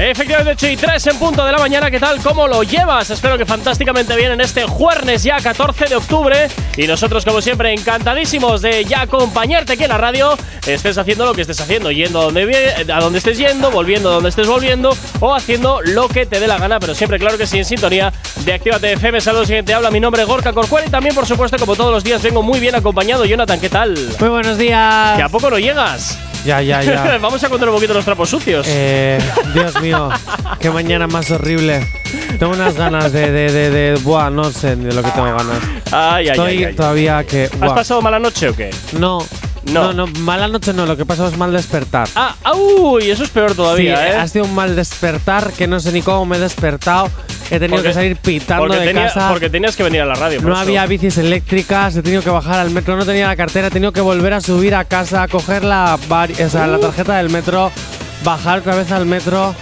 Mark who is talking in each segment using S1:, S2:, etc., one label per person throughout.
S1: Efectivamente, 8 y 3 en punto de la mañana. ¿Qué tal? ¿Cómo lo llevas? Espero que fantásticamente bien en este jueves ya 14 de octubre. Y nosotros, como siempre, encantadísimos de ya acompañarte aquí en la radio. Estés haciendo lo que estés haciendo, yendo a donde, a donde estés yendo, volviendo a donde estés volviendo o haciendo lo que te dé la gana. Pero siempre, claro que sí, en sintonía de Actívate FM. Saludos, siguiente habla. Mi nombre es Gorka Corcuera y también, por supuesto, como todos los días, vengo muy bien acompañado. Jonathan, ¿qué tal?
S2: Muy buenos días.
S1: ¿Que a poco no llegas?
S2: Ya, ya, ya.
S1: Vamos a contar un poquito los trapos sucios.
S2: Eh, Dios mío, qué mañana más horrible. Tengo unas ganas de, de, de, de- buah, no sé de lo que tengo ganas.
S1: Ay, ay,
S2: Estoy
S1: ay, ay.
S2: todavía que.
S1: ¿Has pasado mala noche o qué?
S2: No,
S1: No.
S2: no, no, mala noche no, lo que pasa es mal despertar.
S1: Ah, uy, eso es peor todavía,
S2: sí,
S1: ¿eh?
S2: ha sido un mal despertar que no sé ni cómo me he despertado. He tenido
S1: Porque-
S2: que salir pitando de
S1: tenía-
S2: casa.
S1: porque tenías que venir a la radio.
S2: no había bicis eléctricas, he tenido que bajar al metro, no tenía la cartera, he tenido que volver a subir a casa, coger la, o sea, la tarjeta del metro, bajar otra vez al metro,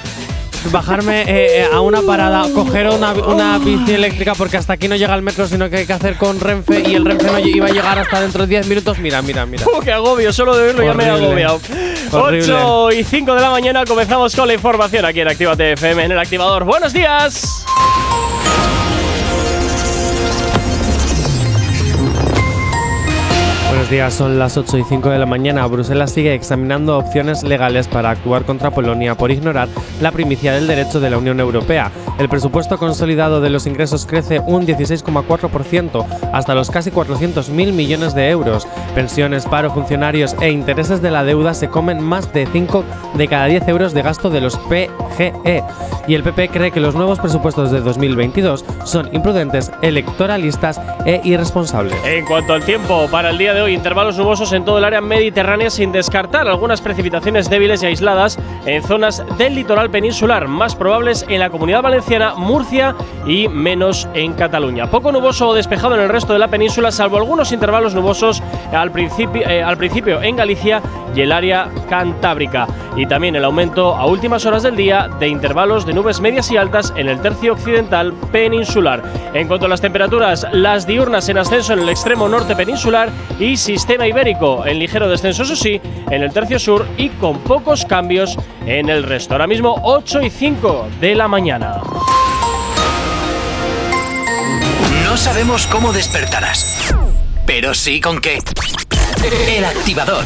S2: bajarme eh, eh, a una parada, coger una, una bici eléctrica porque hasta aquí no llega el metro, sino que hay que hacer con Renfe y el Renfe no iba a llegar hasta dentro de 10 minutos. Mira, mira, mira.
S1: ¡Uh, qué agobio! Solo de verlo ya me he agobiado.
S2: Horrible.
S1: 8 y 5 de la mañana comenzamos con la información aquí en Actívate FM en el activador. ¡Buenos días!
S2: Buenos días, son las 8 y 5 de la mañana. Bruselas sigue examinando opciones legales para actuar contra Polonia por ignorar la primicia del derecho de la Unión Europea. El presupuesto consolidado de los ingresos crece un 16,4% hasta los casi 400.000 millones de euros. Pensiones, paro, funcionarios e intereses de la deuda se comen más de 5 de cada 10 euros de gasto de los PGE. Y el PP cree que los nuevos presupuestos de 2022 son imprudentes, electoralistas e irresponsables.
S1: En cuanto al tiempo, para el día de hoy, intervalos nubosos en todo el área mediterránea sin descartar algunas precipitaciones débiles y aisladas en zonas del litoral peninsular, más probables en la comunidad valenciana, Murcia y menos en Cataluña. Poco nuboso o despejado en el resto de la península, salvo algunos intervalos nubosos al principio, eh, al principio en Galicia y el área cantábrica. Y también el aumento a últimas horas del día de intervalos de nubes medias y altas en el tercio occidental peninsular. En cuanto a las temperaturas, las diurnas en ascenso en el extremo norte peninsular y sistema ibérico en ligero descenso, eso sí, en el tercio sur y con pocos cambios en el resto. Ahora mismo 8 y 5 de la mañana.
S3: No sabemos cómo despertarás, pero sí con qué. El Activador.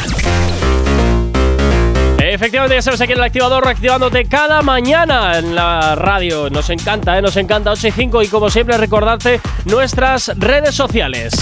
S1: Efectivamente, ya sabes, aquí en el activador, activándote cada mañana en la radio. Nos encanta, ¿eh? Nos encanta 8 y 5 y como siempre recordarte nuestras redes sociales.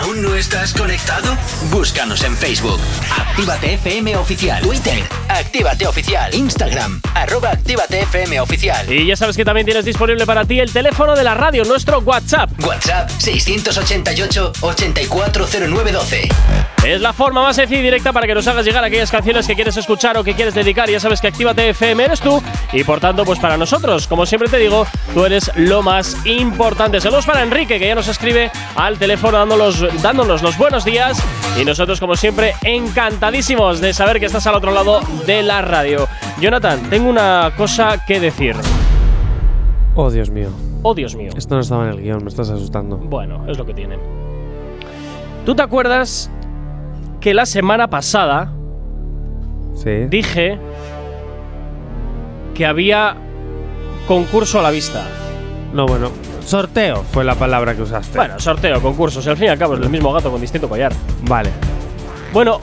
S3: ¿Aún no estás conectado? Búscanos en Facebook. Actívate FM Oficial. Twitter. Actívate Oficial. Instagram. Arroba Actívate FM Oficial.
S1: Y ya sabes que también tienes disponible para ti el teléfono de la radio, nuestro WhatsApp.
S3: WhatsApp 688-840912.
S1: Es la forma más sencilla y directa para que nos hagas llegar aquellas canciones que quieres escuchar o que quieres dedicar. Ya sabes que Actívate FM eres tú y por tanto, pues para nosotros, como siempre te digo, tú eres lo más importante. Saludos para Enrique, que ya nos escribe al teléfono dándonos, dándonos los buenos días. Y nosotros, como siempre, encantadísimos de saber que estás al otro lado de la radio. Jonathan, tengo una cosa que decir.
S2: Oh, Dios mío.
S1: Oh, Dios mío.
S2: Esto no estaba en el guion, me estás asustando.
S1: Bueno, es lo que tiene. ¿Tú te acuerdas que la semana pasada
S2: Sí.
S1: dije que había concurso a la vista?
S2: No, bueno. Sorteo fue la palabra que usaste.
S1: Bueno, sorteo, concursos, al fin y al cabo es el mismo gato con distinto collar.
S2: Vale.
S1: Bueno,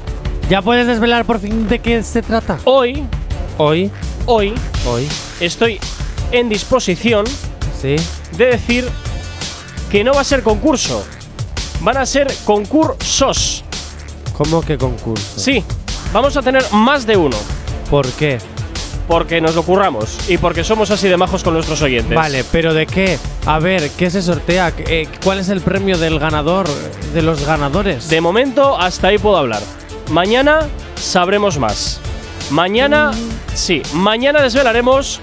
S2: ¿Ya puedes desvelar por fin de qué se trata?
S1: hoy,
S2: Hoy.
S1: hoy,
S2: Hoy.
S1: estoy en disposición
S2: Sí.
S1: de decir que no va a ser concurso, van a ser concursos.
S2: ¿Cómo que concurso?
S1: Sí, vamos a tener más de uno.
S2: ¿Por qué?
S1: Porque nos lo curramos y porque somos así de majos con nuestros oyentes.
S2: Vale, pero ¿de qué? A ver, ¿qué se sortea? Eh, ¿Cuál es el premio del ganador? De los ganadores.
S1: De momento, hasta ahí puedo hablar. Mañana sabremos más. Mañana, sí, mañana desvelaremos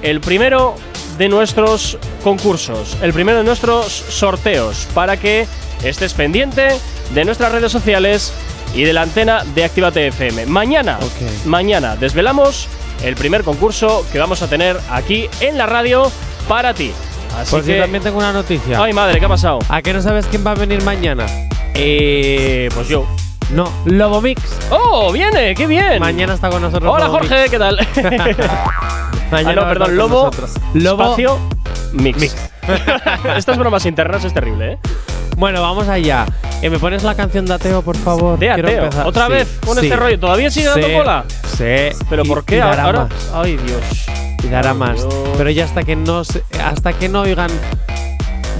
S1: el primero de nuestros concursos, el primero de nuestros sorteos, para que estés pendiente de nuestras redes sociales y de la antena de Actívate FM. Mañana, mañana desvelamos el primer concurso que vamos a tener aquí en la radio para ti. Así
S2: Pues
S1: que.
S2: yo también tengo una noticia.
S1: Ay, madre, ¿qué ha pasado?
S2: ¿A qué no sabes quién va a venir mañana?
S1: Eh. Pues yo.
S2: No, Lobo Mix.
S1: ¡Oh! ¡Viene! ¡Qué bien!
S2: Mañana está con nosotros.
S1: Hola,
S2: Lobo
S1: Jorge, ¿qué tal?
S2: Mix. Mañana
S1: ah, no, perdón, Lobo.
S2: Lobo.
S1: Espacio. Mix. Estas bromas internas es terrible, ¿eh?
S2: Bueno, vamos allá. Eh, ¿Me pones la canción de Ateo, por favor?
S1: De
S2: Quiero
S1: ateo.
S2: empezar.
S1: ¿Otra
S2: Sí,
S1: vez con
S2: sí.
S1: este rollo? ¿Todavía sigue dando
S2: Sí,
S1: cola?
S2: Sí.
S1: ¿Pero
S2: Y-
S1: por qué? Ahora.
S2: más.
S1: Ay, Dios.
S2: Y dará
S1: Ay,
S2: más.
S1: Dios.
S2: Pero ya hasta que no hasta que no oigan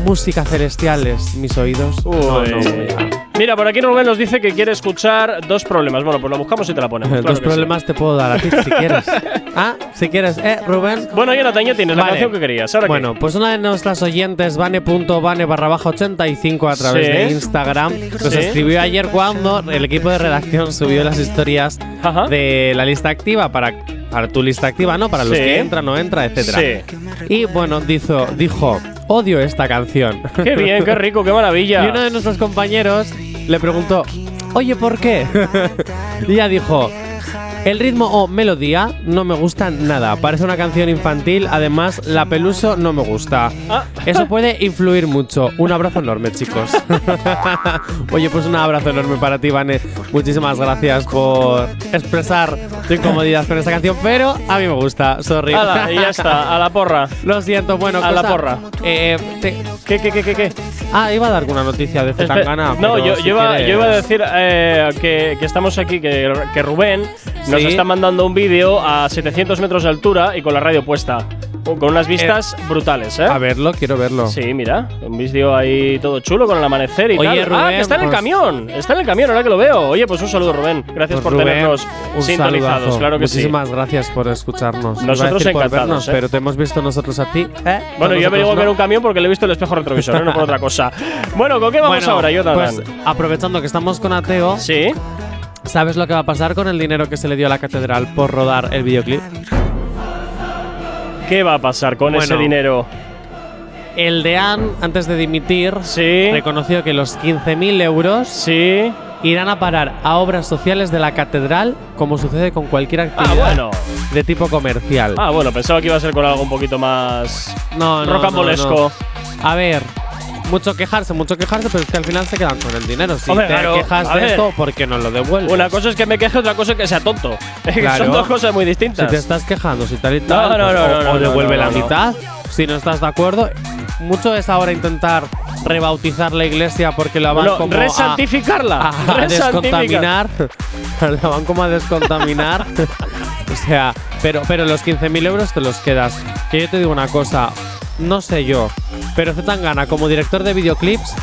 S2: música celestiales mis oídos. no,
S1: Uy.
S2: no
S1: Mira, por aquí Rubén nos dice que quiere escuchar dos problemas. Bueno, pues lo buscamos y te la ponemos. claro
S2: Dos
S1: que
S2: problemas te puedo dar a ti si quieres. ah, si quieres, eh, Rubén.
S1: Bueno, Jonathan, ya tienes la
S2: Vale.
S1: canción que querías. ¿Ahora qué?
S2: Bueno, pues una de nuestras oyentes, vane.vane barra baja 85 a través
S1: Sí.
S2: de Instagram, nos
S1: Sí.
S2: escribió ayer cuando el equipo de redacción subió las historias
S1: Ajá.
S2: de la lista activa para, para tu lista activa, ¿no? Para los
S1: Sí.
S2: que entran, no entra, etcétera.
S1: Sí.
S2: Y bueno, dijo, dijo, odio esta canción.
S1: Qué bien, qué rico, qué maravilla.
S2: Y uno de nuestros compañeros le preguntó, oye, ¿por qué? y ella dijo, el ritmo o melodía no me gusta nada. Parece una canción infantil. Además, la peluso no me gusta.
S1: Ah.
S2: Eso puede influir mucho. Un abrazo enorme, chicos. Oye, pues un abrazo enorme para ti, Vane. Muchísimas gracias por expresar tu incomodidad con esta canción, pero a mí me gusta. Sorry.
S1: Y ya está, a la porra.
S2: Lo siento, bueno,
S1: A la porra.
S2: Eh, te-
S1: ¿Qué, qué, qué, qué? qué?
S2: Ah, iba a dar alguna noticia de Zetangana.
S1: no, yo,
S2: si
S1: yo iba,
S2: quieres-
S1: yo iba a decir eh, que, que estamos aquí, que, que Rubén nos
S2: Sí.
S1: está mandando un vídeo a 700 metros de altura y con la radio puesta. Con unas vistas brutales, ¿eh?
S2: A verlo, quiero verlo.
S1: Sí, mira, un vídeo ahí todo chulo con el amanecer y
S2: Oye,
S1: tal. ah,
S2: Rubén,
S1: que está en el
S2: pues-
S1: camión. Está en el camión, ahora que lo veo. Oye, pues un saludo, Rubén. Gracias
S2: Pues,
S1: por
S2: Rubén,
S1: tenernos sintonizados,
S2: saludazo.
S1: claro que sí.
S2: Muchísimas gracias por escucharnos.
S1: Nosotros
S2: decir
S1: encantados,
S2: vernos,
S1: ¿eh?
S2: pero te hemos visto nosotros a ti. ¿eh?
S1: Bueno, yo me digo que
S2: no.
S1: era un camión porque le he visto el espejo retrovisor, ¿eh? no por otra cosa. Bueno, ¿con qué vamos
S2: Bueno,
S1: ahora, Jonathan?
S2: Pues aprovechando que estamos con Ateo,
S1: sí.
S2: ¿Sabes lo que va a pasar con el dinero que se le dio a la catedral por rodar el videoclip?
S1: ¿Qué va a pasar con ese dinero?
S2: El DEAN, antes de dimitir,
S1: Sí.
S2: reconoció que los 15.000 euros
S1: Sí.
S2: irán a parar a obras sociales de la catedral, como sucede con cualquier
S1: Ah,
S2: actividad
S1: bueno.
S2: de tipo comercial.
S1: Ah, bueno, pensaba que iba a ser con algo un poquito más
S2: no, no,
S1: rocambolesco.
S2: no, no. A ver, mucho quejarse, mucho quejarse, pero es que al final se quedan con el dinero. Si
S1: Hombre,
S2: te
S1: claro,
S2: quejas de esto, ¿por qué no lo devuelves?
S1: Una cosa es que me queje, otra cosa es que sea tonto.
S2: Claro.
S1: Son dos cosas muy
S2: Si
S1: distintas.
S2: te estás quejando, si tal y
S1: No,
S2: tal,
S1: no,
S2: pues
S1: no,
S2: o,
S1: no, no,
S2: o
S1: no,
S2: devuelve
S1: no,
S2: la
S1: no.
S2: mitad. Si no estás de acuerdo, mucho es ahora intentar rebautizar la iglesia porque la van
S1: Bueno,
S2: como a-
S1: resantificarla.
S2: a, a descontaminar. la van como a descontaminar. o sea, pero, pero los 15.000 euros te los quedas. Que yo te digo una cosa, no sé yo, pero Zetangana como director de videoclips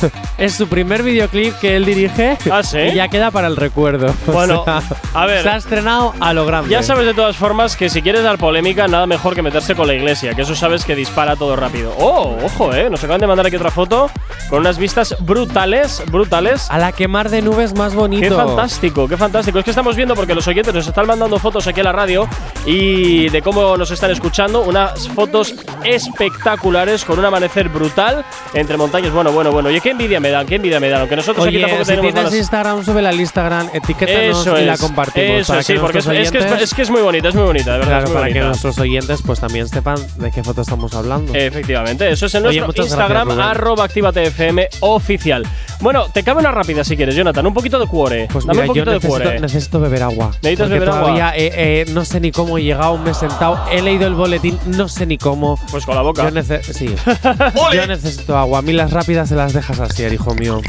S2: es su primer videoclip que él dirige
S1: ¿Ah, sí?
S2: y ya queda para el recuerdo. O
S1: Bueno,
S2: sea,
S1: a ver.
S2: Se ha estrenado a lo grande.
S1: Ya sabes de todas formas que si quieres dar polémica, nada mejor que meterse con la iglesia, que eso sabes que dispara todo rápido. Oh, ojo, eh. Nos acaban de mandar aquí otra foto con unas vistas brutales, brutales.
S2: A la quemar de nubes más bonito.
S1: Qué fantástico, qué fantástico. Es que estamos viendo porque los oyentes nos están mandando fotos aquí a la radio y de cómo nos están escuchando. Unas fotos espectaculares con un amanecer brutal entre montañas. Bueno, bueno, bueno. Oye, qué envidia me dan, qué envidia me dan. Aunque nosotros aquí
S2: Oye,
S1: tampoco
S2: si
S1: tenemos
S2: tienes
S1: ganas.
S2: Instagram, sube la Instagram, etiquétanos
S1: Eso
S2: y
S1: es.
S2: la compartimos.
S1: Eso
S2: para
S1: sí,
S2: que
S1: porque es,
S2: nuestros
S1: es que es,
S2: oyentes-
S1: es que es muy bonita, es muy bonita, de verdad.
S2: Claro,
S1: muy
S2: para que
S1: bonita.
S2: nuestros oyentes pues también sepan de qué foto estamos hablando.
S1: Efectivamente, eso es en
S2: Oye,
S1: nuestro Instagram,
S2: gracias,
S1: arroba activatefm oficial. Bueno, te cabe una rápida si quieres, Jonathan. Un poquito de cuore.
S2: pues
S1: Dame
S2: mira,
S1: un
S2: yo
S1: poquito de
S2: necesito,
S1: cuore.
S2: necesito beber agua.
S1: ¿Necesitas beber agua?
S2: todavía, eh, eh, no sé ni cómo he llegado, me he sentado, he leído el boletín, no sé ni cómo.
S1: Pues con la boca.
S2: Yo, sí. yo necesito agua. A mí las rápidas se las dejas así, hijo mío.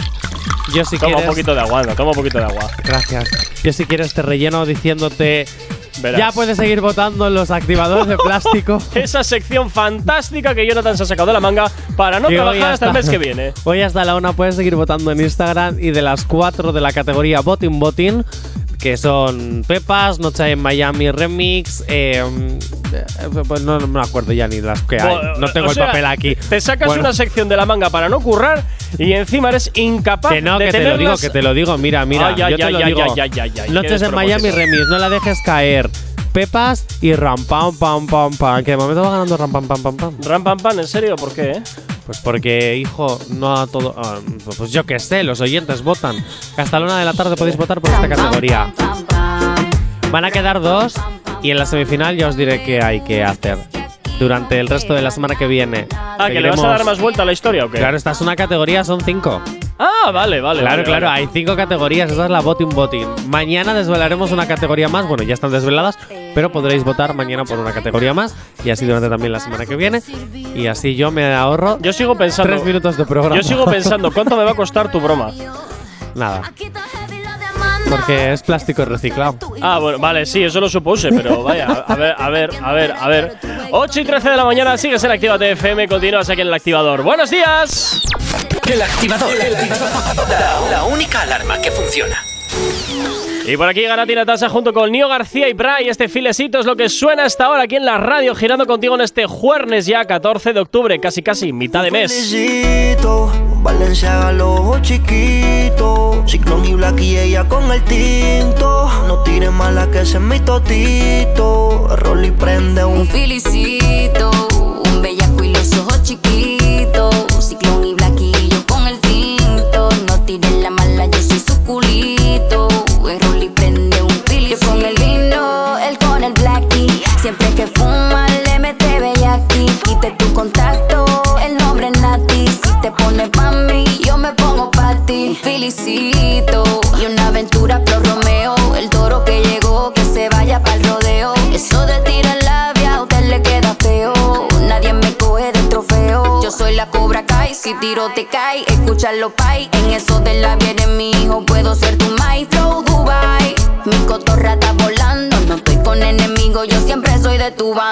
S2: Yo si
S1: Toma
S2: quieres.
S1: un poquito de agua, anda, toma un poquito de agua.
S2: Gracias. Yo si quieres te relleno diciéndote.
S1: Verás.
S2: Ya puedes seguir votando en los activadores de plástico.
S1: Esa sección fantástica que Jonathan se ha sacado de la manga para no trabajar hasta el mes que viene.
S2: Hoy hasta la una puedes seguir votando en Instagram y de las cuatro de la categoría Voting Voting, que son Pepas, Noche en Miami Remix, eh, eh, pues no, no me acuerdo ya ni las que hay. No tengo
S1: o
S2: el
S1: sea,
S2: papel aquí.
S1: Te sacas
S2: Bueno,
S1: una sección de la manga para no currar y encima eres incapaz
S2: Que no,
S1: de
S2: que te lo digo, que te lo digo. Mira, mira, yo te lo digo. Noches en Miami. Remix, no la dejes caer. Pepas y ram pam pam pam pam. Que de momento va ganando ram pam pam pam pam.
S1: Ram pam pam, ¿en serio? ¿Por qué? eh?
S2: Pues porque, hijo, no a todo. ah, pues yo qué sé, los oyentes votan. Hasta la una de la tarde podéis votar por esta categoría. Van a quedar dos Y en la semifinal ya os diré qué hay que hacer. Durante el resto de la semana que viene.
S1: Ah, que le vas a dar más vuelta a la historia o qué?
S2: Claro, esta es una categoría, son cinco.
S1: Ah, vale, vale.
S2: Claro,
S1: vale,
S2: claro,
S1: vale.
S2: hay cinco categorías. Esa es la voting voting. Mañana desvelaremos una categoría más. Bueno, ya están desveladas, pero podréis votar mañana por una categoría más. Y así durante también la semana que viene. Y así yo me ahorro
S1: Yo sigo pensando.
S2: tres minutos de programa.
S1: Yo sigo pensando, ¿cuánto me va a costar tu broma?
S2: Nada, porque es plástico reciclado.
S1: Ah, bueno, vale, sí, eso lo supuse, pero vaya, a ver, a ver, a ver, a ver. 8 y 13 de la mañana, sigues en Actívate FM, continúas aquí en el activador. ¡Buenos días!
S3: El activador. La, la única alarma que funciona.
S1: Y por aquí Ganati Natasa junto con Nio García y Bray. Este filesito es lo que suena hasta ahora aquí en la radio, girando contigo en este jueves ya 14 de octubre, casi casi mitad de mes.
S4: Felicito, Valenciaga los ojos chiquitos. Ciclón y Black y ella con el tinto. No tire mala que ese es mi totito. Rolly prende
S5: Un
S4: un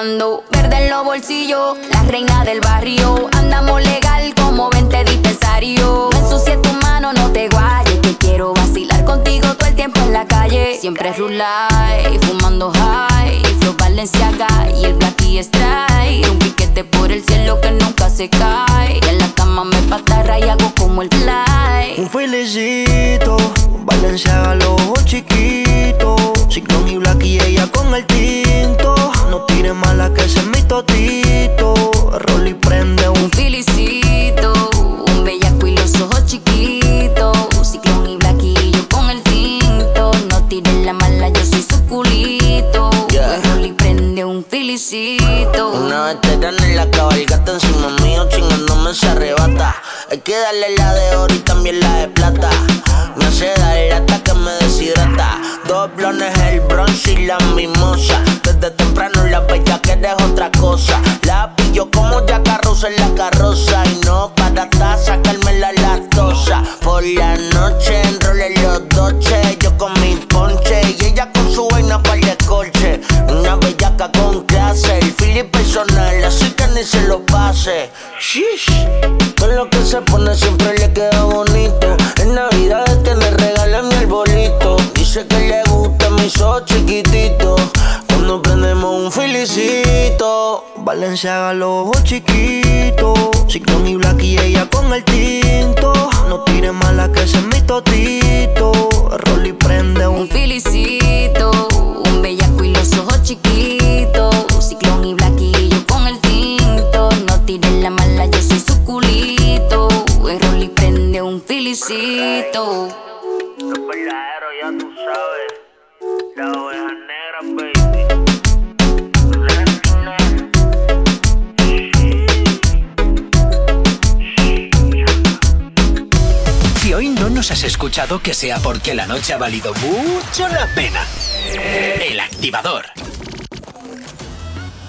S5: Verde en los bolsillos, la reina del barrio. Andamos legal como 20 dispensarios. No ensucies tu mano, no te guayes. Que quiero vacilar contigo todo el tiempo en la calle. Siempre rulay, fumando high. Flow Valenciaga y el Blacky Strike. Un piquete por el cielo que nunca se cae. Y en la cama me patarra y hago como el fly.
S4: Un felicito, Valenciaga los ojos chiquitos. Ciclón y ella con el tinto. No tire mala que ese es mi totito. Rolly prende un
S5: Un felicito, un bellaco y los ojos chiquitos. Ciclón y blaquillo con el tinto. No tires la mala, yo soy su culito.
S4: Yeah.
S5: Rolly prende un felicito.
S6: Una veterana en la cabalgata encima mío se arrebata. Hay que darle la de oro y también la de plata. Me hace dar hasta que me deshidrata. Dos blones, el bronce y la mimosa. Desde temprano la bella que es otra cosa. La pillo como ya carroza en la carroza. Y no para hasta sacarme la lactosa. Por la noche enrolé los doches. Yo con mi ponche y ella con su vaina para el descorche. Una bellaca con feeling personal, así que ni se lo pase. Shish, con lo que se pone siempre le queda bonito. En Navidad tiene regala mi arbolito. Dice que le gusta mis ojos chiquititos. Cuando prendemos un felicito.
S4: Valenciaga los ojos chiquitos. Ciclón y Black y ella con el tinto. No tire mala que es mi totito. Rolly prende
S5: Un
S4: un
S5: felicito, un bellaco y los ojos chiquitos. Un felicito.
S6: Los verdaderos, ya tú sabes. La oveja negra, baby.
S3: Si hoy no nos has escuchado, que sea porque la noche ha valido mucho la pena. El activador.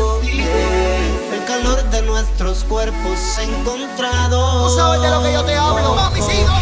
S7: contigo. El calor de nuestros cuerpos encontrados.
S8: No sabes de lo que yo te hablo, mami, sigo.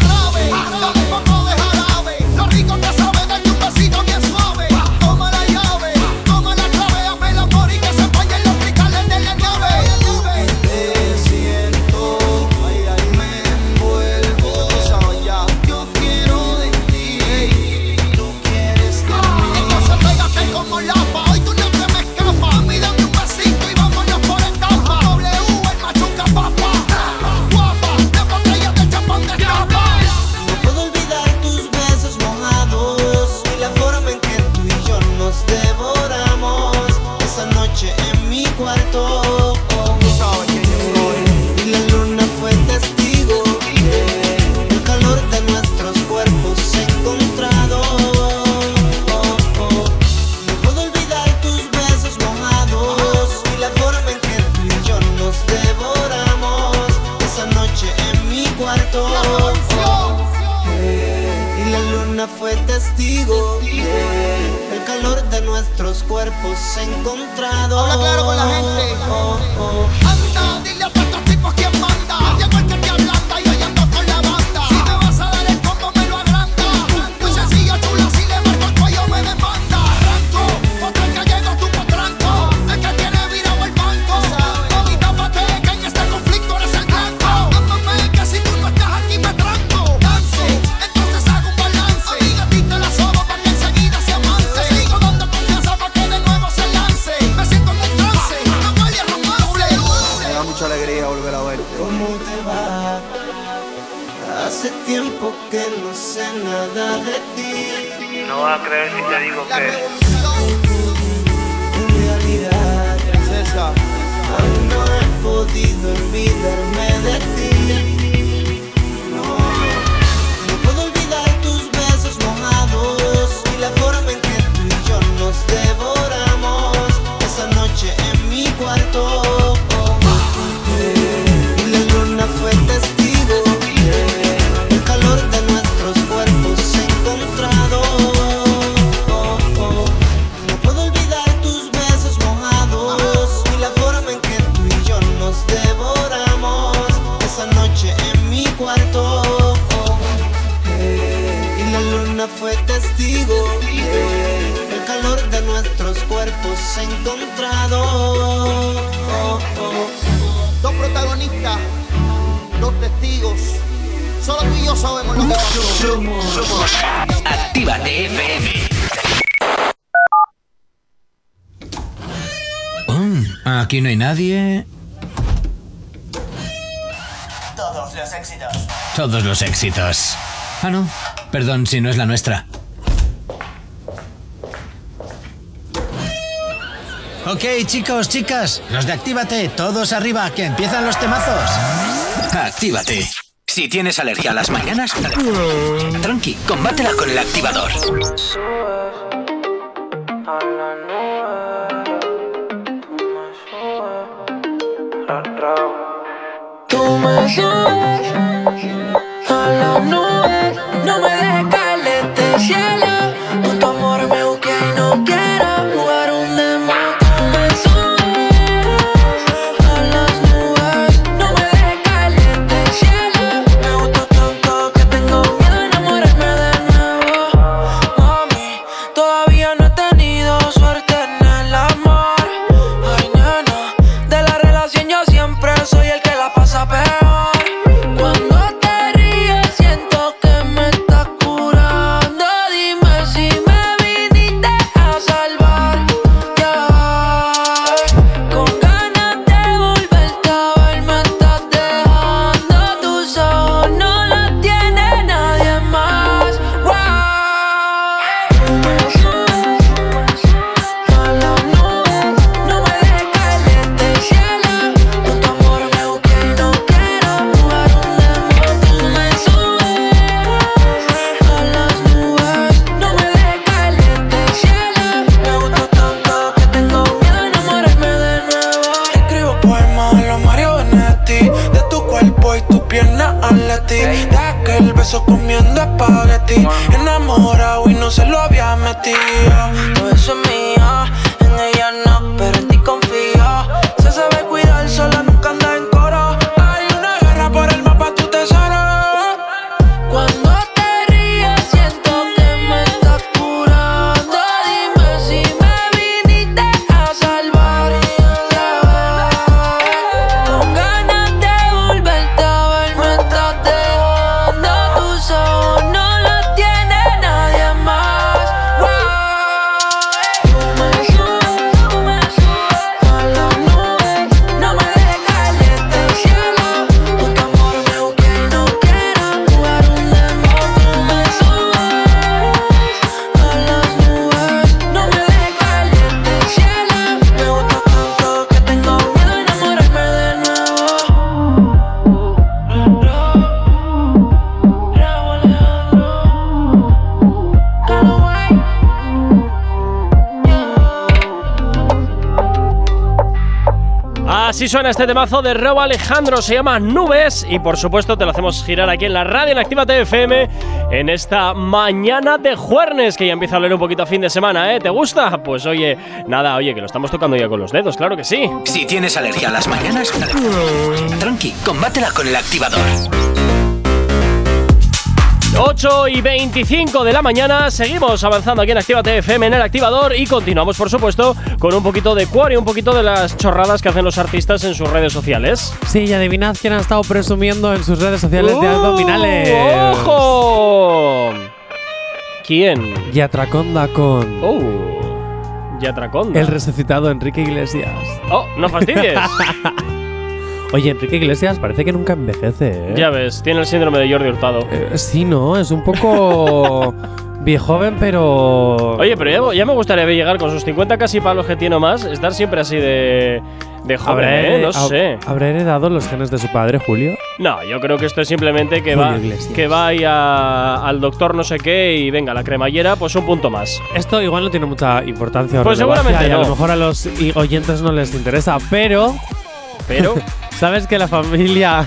S8: El
S7: calor de nuestros cuerpos encontrados. Oh, oh.
S8: Dos protagonistas, dos testigos. Solo tú y yo sabemos lo que pasó. Somos, somos.
S9: Actívate FM. Mm, aquí no hay nadie.
S10: Todos los éxitos.
S9: Todos los éxitos. Ah, no. Perdón si no es la nuestra. Ok, chicos, chicas, los de Actívate, todos arriba, que empiezan los temazos. Actívate. Si tienes alergia a las mañanas, tranqui, combátela con el activador.
S11: Este
S1: temazo de Robo Alejandro, se llama Nubes y por supuesto te lo hacemos girar aquí en la radio en Activa FM en esta mañana de jueves que ya empieza a oler un poquito a fin de semana, ¿eh? ¿Te gusta? Pues oye, nada, oye, que lo estamos tocando ya con los dedos, claro que sí.
S3: Si tienes alergia a las mañanas, tranqui, combátela con el activador.
S1: 8 y 25 de la mañana, seguimos avanzando aquí en Activa FM en el activador y continuamos, por supuesto, con un poquito de cuore, un poquito de las chorradas que hacen los artistas en sus redes sociales.
S2: Sí, y adivinad quién ha estado presumiendo en sus redes sociales de
S1: ¡Uh!
S2: abdominales.
S1: ¡Ojo! ¿Quién?
S2: Yatraconda con
S1: ¡Oh! Yatraconda.
S2: el resucitado Enrique Iglesias.
S1: ¡Oh! ¡No fastidies!
S2: Oye, Enrique Iglesias parece que nunca envejece, ¿eh?
S1: ya ves, tiene el síndrome de Jordi Hurtado.
S2: Eh, sí, ¿no? Es un poco viejoven, pero...
S1: Oye, pero ya, ya me gustaría llegar con sus 50 casi palos que tiene más, estar siempre así de, de joven, ¿eh? No sé.
S2: ¿Habrá heredado los genes de su padre, Julio?
S1: No, yo creo que esto es simplemente que
S2: Julio
S1: va,
S2: Iglesias.
S1: que va ahí a- al doctor no sé qué y venga, la cremallera, pues un punto más.
S2: Esto igual no tiene mucha importancia
S1: Pues seguramente
S2: y a
S1: no.
S2: lo mejor a los oyentes no les interesa, pero
S1: Pero,
S2: ¿sabes que la familia,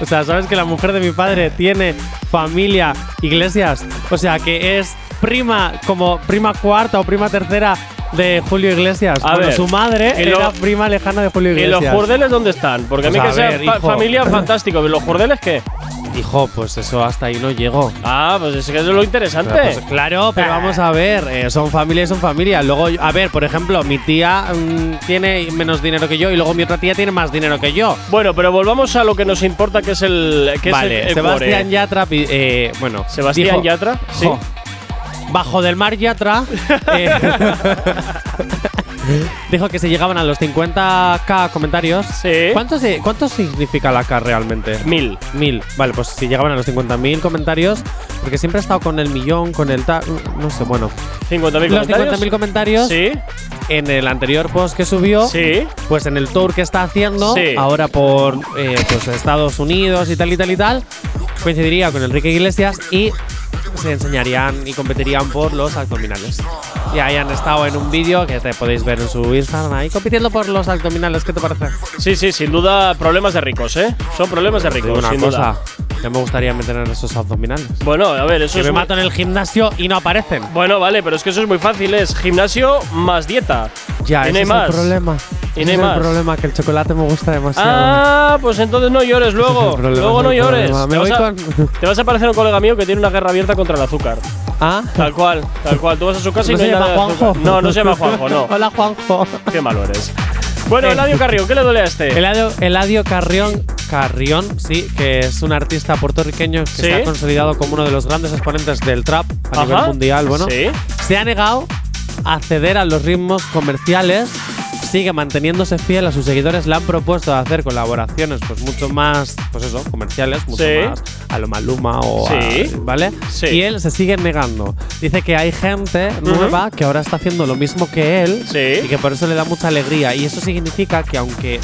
S2: o sea, sabes que la mujer de mi padre tiene familia Iglesias? O sea, que es prima, como prima cuarta o prima tercera de Julio Iglesias.
S1: A ver,
S2: su madre
S1: y lo-
S2: era prima lejana de Julio
S1: ¿y
S2: Iglesias.
S1: los jurdeles dónde están? Porque a mí
S2: Pues
S1: que
S2: a
S1: sea
S2: ver,
S1: fa- familia fantástico, ¿pero los jurdeles qué?
S2: Hijo, pues eso hasta ahí no llego.
S1: Ah, pues es que eso es lo interesante.
S2: Pues claro, pero vamos a ver, eh, son familia y son familia. Luego, a ver, por ejemplo, mi tía mm, tiene menos dinero que yo y luego mi otra tía tiene más dinero que yo.
S1: Bueno, pero volvamos a lo que nos importa, que es el. Que
S2: vale,
S1: es el, el
S2: Sebastián. Yatra, eh, bueno,
S1: Sebastián
S2: dijo-
S1: Yatra, sí.
S2: Jo, Bajo del mar Yatra. Eh, dijo que se llegaban a los 50k comentarios.
S1: Sí.
S2: ¿Cuánto, se- ¿Cuánto significa la K realmente?
S1: Mil.
S2: Mil. Vale, pues si llegaban a los 50.000 comentarios, porque siempre he estado con el millón, con el tal. No sé, bueno.
S1: 50.000
S2: Los
S1: comentarios.
S2: 50.000 comentarios
S1: Sí,
S2: en el anterior post que subió,
S1: sí.
S2: pues en el tour que está haciendo,
S1: Sí.
S2: ahora por eh, pues Estados Unidos y tal y tal y tal, coincidiría con Enrique Iglesias y se enseñarían y competirían por los abdominales. Y ahí han estado en un vídeo que te podéis ver en su Instagram ahí compitiendo por los abdominales. ¿Qué te parece?
S1: Sí, sí, sin duda problemas de ricos, ¿eh? Son problemas de ricos,
S2: digo una
S1: sin
S2: cosa,
S1: duda.
S2: ya me gustaría meter en esos abdominales.
S1: Bueno, a ver, eso
S2: Que
S1: es.
S2: me
S1: muy-
S2: mato en el gimnasio y no aparecen.
S1: Bueno, vale, pero es que eso es muy fácil, es gimnasio más dieta.
S2: Ya,
S1: Y no
S2: ese es
S1: más.
S2: el problema.
S1: Y
S2: Ese
S1: no hay
S2: es
S1: más.
S2: el problema, que el chocolate me gusta demasiado.
S1: Ah, pues entonces no llores
S2: es
S1: luego.
S2: el problema,
S1: luego no
S2: es el
S1: llores. Te vas, a, te vas a parecer un colega mío que tiene una guerra abierta contra el azúcar.
S2: ¿Ah?
S1: Tal cual, tal cual. Tú vas a su casa y
S2: ¿No se llama Juanjo?
S1: No, no se llama Juanjo, no.
S2: Hola, Juanjo.
S1: Qué malo eres. Bueno, Eladio Carrión, ¿qué le duele a este?
S2: Eladio, Eladio Carrión, Carrión, sí, que es un artista puertorriqueño que
S1: Sí.
S2: se ha consolidado como uno de los grandes exponentes del trap a nivel mundial. Bueno,
S1: Sí.
S2: se ha negado a ceder a los ritmos comerciales. Sigue manteniéndose fiel a sus seguidores. Le han propuesto hacer colaboraciones, pues mucho más, pues eso, comerciales, mucho
S1: Sí.
S2: más a lo Maluma o a-
S1: Sí.
S2: ¿vale?
S1: Sí.
S2: Y él se sigue negando. Dice que hay gente nueva que ahora está haciendo lo mismo que él y que por eso le da mucha alegría. Y eso significa que aunque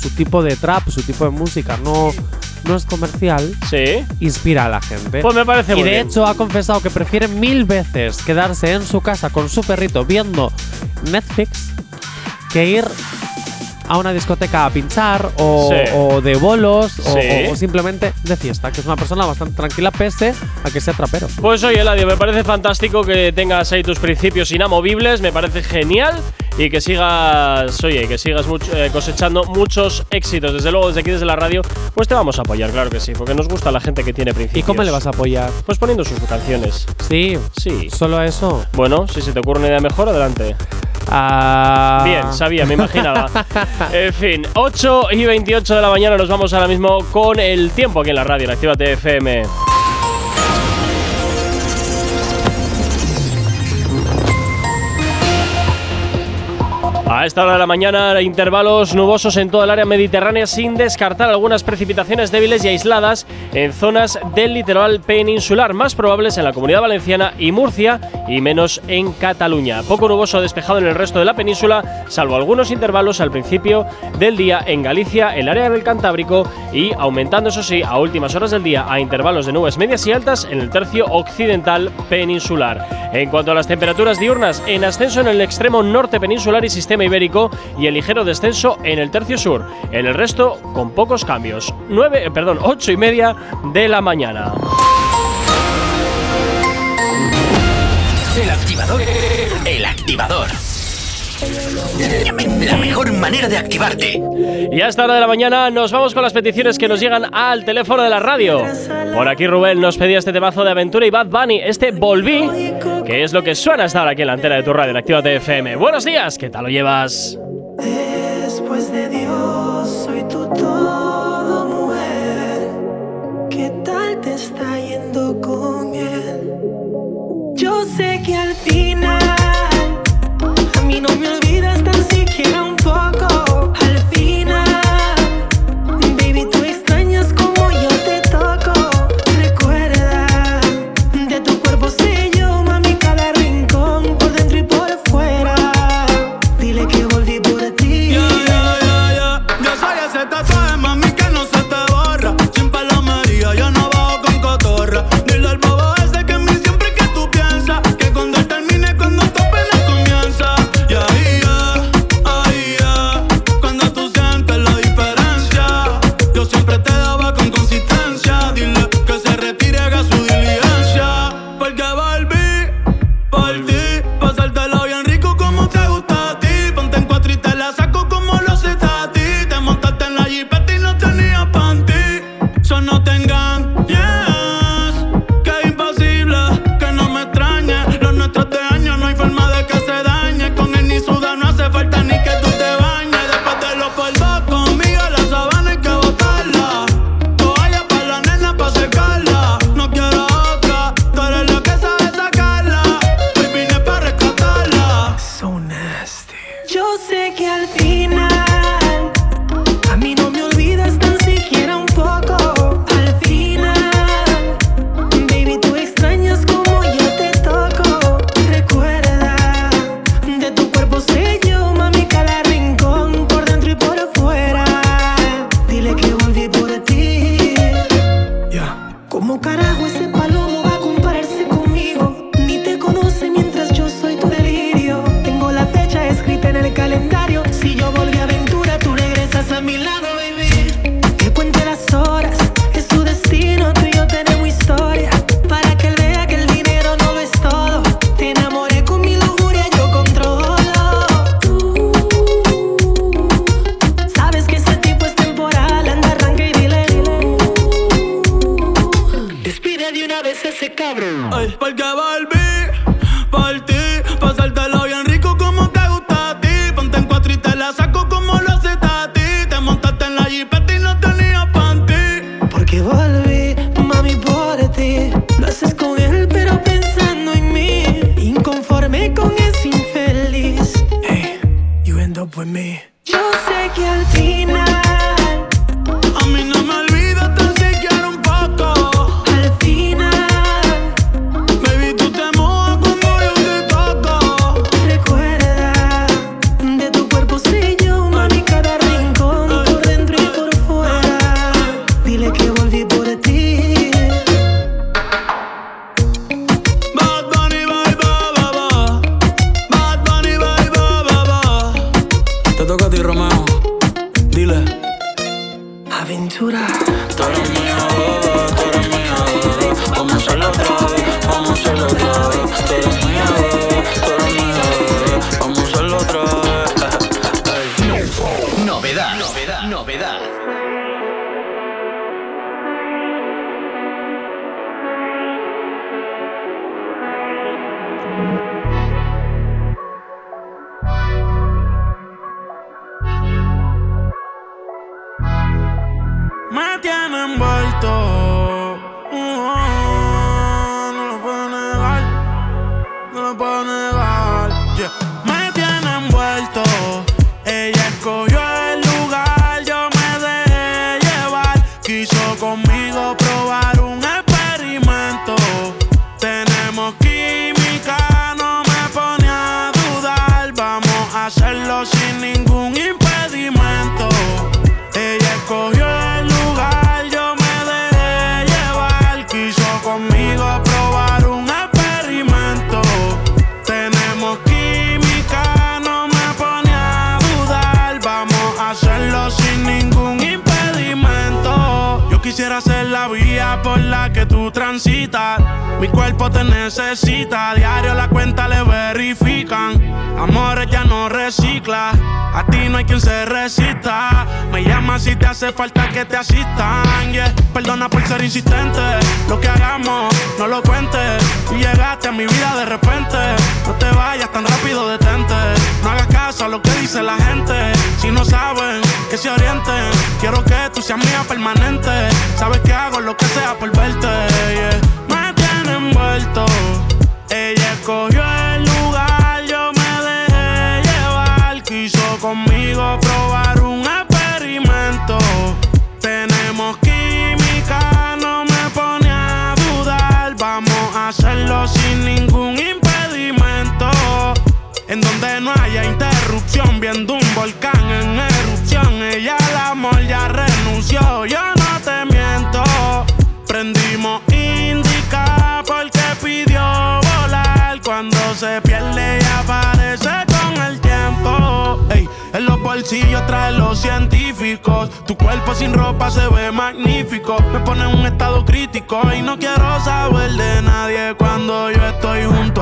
S2: su tipo de trap, su tipo de música no, no es comercial,
S1: Sí.
S2: inspira a la gente.
S1: Pues me parece
S2: y de
S1: bien.
S2: hecho ha confesado que prefiere mil veces quedarse en su casa con su perrito viendo Netflix que ir a una discoteca a pinchar o,
S1: Sí.
S2: o de bolos o-
S1: Sí.
S2: o, o simplemente de fiesta, que es una persona bastante tranquila pese a que sea trapero.
S1: Pues oye, Eladio, me parece fantástico que tengas ahí tus principios inamovibles, me parece genial y que sigas, oye, que sigas much- eh, cosechando muchos éxitos. Desde luego, desde aquí, desde la radio, pues te vamos a apoyar, claro que sí, porque nos gusta la gente que tiene
S2: ¿Y
S1: principios.
S2: cómo le vas a apoyar?
S1: Pues poniendo sus canciones.
S2: Sí,
S1: Sí.
S2: solo eso.
S1: Bueno, si se te ocurre una idea mejor, adelante.
S2: Ah,
S1: Bien, sabía, me imaginaba. en fin, 8 y 28 de la mañana nos vamos ahora mismo con el tiempo aquí en la radio, en Actívate FM. A esta hora de la mañana, intervalos nubosos en toda el área mediterránea sin descartar algunas precipitaciones débiles y aisladas en zonas del litoral peninsular, más probables en la Comunidad Valenciana y Murcia y menos en Cataluña. Poco nuboso despejado en el resto de la península, salvo algunos intervalos al principio del día en Galicia, el área del Cantábrico y aumentando, eso sí, a últimas horas del día a intervalos de nubes medias y altas en el tercio occidental peninsular. En cuanto a las temperaturas diurnas, en ascenso en el extremo norte peninsular y sistema ibérico y el ligero descenso en el tercio sur. En el resto, con pocos cambios. 9, eh, perdón, 8 y media de la mañana.
S3: El activador. El activador. La mejor manera de activarte.
S1: Y a esta hora de la mañana nos vamos con las peticiones que nos llegan al teléfono de la radio. Por aquí Rubén nos pedía este temazo de aventura y Bad Bunny, este Volví, que es lo que suena hasta ahora aquí en la antena de tu radio en Actívate FM. Buenos días, ¿qué tal lo llevas?
S12: Después de Dios, soy tu todo, mujer. ¿Qué tal te está yendo con él? Yo sé que al final mí no me olvidas tan siquiera un poco.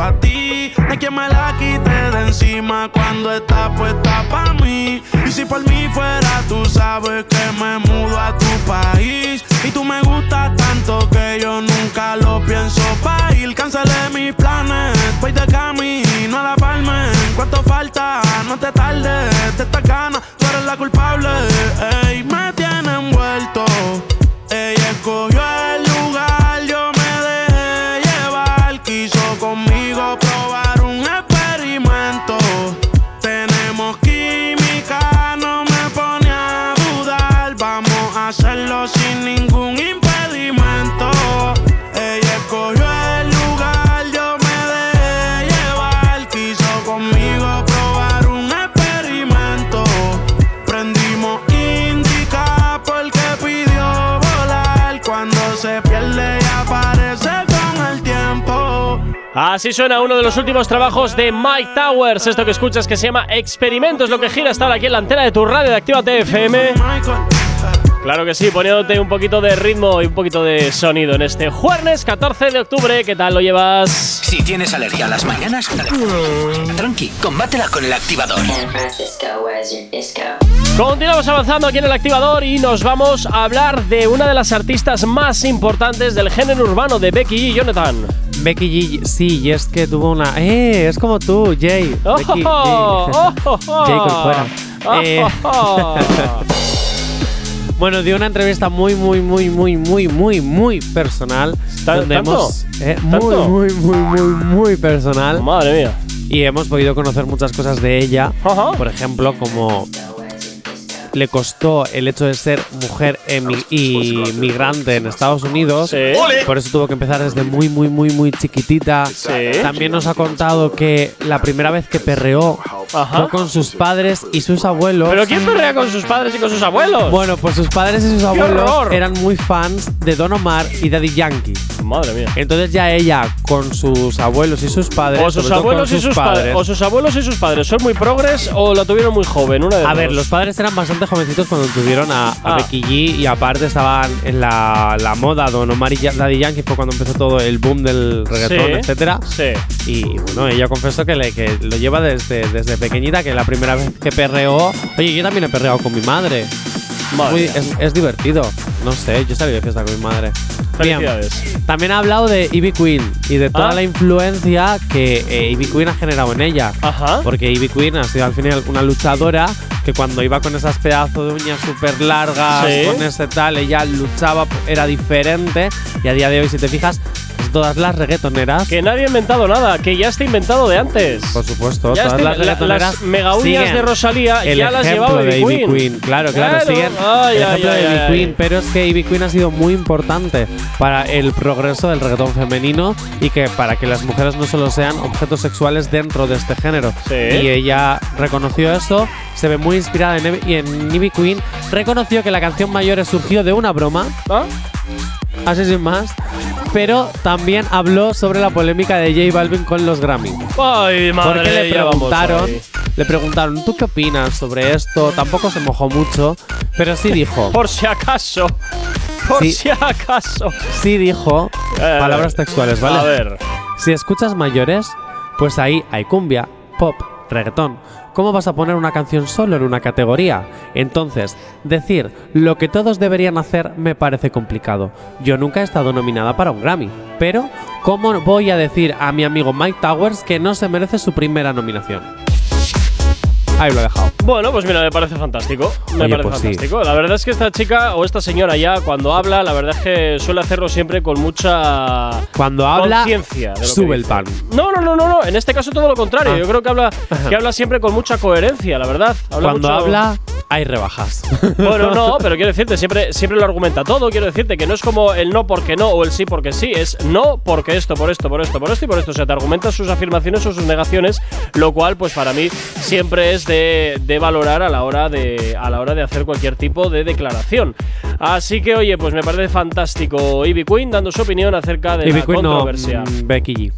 S13: A ti. No quien me la quite de encima cuando está puesta pa' mí. Y si por mí fuera, tú sabes que me mudo a tu país. Y tú me gustas tanto que yo nunca lo pienso pa' ir. Cancelé mis planes, voy de camino a la palma. ¿Cuánto falta? No te tardes, de esta ganas, tú eres la culpable. Ey, me
S1: Así suena uno de los últimos trabajos de Mike Towers. Esto que escuchas que se llama Experimentos, lo que gira ahora aquí en la antena de tu radio de Activa TFM. Claro que sí, poniéndote un poquito de ritmo y un poquito de sonido en este jueves 14 de octubre. ¿Qué tal lo llevas?
S3: Si tienes alergia a las mañanas, tranqui, combátela con el activador.
S1: Continuamos avanzando aquí en el activador y nos vamos a hablar de una de las artistas más importantes del género urbano de Becky G. Jonathan.
S2: Becky G, sí, y es que tuvo una. ¡Eh! Es como tú, Jay.
S1: ¡Oh,
S2: Becky G.
S1: oh, oh, oh!
S2: Jay Corcuera.
S1: Oh,
S2: Eh,
S1: oh, oh.
S2: Bueno, dio una entrevista muy, muy, muy, muy, muy, muy, muy personal.
S1: ¿Tan-
S2: donde
S1: tanto?
S2: hemos. eh, muy, muy, muy, muy, muy personal.
S1: Madre mía.
S2: Y hemos podido conocer muchas cosas de ella.
S1: Ajá.
S2: Por ejemplo, como le costó el hecho de ser mujer emi- y migrante en Estados Unidos.
S1: Sí.
S2: Por eso tuvo que empezar desde muy, muy, muy, muy chiquitita.
S1: Sí.
S2: También nos ha contado que la primera vez que perreó
S1: Ajá.
S2: con sus padres y sus abuelos.
S1: ¿Pero quién perrea con sus padres y con sus abuelos?
S2: Bueno, pues sus padres y sus
S1: ¡Qué
S2: abuelos eran muy fans de Don Omar y Daddy Yankee.
S1: Madre mía.
S2: Entonces ya ella con sus abuelos y sus padres,
S1: O sus abuelos y sus padres. O sus abuelos y sus padres son muy progres o la tuvieron muy joven, una de
S2: A
S1: dos.
S2: ver, los padres eran bastante jovencitos cuando tuvieron a, a
S1: Ah.
S2: Becky G y aparte estaban en la, la moda. Don Omar y Daddy Yankee fue cuando empezó todo el boom del reggaetón,
S1: Sí,
S2: etcétera.
S1: Sí.
S2: Y bueno, ella confesó que, le, que lo lleva desde, desde pequeñita, que la primera vez que perreó. Oye, yo también he perreado con mi madre. Muy- es, es divertido. No sé, yo salí de fiesta con mi madre. Bien. También ha hablado de Ivy Queen y de toda
S1: Ah.
S2: la influencia que eh, Ivy Queen ha generado en ella.
S1: Ajá.
S2: Porque Ivy Queen ha sido al final una luchadora que cuando iba con esas pedazos de uñas súper largas,
S1: Sí.
S2: con ese tal, ella luchaba, era diferente. Y a día de hoy, si te fijas, pues todas las reggaetoneras.
S1: Que nadie ha inventado nada, que ya está inventado de antes.
S2: Por supuesto,
S1: Ya
S2: todas las
S1: la-
S2: reggaetoneras
S1: las mega uñas de Rosalía
S2: el
S1: ya las llevaba
S2: de
S1: Ivy Queen.
S2: Queen. Claro, claro,
S1: Claro.
S2: siguen
S1: Ay,
S2: el
S1: ay,
S2: ejemplo
S1: ay,
S2: de Ivy. Queen, pero es que Ivy Queen ha sido muy importante para el progreso del reggaetón femenino y que para que las mujeres no solo sean objetos sexuales dentro de este género.
S1: Sí.
S2: Y ella reconoció eso, se ve muy inspirada en, y en Ivy Queen, reconoció que la canción Mayores surgió de una broma,
S1: ¿Ah?
S2: así sin más, pero también habló sobre la polémica de J Balvin con los Grammy.
S1: Ay, madre
S2: Porque le preguntaron, le preguntaron, ¿tú qué opinas sobre esto? Tampoco se mojó mucho, pero sí dijo,
S1: Por si acaso. Por
S2: Sí.
S1: si acaso.
S2: sí dijo,
S1: Eh,
S2: palabras textuales, ¿vale?
S1: A ver.
S2: Si escuchas mayores, pues ahí hay cumbia, pop, reggaetón. ¿Cómo vas a poner una canción solo en una categoría? Entonces, decir lo que todos deberían hacer me parece complicado. Yo nunca he estado nominada para un Grammy, pero ¿cómo voy a decir a mi amigo Mike Towers que no se merece su primera nominación? Ahí lo he dejado.
S1: Bueno, pues mira, me parece fantástico. Me
S2: Oye,
S1: parece
S2: pues sí.
S1: fantástico. La verdad es que esta chica o esta señora ya cuando habla, la verdad es que suele hacerlo siempre con mucha
S2: Cuando habla, sube el pan.
S1: No, no, no, no, no. En este caso todo lo contrario.
S2: Ah.
S1: Yo creo que habla, que habla siempre con mucha coherencia, la verdad. Habla
S2: Cuando
S1: mucho-
S2: habla, hay rebajas.
S1: Bueno, no, pero quiero decirte, siempre, siempre lo argumenta todo. Quiero decirte que no es como el no porque no o el sí porque sí. Es no porque esto, por esto, por esto, por esto y por esto. O sea, te argumenta sus afirmaciones o sus negaciones, lo cual, pues para mí, siempre es de, de valorar a la hora de a la hora de hacer cualquier tipo de declaración. Así que, oye, pues me parece fantástico Ivy Queen dando su opinión acerca de
S2: Ivy
S1: la
S2: Queen no,
S1: controversia.
S2: mm, Becky G.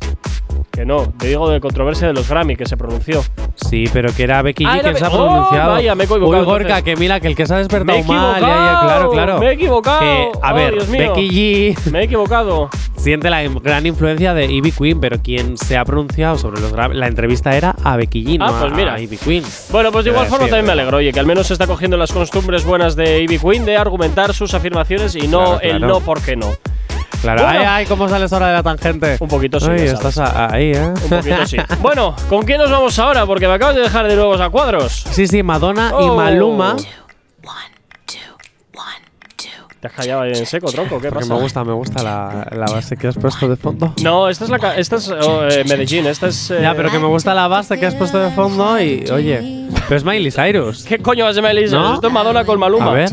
S1: Que no, te digo de controversia de los Grammy que se pronunció.
S2: Sí, pero que era Becky G
S1: Ah,
S2: quien
S1: Be-
S2: se ha
S1: Oh,
S2: pronunciado.
S1: vaya, me he equivocado,
S2: Uy, Gorka, que mira, que el que se ha
S1: Me
S2: despertado
S1: he
S2: mal. ya, claro, claro.
S1: me he equivocado.
S2: Que, a
S1: Oh,
S2: ver,
S1: Dios mío.
S2: Becky G
S1: Me he equivocado.
S2: siente la gran influencia de Ivy Queen, pero quien se ha pronunciado sobre los Grammy- La entrevista era a Becky G,
S1: Ah,
S2: no
S1: pues
S2: a-
S1: mira.
S2: a Ivy Queen.
S1: Bueno, pues de igual forma también me alegro, oye, que al menos se está cogiendo las costumbres buenas de Ivy Queen de argumentar sus afirmaciones y no
S2: Claro,
S1: el
S2: claro.
S1: no porque no.
S2: Claro,
S1: Bueno.
S2: ay, ay, ¿cómo sales ahora de la tangente?
S1: Un poquito sí,
S2: Ay,
S1: ya
S2: estás ahí, ¿eh?
S1: Un poquito sí. bueno, ¿con quién nos vamos ahora? Porque me acabas de dejar de nuevos a cuadros.
S2: Sí, sí, Madonna y
S1: Oh.
S2: Maluma.
S1: ¿Te has callado ahí en seco, tronco? ¿Qué
S2: Porque
S1: pasa?
S2: me gusta, me gusta la, la base que has puesto de fondo.
S1: No, esta es la ca- esta es oh, eh, Medellín, esta es eh,
S2: Ya, pero que me gusta la base que has puesto de fondo y, oye, pero es Miley Cyrus.
S1: ¿Qué coño vas de Miley Cyrus?
S2: ¿No?
S1: Esto es Madonna con Maluma.
S2: A ver.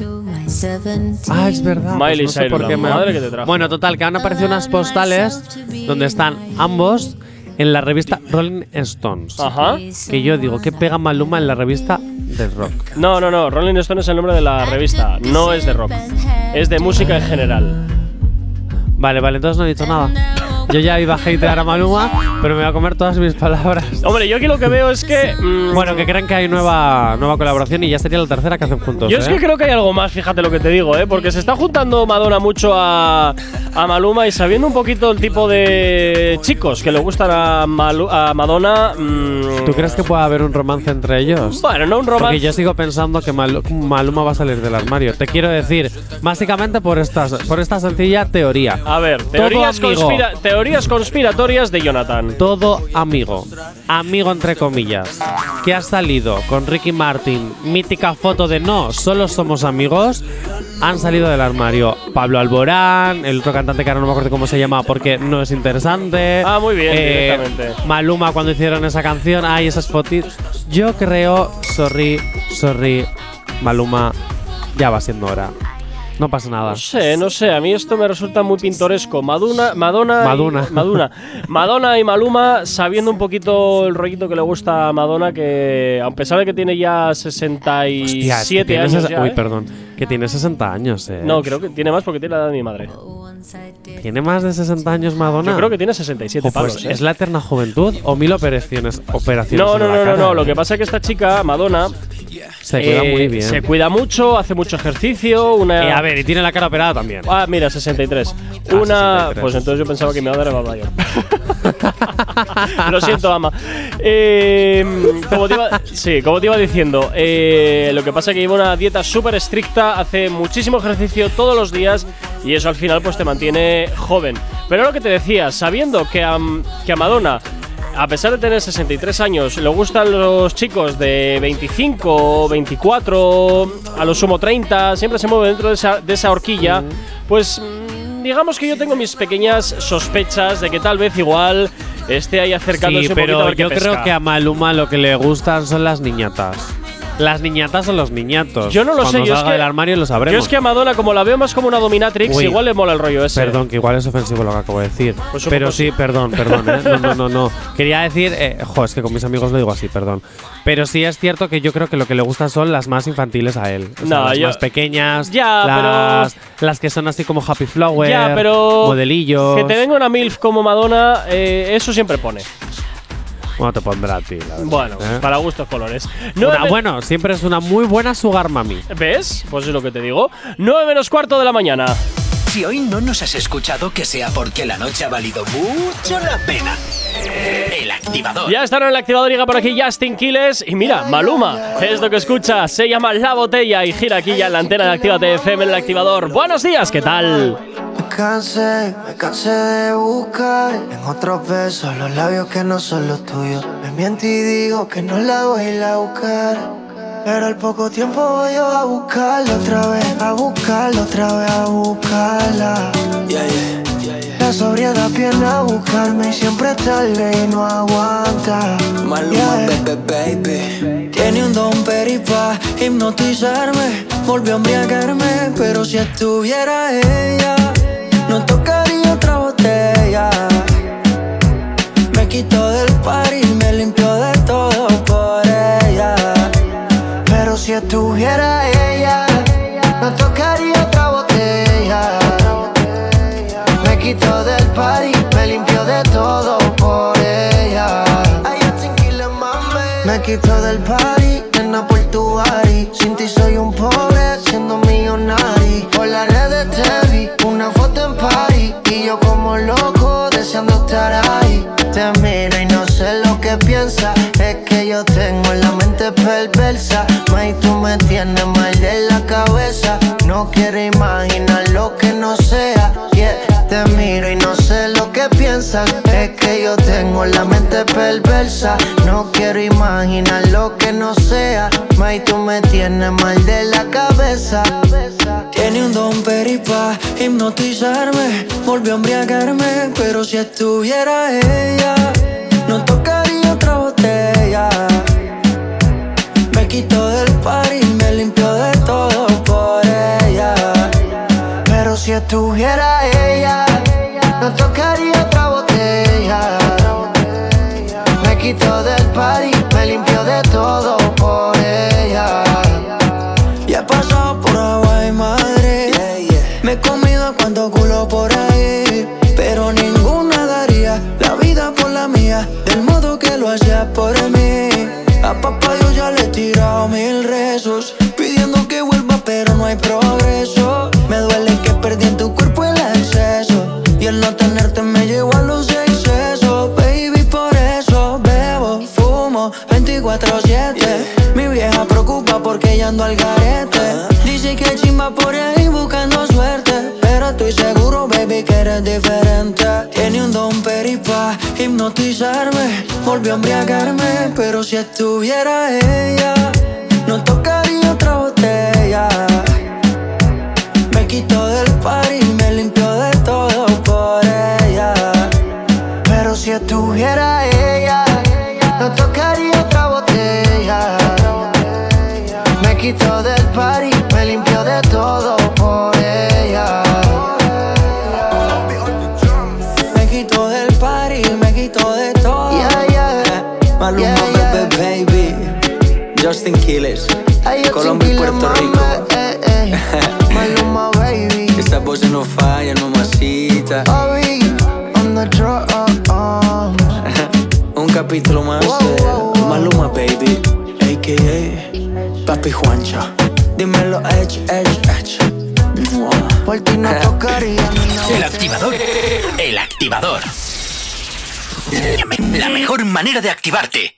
S2: Ah, es verdad. pues
S1: Miley
S2: no sé por qué me-
S1: madre que te trajo.
S2: Bueno, total, que han aparecido unas postales donde están ambos en la revista Rolling Stones.
S1: Ajá.
S2: Que yo digo, ¿qué pega Maluma en la revista del rock?
S1: No, no, no. Rolling Stone es el nombre de la revista. No es de rock. Es de música en general.
S2: Vale, vale, entonces no he dicho nada. Yo ya iba a hatear a Maluma, pero me voy a comer todas mis palabras.
S1: Hombre, yo aquí lo que veo es que. mm,
S2: Bueno, que creen que hay nueva, nueva colaboración y ya sería la tercera que hacen juntos.
S1: Yo es
S2: ¿eh?
S1: que creo que hay algo más, fíjate lo que te digo, ¿eh? Porque se está juntando Madonna mucho a, a Maluma y sabiendo un poquito el tipo de chicos que le gustan a, Malu- a Madonna. mm,
S2: ¿Tú crees que puede haber un romance entre ellos?
S1: Bueno, no un
S2: Porque
S1: romance.
S2: yo sigo pensando que Malu- Maluma va a salir del armario. Te quiero decir, básicamente por esta, por esta sencilla teoría.
S1: A ver, teorías,
S2: amigo.
S1: conspira- teorías conspiratorias de Jonathan.
S2: Todo amigo, amigo entre comillas, que ha salido con Ricky Martin, mítica foto de no, solo somos amigos, han salido del armario. Pablo Alborán, el otro cantante que ahora no me acuerdo cómo se llama porque no es interesante. Eh,
S1: Ah, muy bien, directamente.
S2: Maluma cuando hicieron esa canción, hay esas fotos. Yo creo, sorry, sorry, Maluma, ya va siendo hora. No pasa nada.
S1: No sé, no sé, a mí esto me resulta muy pintoresco. Madonna, Madonna, y-
S2: Madonna.
S1: Madonna, Madonna y Maluma sabiendo un poquito el rollito que le gusta a Madonna, que a pesar de que tiene ya 67
S2: Hostia, es que tiene
S1: años ya,
S2: Uy,
S1: ¿eh?
S2: perdón. Que tiene 60 años, eh.
S1: No, creo que tiene más porque tiene la edad de mi madre.
S2: ¿Tiene más de 60 años Madonna?
S1: Yo creo que tiene 67
S2: Jo, pues,
S1: palos, ¿eh?
S2: ¿Es la eterna juventud o mil operaciones? operaciones
S1: No,
S2: en
S1: no,
S2: la
S1: no, no, no. Lo que pasa es que esta chica, Madonna,
S2: Se cuida
S1: eh,
S2: muy bien.
S1: se cuida mucho, hace mucho ejercicio. Una,
S2: Eh, a ver, y tiene la cara operada también.
S1: Ah, mira, 63.
S2: Ah,
S1: Una.
S2: 63.
S1: Pues entonces yo pensaba que mi madre era más mayor. Lo siento, ama. Eh, como te iba, sí, como te iba diciendo, eh, lo que pasa es que lleva una dieta súper estricta, hace muchísimo ejercicio todos los días y eso al final pues te mantiene joven. Pero lo que te decía, sabiendo que a, que a Madonna a pesar de tener 63 años, le gustan los chicos de 25, 24, a lo sumo 30, siempre se mueve dentro de esa, de esa horquilla, pues mm, digamos que yo tengo mis pequeñas sospechas de que tal vez igual esté ahí acercándose
S2: Sí,
S1: un poquito a
S2: pero
S1: ver qué
S2: yo creo
S1: pesca.
S2: que a Maluma lo que le gustan son las niñatas. Las niñatas o los niñatos.
S1: Yo no lo sé, yo es que-
S2: del armario lo
S1: Yo
S2: sabremos.
S1: es que a Madonna, como la veo más como una dominatrix,
S2: Uy.
S1: igual le mola el rollo ese.
S2: Perdón, que igual es ofensivo lo que acabo de decir.
S1: Pues
S2: pero sí, perdón, perdón. ¿eh? No, no, no, no. Quería decir, eh, jo, es que con mis amigos lo digo así, perdón. Pero sí es cierto que yo creo que lo que le gustan son las más infantiles a él. O sea,
S1: No,
S2: las
S1: yo-
S2: más pequeñas.
S1: Ya,
S2: las, las que son así como Happy Flower.
S1: ya, pero.
S2: Modelillos.
S1: Que te venga una MILF como Madonna, eh, eso siempre pone.
S2: Bueno, te pondrá a ti, la verdad,
S1: Bueno,
S2: ¿eh?
S1: para gustos colores.
S2: Una- bueno, siempre es una muy buena sugar mami.
S1: ¿Ves? Pues es lo que te digo. 9 menos cuarto de la mañana.
S3: Si hoy no nos has escuchado, que sea porque la noche ha valido mucho la pena. El activador.
S1: Ya están en el activador, llega por aquí Justin Quiles. Y mira, Maluma, es lo que escucha. Se llama La Botella y gira aquí ya en la antena de Actívate FM en el activador. Buenos días, ¿qué tal?
S4: Me cansé, me cansé de buscar en otros besos los labios que no son los tuyos. Me miento y digo que no la voy a ir a buscar. Pero al poco tiempo voy yo a buscarla otra vez, a buscarla otra vez, a buscarla. La sobriedad viene a buscarme y siempre es tarde y no aguanta.
S14: Maluma, baby, baby. Tiene un don peripa hipnotizarme. Volvió a embriagarme, pero si estuviera ella, no tocaría otra botella. Me quitó del par y me limpió
S4: si estuviera ella, no tocaría otra botella. Me quitó del party, me limpió de todo por ella. Me quitó del party, nena por tu body. Sin ti soy un pobre, siendo millonario. Por las redes te vi, una foto en party. Y yo como loco, deseando estar ahí. Te miro y no sé lo que piensas. Es que yo tengo la mente perversa. May, tú me tienes mal de la cabeza. No quiero imaginar lo que no sea. Te miro y no sé lo que piensas. Es que yo tengo la mente perversa. No quiero imaginar lo que no sea. May, tú me tienes mal de la cabeza.
S14: Tiene un don peripa hipnotizarme. Volvió a embriagarme, pero si estuviera ella, no tocaría otra botella. Me quitó del par y me limpió de todo por ella.
S4: Pero si estuviera ella, no tocaría otra botella. Me quitó del party, me limpió de todo por ella.
S14: Ya he pasado por agua y madre. Me he comido cuánto culo por ahí. Pero ninguna daría la vida por la mía. Del modo que lo hacía por mí. A papá tirado mil rezos. Pidiendo que vuelva, pero no hay progreso. Embriagarme, pero si estuviera ella, no tocaría otra botella. Me quitó del par
S15: Puerto Rico.
S4: eh, eh. Maluma, baby.
S15: Estas voces no
S4: on the drum.
S15: Un capítulo más de Maluma, baby, a.k.a. Papi Juancho. Dímelo, Edge, Edge, Edge.
S4: Por ti no tocaría no.
S3: El activador. El activador. La mejor manera de activarte.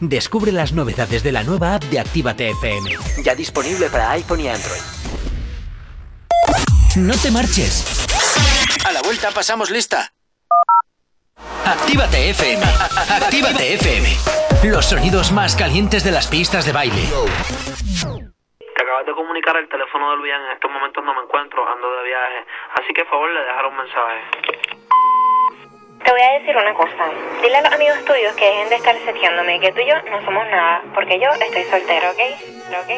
S3: Descubre las novedades de la nueva app de Actívate FM. Ya disponible para iPhone y Android. No te marches. A la vuelta pasamos lista. Actívate FM. Actívate FM. Los sonidos más calientes de las pistas de baile.
S16: Te acabas de comunicar el teléfono de Luis en estos momentos no me encuentro, ando de viaje. Así que, por favor, le dejaré un mensaje.
S17: Te voy a decir una cosa. Dile a los amigos tuyos que dejen de estar seteándome que tú y yo no somos nada, porque yo estoy soltero, ¿ok? ¿Ok?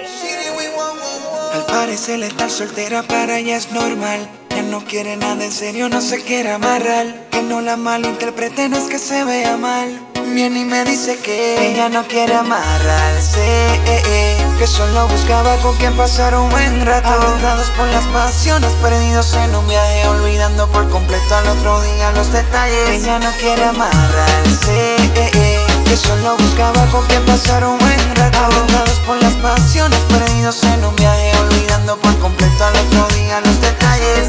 S18: Al parecer estar soltera para ella es normal. Ya no quiere nada en serio, no se quiere amarrar. Que no la malinterprete, no es que se vea mal. Y me dice que ella no quiere amarrarse. eh, eh, Que solo buscaba con quien pasar un buen rato. Arrastrados por las pasiones, perdidos en un viaje, olvidando por completo al otro día los detalles. Ella no quiere amarrarse. eh, eh, que solo buscaba con quien pasar un buen rato Arrastrados por las pasiones, perdidos en un viaje Olvidando por completo al otro día los detalles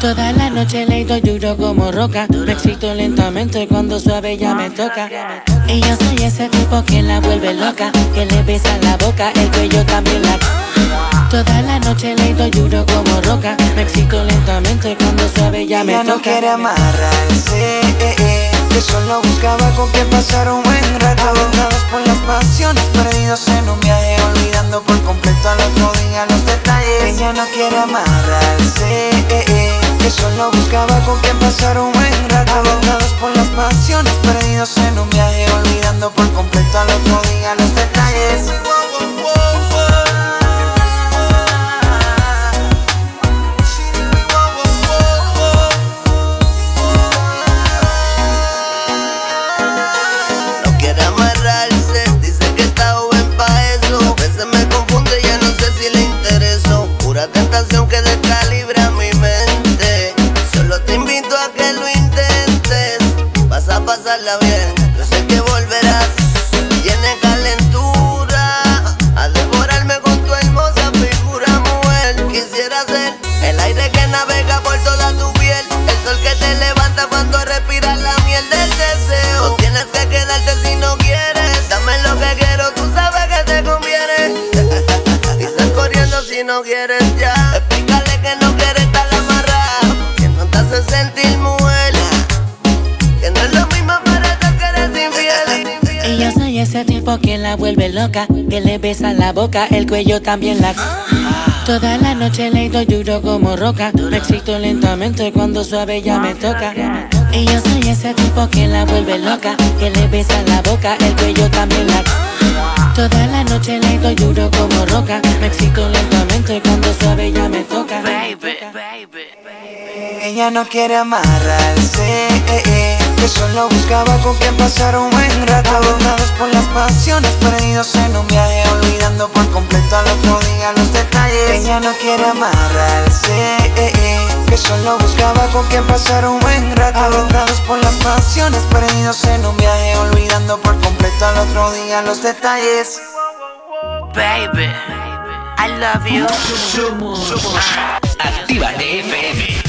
S19: Toda la noche le doy duro como roca, me excito lentamente cuando suave ya me toca. Y yo soy ese tipo que la vuelve loca, que le besa la boca, el cuello también la... Toda la noche le doy duro como roca, me excito lentamente cuando suave ya me
S18: Ella
S19: toca.
S18: no quiere amarrarse eh, eh, Que solo buscaba con quien pasar un buen rato. Arrastrados por las pasiones, perdidos en un viaje Olvidando por completo al otro día los detalles. Ella no quiere amarrarse eh, eh, Que solo buscaba con quien pasar un buen rato. Arrastrados por las pasiones, perdidos en un viaje Olvidando por completo al otro día los detalles
S20: no quieres ya. Explícale que no quieres estar amarrado, que no te hace sentir mujer. Que no es lo mismo parece que eres infiel.
S19: Yo soy ese tipo que la vuelve loca, que le besa la boca, el cuello también la... Toda la noche le doy duro como roca, me excito lentamente cuando suave ya me toca. Y yo soy ese tipo que la vuelve loca, que le besa la boca, el cuello también la... Toda la noche le doy duro como roca, me excito lentamente cuando suave ya me toca.
S18: Ella no quiere amarrarse, eh, eh, que solo buscaba con quien pasar un buen rato. Agotados por las pasiones, perdidos en un viaje, olvidando por completo al otro día los detalles. Ella no quiere amarrarse, eh, eh, que solo buscaba con quien pasar un buen rato. Agotados por las pasiones, perdidos en un viaje, olvidando por completo al otro día los detalles.
S21: Baby, I love you.
S3: Somos Actívate FM.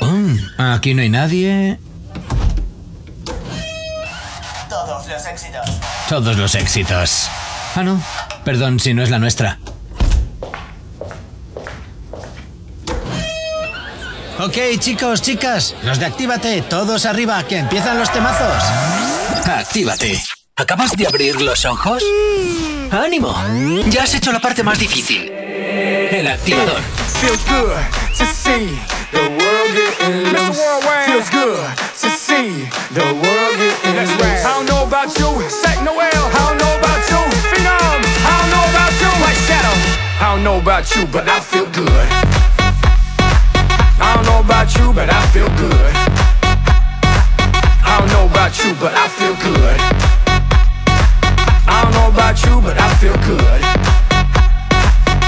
S3: Um, aquí no hay nadie.
S10: Todos los éxitos.
S3: Todos los éxitos. Ah, no. Perdón si no es la nuestra. Ok, chicos, chicas, los de Actívate, todos arriba, que empiezan los temazos. Actívate. ¿Acabas de abrir los ojos? ¡Ánimo! Ya has hecho la parte más difícil. El activador.
S22: Feels good to see the world getting loose. Feels good to see the world getting loose. I don't know about you, Sack Noel. I don't know about you, Phenom. I don't know about you, White Shadow. I don't know about you, but I feel good. I don't know about you, but I feel good. I don't know about you, but I feel good. I don't know about you, but I feel good.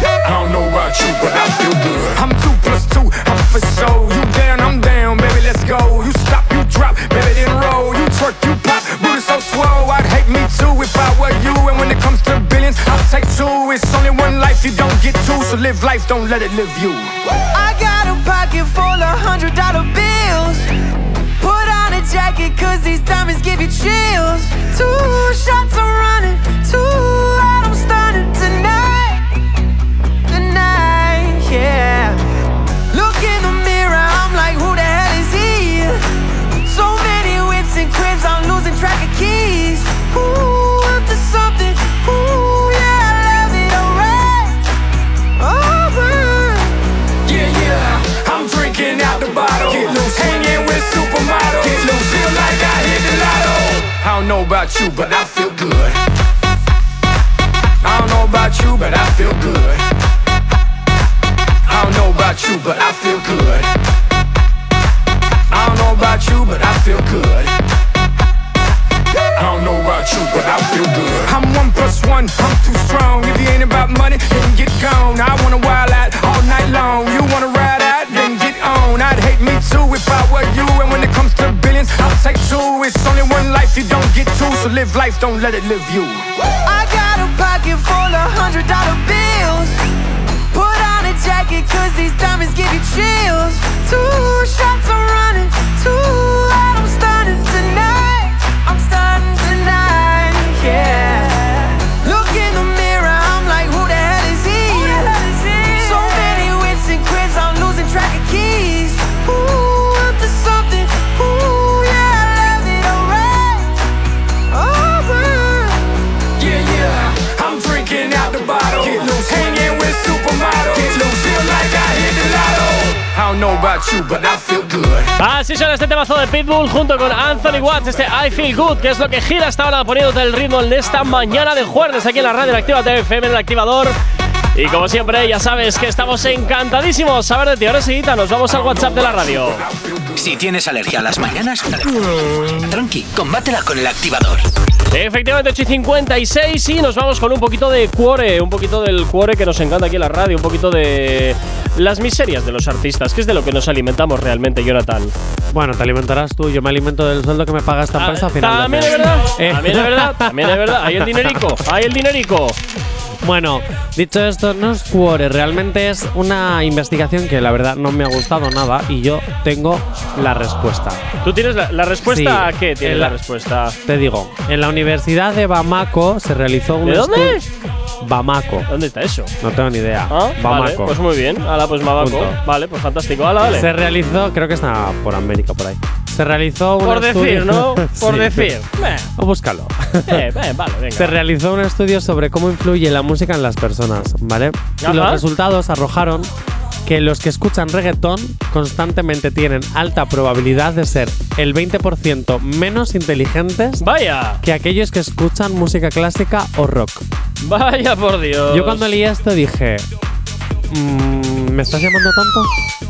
S22: I don't know about you, but I feel good. I'm two plus two, I'm for show. You down, I'm down, baby, let's go. You stop, you drop, baby, then roll. You twerk, you pop, booty so swole. I'd hate me too if I were you. And when it comes to billions, I'll take two. It's only one life, you don't get two. So live life, don't let it live you.
S14: I got pocket full of hundred dollar bills. Put on a jacket, cause these diamonds give you chills. Two shots I'm running, two out I'm stunning tonight.
S22: Know about you, but I feel good. I don't know about you, but I feel good. I don't know about you, but I feel good. I don't know about you, but I feel good. I don't know about you, but I feel good. I'm one plus one, I'm too strong. If you ain't about money, then get gone. I wanna wild out all night long. You wanna ride out, then get on. I'd hate me too if I were you. And when it comes to billions, I'll take two. It's only one life, you don't get two. So live life, don't let it live you.
S14: I got a pocket full of hundred dollar bills. Put on a jacket, cause these diamonds give you chills. Two shots I'm running, two out I'm stunning tonight. I'm stunning tonight, yeah. Look in the mirror,
S1: Así suena este temazo de Pitbull junto con Anthony Watts, este I Feel Good, que es lo que gira hasta ahora poniéndote el ritmo en esta mañana de jueves aquí en la radio Activa FM en el activador. Y como siempre, ya sabes que estamos encantadísimos de saber de ti. Ahora seguida nos vamos al WhatsApp de la radio.
S3: Si tienes alergia a las mañanas, tranqui, combátela con el activador.
S1: Efectivamente, 8 y 56 y nos vamos con un poquito de cuore, un poquito del cuore que nos encanta aquí en la radio, un poquito de las miserias de los artistas, que es de lo que nos alimentamos realmente, Jonathan.
S2: Bueno, te alimentarás tú, yo me alimento del sueldo que me paga esta empresa a final de
S1: También es verdad,
S2: Eh.
S1: también es verdad, también es verdad. Ahí el dinerico, ahí el dinerico.
S2: Bueno, dicho esto, no es cuore, realmente es una investigación que la verdad no me ha gustado nada y yo tengo la respuesta.
S1: ¿Tú tienes la, la respuesta
S2: Sí,
S1: a qué tienes
S2: en
S1: la
S2: la-
S1: respuesta?
S2: Te digo, en la Universidad de Bamako se realizó un
S1: ¿De dónde?
S2: Bamako.
S1: ¿Dónde está eso?
S2: No tengo ni idea.
S1: Ah, vale,
S2: Bamako.
S1: pues muy bien. Hala, pues.
S2: Punto.
S1: Vale, pues fantástico. Hala, dale.
S2: Se realizó, creo que está por América, por ahí. Se realizó un
S1: Por decir,
S2: estudio-
S1: ¿no? Por
S2: Sí.
S1: decir.
S2: O búscalo.
S1: eh, eh, vale, venga.
S2: Se realizó un estudio sobre cómo influye la música en las personas, ¿vale? Y
S1: Ajá.
S2: los resultados arrojaron que los que escuchan reggaetón constantemente tienen alta probabilidad de ser el 20% menos inteligentes
S1: Vaya,
S2: que aquellos que escuchan música clásica o rock.
S1: vaya por Dios.
S2: Yo cuando leí esto dije, "Mm, ¿me estás llamando tonto?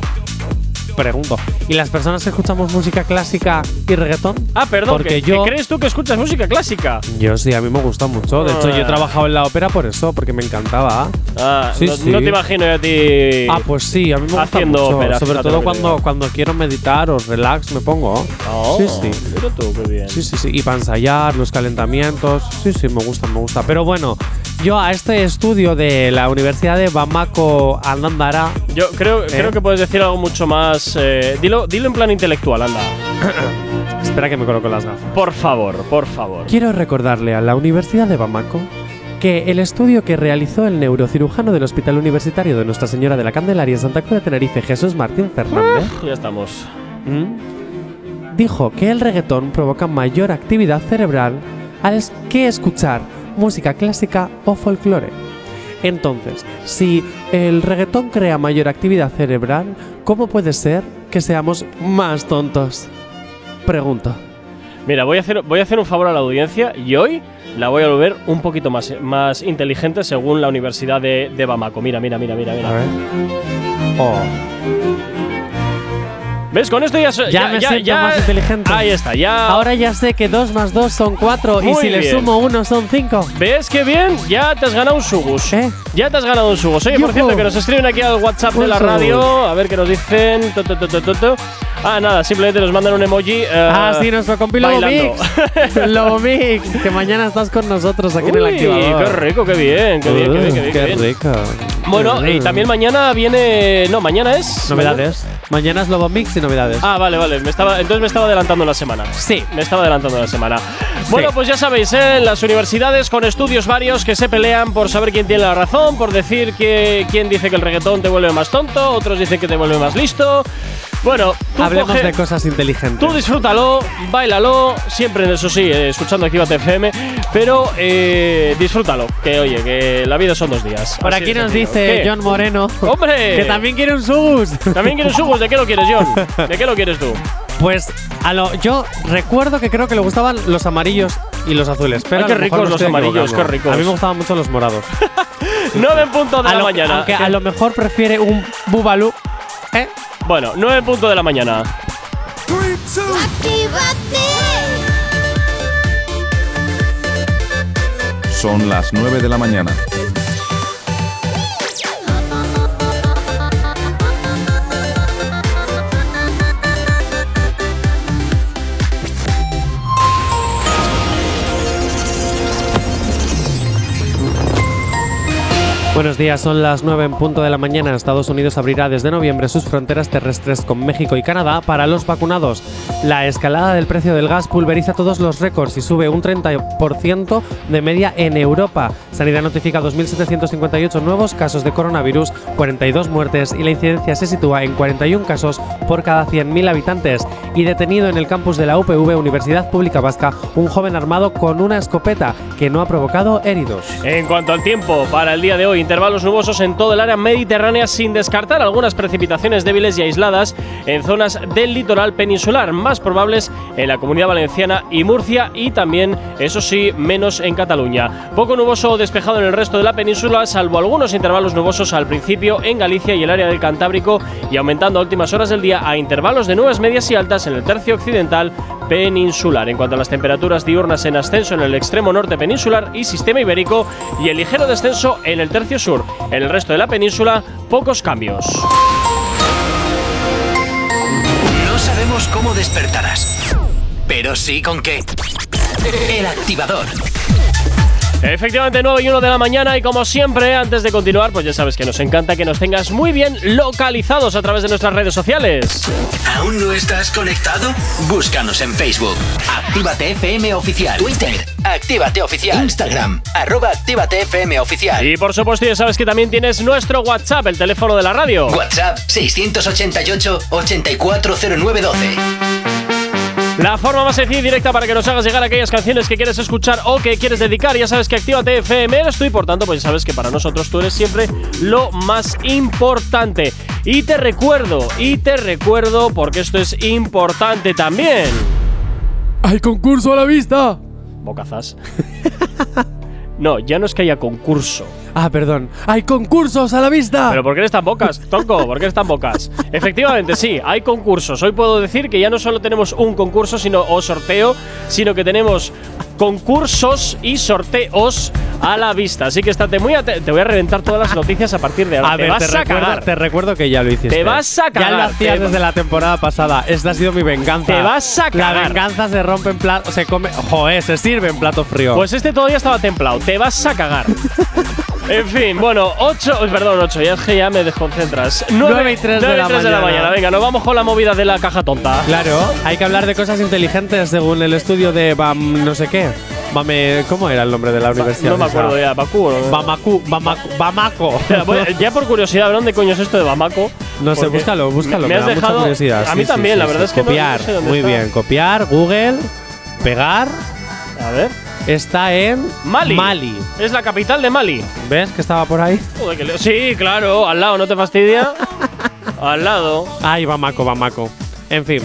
S2: Pregunto. ¿Y las personas que escuchamos música clásica y reggaetón?
S1: Ah, perdón,
S2: Porque
S1: ¿que, que
S2: yo-
S1: crees tú que escuchas música clásica?
S2: Yo sí, a mí me gusta mucho. De hecho, yo he
S1: Ah.
S2: trabajado en la ópera por eso, porque me encantaba.
S1: Ah,
S2: Sí,
S1: no,
S2: sí.
S1: no te imagino yo a ti.
S2: Ah, pues sí, a mí me gusta
S1: Haciendo
S2: mucho.
S1: ópera,
S2: Sobre todo cuando, cuando quiero meditar o relax me pongo.
S1: Oh,
S2: sí, sí.
S1: Mira tú, qué bien.
S2: Sí, sí, sí. Y para ensayar, los calentamientos. Sí, sí, me gusta, me gusta. Pero bueno, yo a este estudio de la Universidad de Bamako Andandara.
S1: Yo creo,
S2: ¿Eh?
S1: creo que puedes decir algo mucho más. Eh, dilo, dilo en plan intelectual, anda.
S2: Espera que me coloco las gafas.
S1: Por favor, por favor.
S2: Quiero recordarle a la Universidad de Bamako que el estudio que realizó el neurocirujano del Hospital Universitario de Nuestra Señora de la Candelaria en Santa Cruz de Tenerife, Jesús Martín Fernández,
S1: Ya estamos.
S2: ¿Mm? dijo que el reggaetón provoca mayor actividad cerebral al que escuchar música clásica o folclore. Entonces, si el reggaetón crea mayor actividad cerebral, ¿cómo puede ser que seamos más tontos? Pregunto.
S1: Mira, voy a, hacer, voy a hacer un favor a la audiencia y hoy la voy a volver un poquito más, más inteligente según la Universidad de, de Bamako. Mira, mira, mira, mira, mira.
S2: A ver. Oh.
S1: ¿Ves? Con esto ya, so-
S2: Ya, me siento más inteligente.
S1: Ahí está, ya.
S2: Ahora ya sé que 2 más 2 son 4 y si le sumo 1 son 5.
S1: ¿Ves qué bien? Ya te has ganado un sugus. Ya te has ganado un sugus. Oye, por cierto, que nos escriben aquí al WhatsApp de la radio. A ver qué nos dicen. Ah, nada, simplemente nos mandan un emoji. eh,
S2: Ah, sí, nuestro compi Lobo
S1: bailando.
S2: Mix. Lobo Mix, que mañana estás con nosotros aquí en el activador.
S1: qué rico, qué bien, qué bien, qué bien, qué bien,
S2: qué
S1: qué bien. Bueno, y también mañana viene. No, mañana es.
S2: Novedades. Mañana es Lobo Mix y novedades.
S1: Ah, vale, vale. Me estaba, entonces me estaba adelantando la semana.
S2: Sí.
S1: Me estaba adelantando la semana. Bueno, pues ya sabéis, ¿eh? las universidades con estudios varios que se pelean por saber quién tiene la razón, por decir que quién dice que el reggaetón te vuelve más tonto, otros dicen que te vuelve más listo. Bueno, tú
S2: Hablemos
S1: coge-
S2: de cosas inteligentes.
S1: Tú disfrútalo, bailalo, siempre eso sí, eh, escuchando Actívate FM, pero eh, disfrútalo, que oye, que la vida son dos días.
S2: Por
S1: Así
S2: aquí nos dice
S1: ¿Qué?
S2: John Moreno.
S1: ¡Hombre!
S2: Que también quiere un subus.
S1: También quieres subos, ¿de qué lo quieres, John? ¿De qué lo quieres tú?
S2: Pues a lo, yo recuerdo que creo que le gustaban los amarillos y los azules. Pero
S1: Ay, qué ricos los amarillos, qué ricos.
S2: A mí me gustaban mucho los morados.
S1: 9 en punto de
S2: A
S1: la
S2: lo-
S1: mañana.
S2: A lo mejor prefiere un bubalú.
S1: Bueno, 9 en punto de la mañana.
S23: Son las 9 de la mañana.
S2: Buenos días, son las 9 en punto de la mañana. Estados Unidos abrirá desde noviembre sus fronteras terrestres con México y Canadá para los vacunados. La escalada del precio del gas pulveriza todos los récords y sube un 30% de media en Europa. Sanidad notifica 2.758 nuevos casos de coronavirus, 42 muertes y la incidencia se sitúa en 41 casos por cada 100.000 habitantes. Y detenido en el campus de la UPV Universidad Pública Vasca un joven armado con una escopeta que no ha provocado heridos.
S1: En cuanto al tiempo, para el día de hoy, intervalos nubosos en todo el área mediterránea sin descartar algunas precipitaciones débiles y aisladas en zonas del litoral peninsular, más probables en la Comunidad Valenciana y Murcia y también, eso sí, menos en Cataluña. Poco nuboso o despejado en el resto de la península, salvo algunos intervalos nubosos al principio en Galicia y el área del Cantábrico y aumentando a últimas horas del día a intervalos de nubes medias y altas en el tercio occidental peninsular. En cuanto a las temperaturas diurnas en ascenso en el extremo norte peninsular y sistema ibérico y el ligero descenso en el tercio sur. En el resto de la península, pocos cambios.
S3: No sabemos cómo despertarás, pero sí con qué. El activador.
S1: Efectivamente, 9 y 1 de la mañana y como siempre, antes de continuar, pues ya sabes que nos encanta que nos tengas muy bien localizados a través de nuestras redes sociales.
S3: ¿Aún no estás conectado? Búscanos en Facebook. Actívate FM Oficial. Twitter. Actívate Oficial. Instagram. Arroba Actívate FM Oficial.
S1: Y por supuesto, ya sabes que también tienes nuestro WhatsApp, el teléfono de la radio.
S3: WhatsApp 688-840912.
S1: La forma más sencilla y directa para que nos hagas llegar aquellas canciones que quieres escuchar o que quieres dedicar. Ya sabes que Actívate FM eres tú y por tanto, pues ya sabes que para nosotros tú eres siempre lo más importante. Y te recuerdo, y te recuerdo, porque esto es importante también.
S2: ¡Hay concurso a la vista!
S1: Bocazas. no, ya no es que haya concurso.
S2: Ah, perdón. ¡Hay concursos a la vista!
S1: ¿Pero por qué eres tan bocas, Tonco? ¿Por qué eres tan bocas? Efectivamente, sí, hay concursos. Hoy puedo decir que ya no solo tenemos un concurso sino, o sorteo, sino que tenemos concursos y sorteos a la vista. Así que estate muy atento. Te voy a reventar todas las noticias a partir de ahora.
S2: A
S1: te
S2: ver,
S1: vas
S2: te
S1: a
S2: recuerdo,
S1: cagar.
S2: te recuerdo que ya lo hiciste.
S1: Te vas a
S2: Ya
S1: cagar,
S2: lo hacías desde la temporada pasada. Esta ha sido mi venganza.
S1: Te vas a
S2: La
S1: cagar.
S2: venganza se rompe en plato. Se come. Joder, se sirve en plato frío.
S1: Pues este todavía estaba templado. Te vas a cagar. En fin, bueno, 8, perdón, 8, ya es que ya me desconcentras. 9,
S2: Nueve y tres de la mañana.
S1: Venga, nos vamos con la movida de la caja tonta.
S2: Claro, hay que hablar de cosas inteligentes según el estudio de Bam no sé qué. Bame, ¿Cómo era el nombre de la universidad?
S1: No me acuerdo ya, Bakú. ¿no?
S2: Bamaku, Bamaku, Bamako.
S1: Ya, voy- ya por curiosidad, ¿dónde coño es esto de Bamako?
S2: No sé,
S1: Porque
S2: búscalo, búscalo.
S1: Me, has
S2: da mucha
S1: dejado.
S2: curiosidad.
S1: A mí también, la verdad es que no-
S2: copiar,
S1: no sé dónde
S2: muy
S1: está.
S2: bien. Copiar, Google, pegar.
S1: A ver.
S2: Está en
S1: Mali.
S2: Mali.
S1: Es la capital de Mali.
S2: ¿Ves que estaba por ahí?
S1: Joder, que le- Sí, claro, al lado, ¿no te fastidia? al lado.
S2: Ay, Bamako, Bamako. En fin.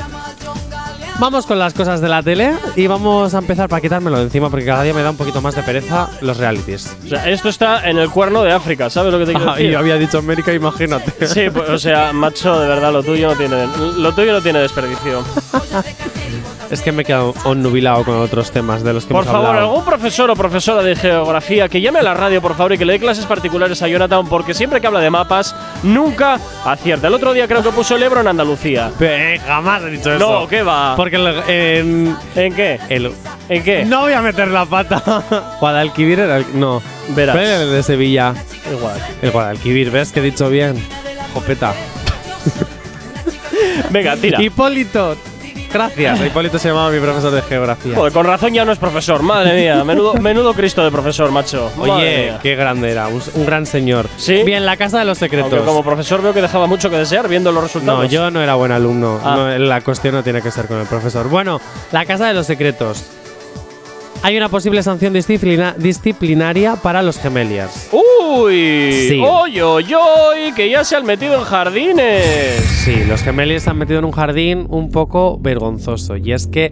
S2: Vamos con las cosas de la tele y vamos a empezar para quitármelo de encima porque cada día me da un poquito más de pereza los realities.
S1: O sea, esto está en el cuerno de África, ¿sabes lo que te quiero
S2: Ah,
S1: decir?
S2: y había dicho América, imagínate.
S1: Sí, pues, o sea, macho, de verdad, lo tuyo no tiene, lo tuyo no tiene desperdicio.
S2: Es que me he quedado onnubilado con otros temas de los que
S1: Por
S2: hemos
S1: favor,
S2: hablado.
S1: algún profesor o profesora de geografía que llame a la radio, por favor, y que le dé clases particulares a Jonathan, porque siempre que habla de mapas, nunca acierta. El otro día creo que puso el Ebro en Andalucía.
S2: Eh, jamás he dicho eso.
S1: No, ¿qué va?
S2: Porque el- en.
S1: ¿En qué?
S2: el-
S1: ¿En qué?
S2: no voy a meter la pata. Guadalquivir era el. No.
S1: Verás.
S2: ¿Cuál era el de Sevilla?
S1: Igual.
S2: El Guadalquivir, ¿ves que he dicho bien? Jopeta.
S1: Venga, tira.
S2: Hipólito. Gracias. Hipólito se llamaba mi profesor de geografía.
S1: Joder, con razón ya no es profesor, madre mía. Menudo, menudo Cristo de profesor, macho.
S2: Oye, qué grande era. Un, un gran señor.
S1: Sí.
S2: Bien, la casa de los secretos.
S1: Aunque como profesor veo que dejaba mucho que desear viendo los resultados.
S2: No, yo no era buen alumno.
S1: Ah.
S2: No, la cuestión no tiene que ser con el profesor. Bueno, la Casa de los Secretos. Hay una posible sanción disciplina- disciplinaria para los gemeliers.
S1: ¡Uy!
S2: Sí.
S1: ¡Oy, oy, oy! Que ya se han metido en jardines.
S2: Sí, los gemeliers se han metido en un jardín un poco vergonzoso. Y es que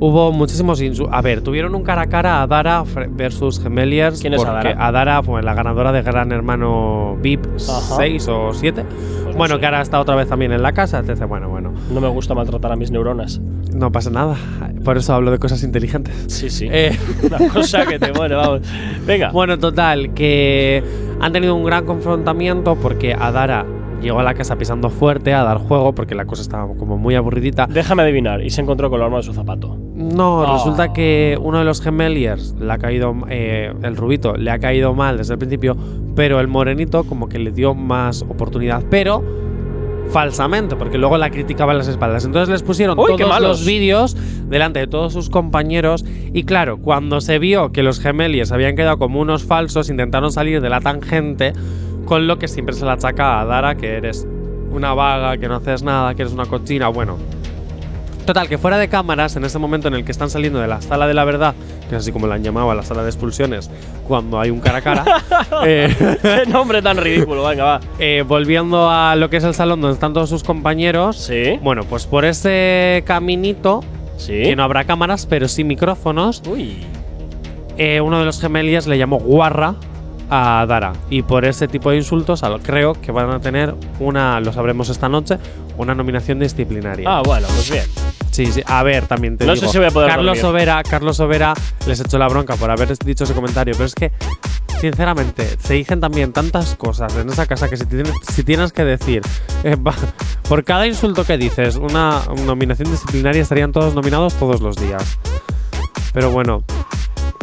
S2: hubo muchísimos insultos. A ver, tuvieron un cara a cara a Dara versus gemeliers.
S1: ¿Quién es
S2: porque
S1: Adara?
S2: Adara, pues la ganadora de Gran Hermano VIP
S1: Ajá.
S2: 6 o 7.
S1: no
S2: bueno,
S1: sé.
S2: que ahora está otra vez también en la casa. Entonces, bueno, bueno.
S1: No me gusta maltratar a mis neuronas.
S2: No pasa nada. Por eso hablo de cosas inteligentes.
S1: Sí, sí.
S2: Eh,
S1: Una cosa que te muere, vamos. Venga.
S2: Bueno, total, que han tenido un gran confrontamiento porque Adara llegó a la casa pisando fuerte a dar juego porque la cosa estaba como muy aburridita.
S1: Déjame adivinar. Y se encontró con el arma de su zapato.
S2: No,
S1: Ah.
S2: resulta que uno de los gemeliers le ha caído, eh, el rubito, le ha caído mal desde el principio, pero el morenito como que le dio más oportunidad, pero falsamente, porque luego la criticaba en las espaldas. Entonces les pusieron
S1: Uy,
S2: todos los vídeos delante de todos sus compañeros y claro, cuando se vio que los gemeliers habían quedado como unos falsos, intentaron salir de la tangente, con lo que siempre se le achaca a Dara que eres una vaga, que no haces nada, que eres una cochina, bueno, Total, que fuera de cámaras, en ese momento en el que están saliendo de la sala de la verdad, que es así como la han llamado a la sala de expulsiones, cuando hay un cara a cara, eh,
S1: Qué nombre tan ridículo. Venga, va.
S2: eh, volviendo a lo que es el salón donde están todos sus compañeros,
S1: Sí.
S2: bueno, pues por ese caminito,
S1: Sí.
S2: que no habrá cámaras, pero sí micrófonos,
S1: Uy.
S2: eh, uno de los gemelias le llamó guarra a Dara. Y por ese tipo de insultos, creo que van a tener una, lo sabremos esta noche, una nominación disciplinaria.
S1: Ah, bueno, pues bien.
S2: Sí, sí. A ver, también te
S1: No
S2: digo.
S1: sé si voy a poder
S2: Carlos. Overa, Carlos Overa les echó la bronca por haber dicho ese comentario, pero es que sinceramente se dicen también tantas cosas en esa casa que si tienes, si tienes que decir eh, va, por cada insulto que dices una nominación disciplinaria estarían todos nominados todos los días. Pero bueno,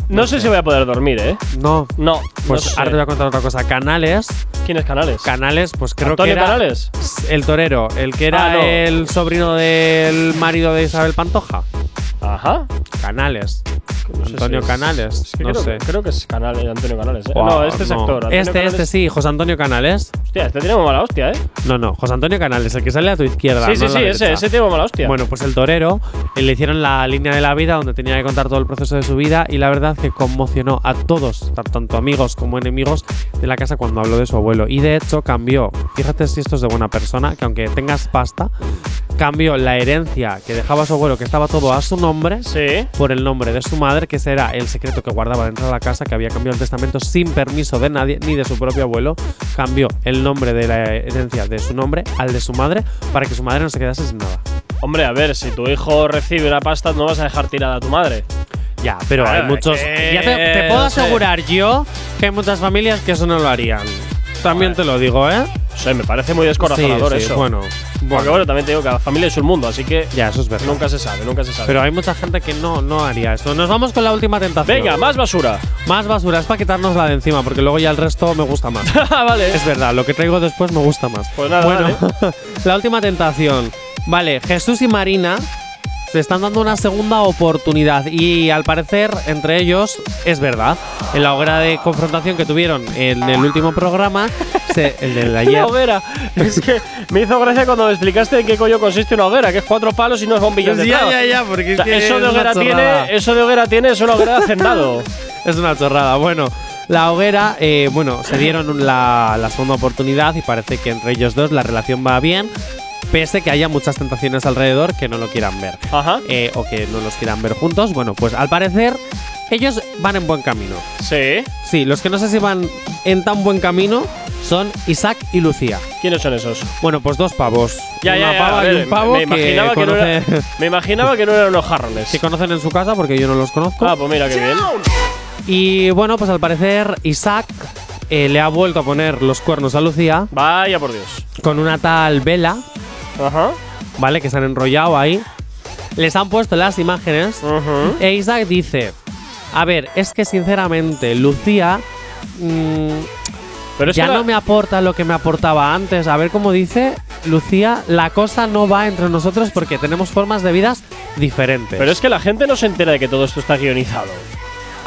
S1: No sé si voy a poder dormir, ¿eh?
S2: no.
S1: No.
S2: Pues
S1: no sé.
S2: ahora te voy a contar otra cosa. Canales,
S1: ¿Quién es Canales?
S2: Canales, pues creo
S1: ¿Antonio
S2: que era
S1: Canales?
S2: el torero, el que era
S1: Ah, no.
S2: el sobrino del marido de Isabel Pantoja.
S1: Ajá.
S2: Canales.
S1: No
S2: Antonio
S1: si es-
S2: Canales.
S1: es que
S2: no
S1: creo,
S2: sé.
S1: Creo que es Canales, Antonio Canales. ¿eh?
S2: Wow,
S1: no, este es
S2: no.
S1: actor. Antonio
S2: Este,
S1: Canales-
S2: este sí, José Antonio Canales.
S1: Hostia, este tiene mala hostia, ¿eh?
S2: No, no, José Antonio Canales, el que sale a tu izquierda.
S1: Sí,
S2: no
S1: sí,
S2: la
S1: sí, ese, ese tiene mala hostia.
S2: Bueno, pues el torero eh, le hicieron la línea de la vida donde tenía que contar todo el proceso de su vida y la verdad que conmocionó a todos, tan- tanto amigos como enemigos de la casa cuando habló de su abuelo. Y de hecho cambió, fíjate si esto es de buena persona, que aunque tengas pasta, cambió la herencia que dejaba su abuelo, que estaba todo a su nombre,
S1: Sí.
S2: por el nombre de su madre, que ese era el secreto que guardaba dentro de la casa, que había cambiado el testamento sin permiso de nadie, ni de su propio abuelo. Cambió el nombre de la herencia de su nombre al de su madre para que su madre no se quedase sin nada.
S1: Hombre, a ver, si tu hijo recibe una pasta, no vas a dejar tirada a tu madre.
S2: Ya, pero hay muchos. Ya te, te puedo asegurar yo que hay muchas familias que eso no lo harían. También te lo digo, ¿eh?
S1: Sea, me parece muy descorazonador
S2: Sí, sí,
S1: eso.
S2: Bueno,
S1: Porque
S2: bueno.
S1: bueno, también te digo que cada familia es un mundo, así que
S2: Ya, eso es verdad.
S1: nunca se sabe, nunca se sabe.
S2: Pero hay mucha gente que no, no haría eso. Nos vamos con la última tentación.
S1: Venga, más basura.
S2: Más basura, es para quitarnos la de encima, porque luego ya el resto me gusta más.
S1: vale.
S2: es verdad, lo que traigo después me gusta más.
S1: Pues nada,
S2: bueno, la última tentación. Vale, Jesús y Marina se están dando una segunda oportunidad y al parecer entre ellos es verdad. En la hoguera de confrontación que tuvieron en el último programa, se- el del ayer.
S1: La hoguera. Es que me hizo gracia cuando me explicaste en qué coño consiste una hoguera, que es cuatro palos y no es bombillas
S2: Pues
S1: de
S2: ya, ya, ya, porque es
S1: O sea,
S2: que
S1: eso
S2: es
S1: de hoguera tiene, eso de hoguera tiene, es una hoguera de hacendado.
S2: Es una chorrada. Bueno, la hoguera, eh, bueno, se dieron la, la segunda oportunidad y parece que entre ellos dos la relación va bien, pese que haya muchas tentaciones alrededor que no lo quieran ver.
S1: Ajá.
S2: eh, o que no los quieran ver juntos. Bueno, pues al parecer ellos van en buen camino.
S1: Sí.
S2: Sí, los que no sé si van en tan buen camino son Isaac y Lucía.
S1: ¿Quiénes son esos?
S2: Bueno, pues dos pavos.
S1: Ya,
S2: Una
S1: ya, ya.
S2: pava
S1: a ver,
S2: y un pavo
S1: me, imaginaba
S2: que,
S1: que, no era, me imaginaba que no eran unos jarrones.
S2: que conocen en su casa porque yo no los conozco.
S1: Ah, pues mira qué bien.
S2: Y bueno, pues al parecer Isaac eh, le ha vuelto a poner los cuernos a Lucía
S1: Vaya por Dios.
S2: con una tal vela,
S1: Ajá.
S2: ¿vale? Que se han enrollado ahí. Les han puesto las imágenes
S1: Ujú.
S2: e Isaac dice, a ver, es que sinceramente Lucía mm,
S1: Pero
S2: ya
S1: la-
S2: no me aporta lo que me aportaba antes. A ver cómo dice Lucía, la cosa no va entre nosotros porque tenemos formas de vidas diferentes.
S1: Pero es que la gente no se entera de que todo esto está guionizado.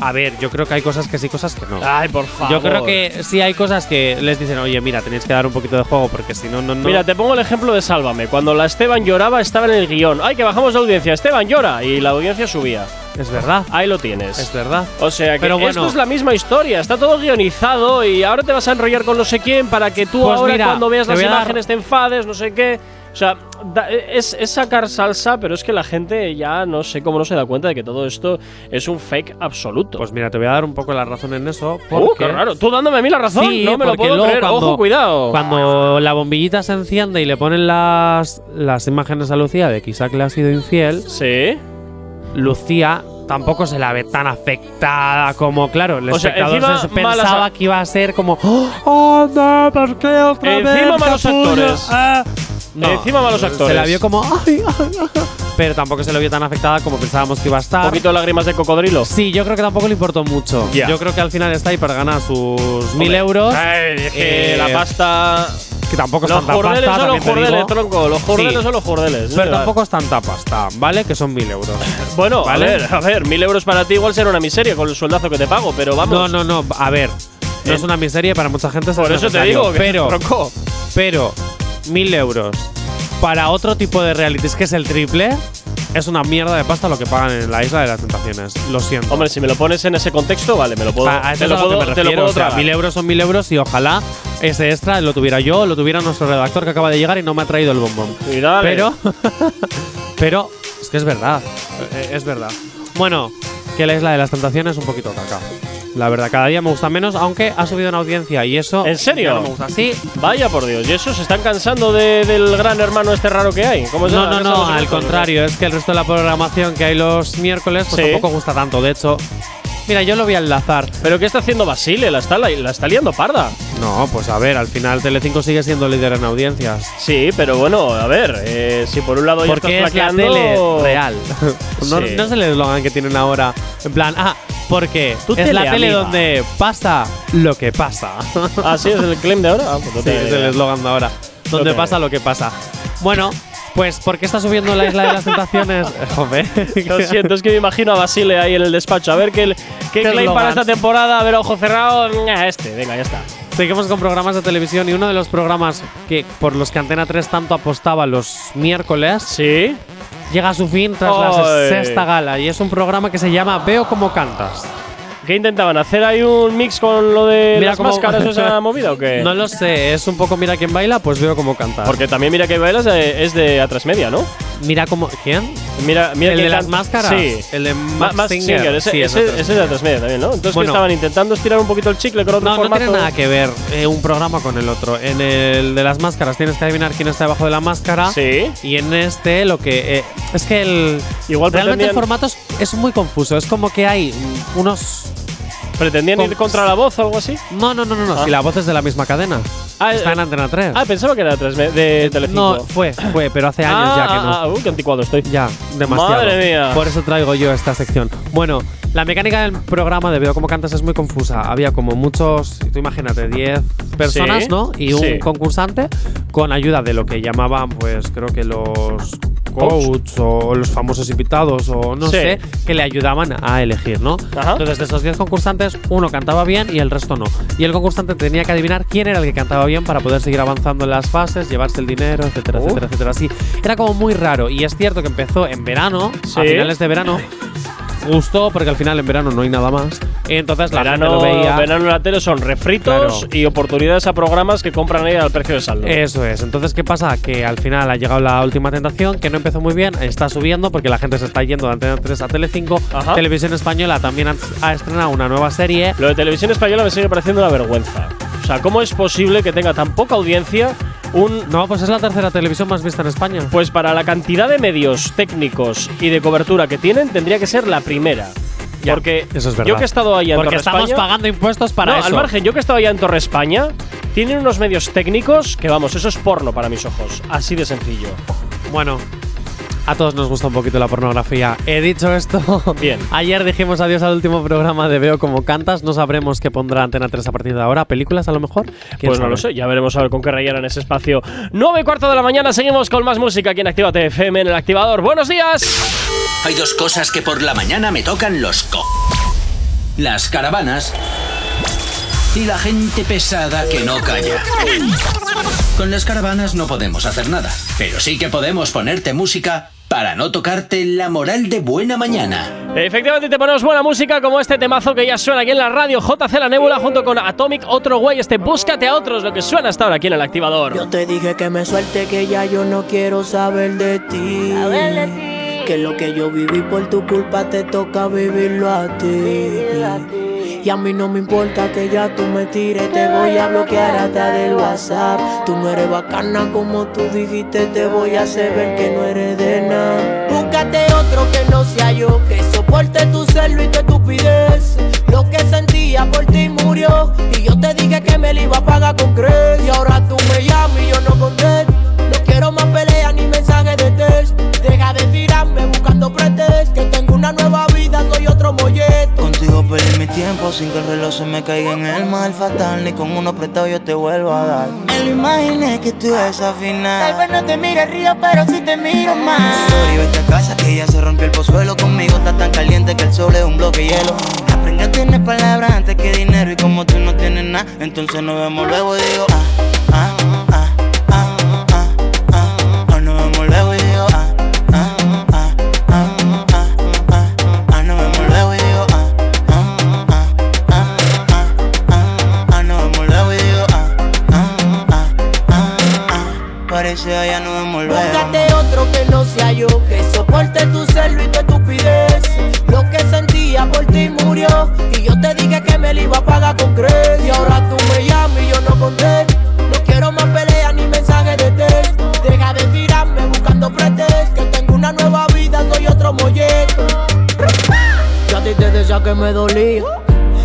S2: A ver, yo creo que hay cosas que sí, cosas que no.
S1: Ay, por favor.
S2: Yo creo que sí hay cosas que les dicen, oye, mira, tenéis que dar un poquito de juego porque si no, no, no.
S1: Mira, te pongo el ejemplo de Sálvame. Cuando la Esteban lloraba, estaba en el guion. ¡Ay, que bajamos la audiencia! Esteban llora. Y la audiencia subía.
S2: Es verdad.
S1: Ahí lo tienes.
S2: Es verdad.
S1: O sea que
S2: Pero bueno.
S1: esto es la misma historia, está todo guionizado y ahora te vas a enrollar con no sé quién para que tú
S2: Pues
S1: ahora
S2: mira,
S1: cuando veas
S2: te
S1: las
S2: voy a dar-
S1: imágenes te enfades, no sé qué. O sea, da- es, es sacar salsa, pero es que la gente ya no sé cómo no se da cuenta de que todo esto es un fake absoluto.
S2: Pues mira, te voy a dar un poco la razón en eso.
S1: ¡Uh,
S2: Porque
S1: qué raro! Tú dándome a mí la razón,
S2: Sí,
S1: no me lo puedo creer.
S2: cuando-
S1: Ojo, cuidado.
S2: Cuando la bombillita se enciende y le ponen las, las imágenes a Lucía de que Isaac le ha sido infiel,
S1: sí.
S2: Lucía tampoco se la ve tan afectada como, claro, el
S1: O sea,
S2: espectador
S1: encima
S2: se pensaba que iba a ser como ¡Oh, no! ¿Por qué otra vez?
S1: Encima malos
S2: capullo?".
S1: actores.
S2: Ah. No,
S1: Encima malos actores.
S2: Se la vio como ¡Ay, ay, ay". Pero tampoco se lo vio tan afectada como pensábamos que iba a estar.
S1: Un poquito de lágrimas de cocodrilo.
S2: Sí, yo creo que tampoco le importó mucho.
S1: Ya.
S2: Yo creo que al final está ahí para ganar sus mil euros.
S1: ay, es que
S2: Eh,
S1: la pasta.
S2: Que tampoco es
S1: Los
S2: tanta pasta,
S1: son los
S2: te
S1: jordeles, tronco. Los jordeles
S2: Sí.
S1: son los jordeles.
S2: Pero tampoco es tanta pasta, ¿vale? Que son mil euros.
S1: Bueno,
S2: ¿Vale?
S1: a ver, a ver, mil euros para ti igual será una miseria con el sueldazo que te pago, pero vamos.
S2: No, no, no. A ver, no
S1: Eh,
S2: es una miseria para mucha gente.
S1: Por eso te
S2: necesario,
S1: digo que
S2: pero,
S1: tronco.
S2: pero mil euros para otro tipo de realities que es el triple es una mierda de pasta lo que pagan en la isla de las tentaciones. Lo siento.
S1: Hombre, si me lo pones en ese contexto, vale, me lo puedo.
S2: a, a eso
S1: te
S2: es
S1: lo
S2: a lo
S1: puedo,
S2: que me
S1: te lo
S2: refiero.
S1: puedo
S2: o sea, mil euros son mil euros y ojalá ese extra lo tuviera yo, lo tuviera nuestro redactor que acaba de llegar y no me ha traído el bombón.
S1: Y dale.
S2: Pero, pero es que es verdad, eh, es verdad. Bueno, que la isla de las tentaciones es un poquito caca. La verdad, cada día me gusta menos, aunque ha subido en audiencia y eso.
S1: ¿En serio?
S2: no me gusta. Sí.
S1: Vaya por Dios, ¿y eso se están cansando de- del gran hermano este raro que hay? ¿Cómo se
S2: No, no,
S1: ¿Qué
S2: no, al contrario, es que el resto de la programación que hay los miércoles pues
S1: Sí.
S2: tampoco gusta tanto. De hecho, mira, yo lo voy a enlazar.
S1: ¿Pero qué está haciendo Basile? La está, la, la está liando parda.
S2: No, pues a ver, al final Telecinco sigue siendo líder en audiencias.
S1: Sí, pero bueno, a ver, eh, si por un lado ya
S2: Porque
S1: estás
S2: es la
S1: flaqueando-
S2: tele real. no,
S1: Sí.
S2: no es el eslogan que tienen ahora. En plan, ah, porque
S1: Tu
S2: es la
S1: tele,
S2: tele
S1: amiga.
S2: donde pasa lo que pasa.
S1: Ah, sí, es el claim de ahora. Ah, pues no
S2: Sí, es el eslogan de ahora. Donde pasa lo que pasa. Bueno, pues, ¿por qué está subiendo la isla de las tentaciones? Joder.
S1: Lo siento, es que me imagino a Basile ahí en el despacho. A ver qué, qué claim para esta temporada. A ver, ojo cerrado. Este, venga, ya está.
S2: Seguimos con programas de televisión y uno de los programas que por los que Antena 3 tanto apostaba los miércoles
S1: Sí.
S2: llega a su fin tras la sexta gala y es un programa que se llama Veo como cantas.
S1: ¿Qué intentaban? ¿Hacer ahí un mix con lo de
S2: Mira
S1: las
S2: cómo-
S1: máscaras o esa movida o qué?
S2: No lo sé, es un poco mira quién baila, pues veo como cantas.
S1: Porque también mira bailas eh, es de A3 Media, ¿no?
S2: Mira cómo. ¿Quién?
S1: Mira, mira
S2: el
S1: quién
S2: de las máscaras.
S1: Sí.
S2: El de
S1: Ma-
S2: Max
S1: Max
S2: Singer.
S1: Singer, ese,
S2: Sí, es
S1: ese, ese es de transmedia también, ¿no? Entonces,
S2: Bueno.
S1: estaban intentando estirar un poquito el chicle con otro
S2: No, no
S1: formato.
S2: tiene nada que ver eh, un programa con el otro. En el de las máscaras tienes que adivinar quién está debajo de la máscara.
S1: Sí.
S2: Y en este lo que. eh, es que el.
S1: Igual
S2: realmente el formato es, es muy confuso. Es como que hay unos.
S1: ¿Pretendían ir
S2: Con-
S1: contra la voz o algo así?
S2: No, no, no, no. no
S1: Ah.
S2: Si la voz es de la misma cadena.
S1: Ah,
S2: está
S1: eh,
S2: en Antena 3.
S1: Ah, pensaba que era de, Transme- de Telecinco.
S2: no, fue, fue, pero hace años ya que no.
S1: Ah, ah, uy, qué anticuado estoy.
S2: Ya, demasiado.
S1: Madre mía.
S2: Por eso traigo yo esta sección. Bueno, la mecánica del programa de Veo como cantas es muy confusa. Había como muchos, tú imagínate, 10 personas,
S1: Sí,
S2: ¿no? Y un
S1: sí.
S2: concursante con ayuda de lo que llamaban, pues creo que los coach o los famosos invitados o no
S1: Sí.
S2: sé, que le ayudaban a elegir, ¿no?
S1: Ajá.
S2: Entonces, de esos 10 concursantes, uno cantaba bien y el resto no. Y el concursante tenía que adivinar quién era el que cantaba bien para poder seguir avanzando en las fases, llevarse el dinero, etcétera, etcétera, etcétera. Así. Era como muy raro. Y es cierto que empezó en verano,
S1: Sí.
S2: a finales de verano. Gustó porque al final en verano no hay nada más. Entonces la gente
S1: Verano,
S2: lo veía.
S1: verano en la tele son refritos
S2: Claro.
S1: y oportunidades a programas que compran ahí al precio de saldo.
S2: Eso es. Entonces, ¿qué pasa? Que al final ha llegado la última tentación, que no empezó muy bien, está subiendo porque la gente se está yendo de Antena 3 a Telecinco.
S1: Ajá.
S2: Televisión Española también ha, ha estrenado una nueva serie.
S1: Lo de televisión española me sigue pareciendo una vergüenza. O sea, ¿cómo es posible que tenga tan poca audiencia un
S2: No, pues es la tercera televisión más vista en España.
S1: Pues para la cantidad de medios técnicos y de cobertura que tienen, tendría que ser la primera.
S2: Ya,
S1: Porque
S2: eso es verdad.
S1: yo que he estado allá en
S2: Porque
S1: Torre
S2: estamos
S1: España-
S2: pagando impuestos para
S1: no,
S2: eso.
S1: al margen, yo que he estado allá en Torre España, tienen unos medios técnicos que, vamos, eso es porno para mis ojos. Así de sencillo.
S2: Bueno, a todos nos gusta un poquito la pornografía. He dicho esto.
S1: Bien.
S2: Ayer dijimos adiós al último programa de Veo como cantas. No sabremos qué pondrá Antena 3 a partir de ahora. ¿Películas a lo mejor? ¿Quién
S1: Pues no lo sé, ya veremos a ver con qué rellenan ese espacio. 9 y cuarto de la mañana, seguimos con más música aquí en Actívate FM en el activador. ¡Buenos días!
S3: Hay dos cosas que por la mañana me tocan los co. Las caravanas y la gente pesada que no calla. Con las caravanas no podemos hacer nada, pero sí que podemos ponerte música para no tocarte la moral de buena mañana.
S1: Efectivamente, te ponemos buena música como este temazo que ya suena aquí en la radio JC La Nebula junto con Atomic, otro güey, este Búscate a otros, lo que suena hasta ahora aquí en el activador.
S24: Yo te dije que me suelte, que ya yo no quiero saber de ti. Que lo que yo viví por tu culpa te toca vivirlo a ti. Y a mí no me importa que ya tú me tires, te voy a bloquear hasta del WhatsApp. Tú no eres bacana como tú dijiste, te voy a hacer ver que no eres de nada. Búscate otro que no sea yo, que soporte tu celo y tu estupidez. Lo que sentía por ti murió, y yo te dije que me lo iba a pagar con crees. Y ahora tú me llamas y yo no contesto. No quiero más peleas ni mensajes de test. Deja de tirarme buscando pretextos. Que tengo una nueva soy otro.
S25: Contigo perdí mi tiempo sin que el reloj se me caiga en el mal fatal. Ni con uno prestado yo te vuelvo a dar. Me lo imaginé que tú final.
S24: Tal vez no te mire río, pero sí te miro más.
S25: Sorry, vete a casa que ya se rompió el pozuelo. Conmigo está tan caliente que el sol es un bloque de hielo. Aprende a tener palabras antes que dinero. Y como tú no tienes nada, entonces nos vemos luego y digo, ah,
S24: Búscate otro que no sea yo, que soporte tu celo y tu estupidez. Lo que sentía por ti murió, y yo te dije que me lo iba a pagar con crees. Y ahora tú me llamas y yo no contesto. No quiero más peleas ni mensajes de test. Deja de tirarme buscando pretextos. Que tengo una nueva vida, soy otro molleto. Yo a ti te decía que me dolía.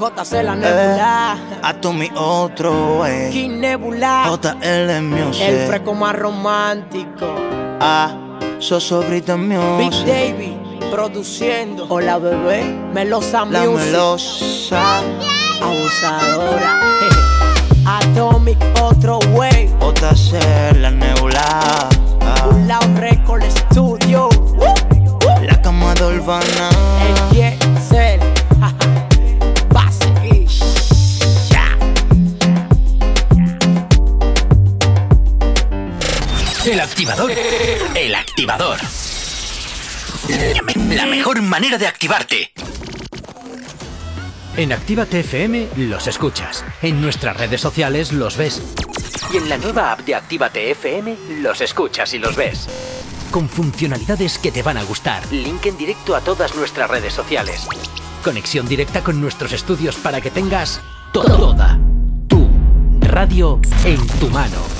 S24: JC la nebula.
S25: A tu mi otro, wey.
S24: King Nebula.
S25: JL Music.
S24: El fresco más romántico.
S25: Ah, Sosobrita
S24: Big
S25: Music.
S24: Davy produciendo. Hola bebé, Melosa
S25: La
S24: Music.
S25: melosa.
S24: Abusadora. Atomic, otro way.
S25: JC, la nebula. Ah,
S24: Un Record Studio.
S25: La cama de Urbana.
S3: Activador. El activador. La mejor manera de activarte. En Actívate FM los escuchas. En nuestras redes sociales los ves. Y en la nueva app de Actívate FM los escuchas y los ves. Con funcionalidades que te van a gustar. Link en directo a todas nuestras redes sociales. Conexión directa con nuestros estudios para que tengas toda tu radio en tu mano.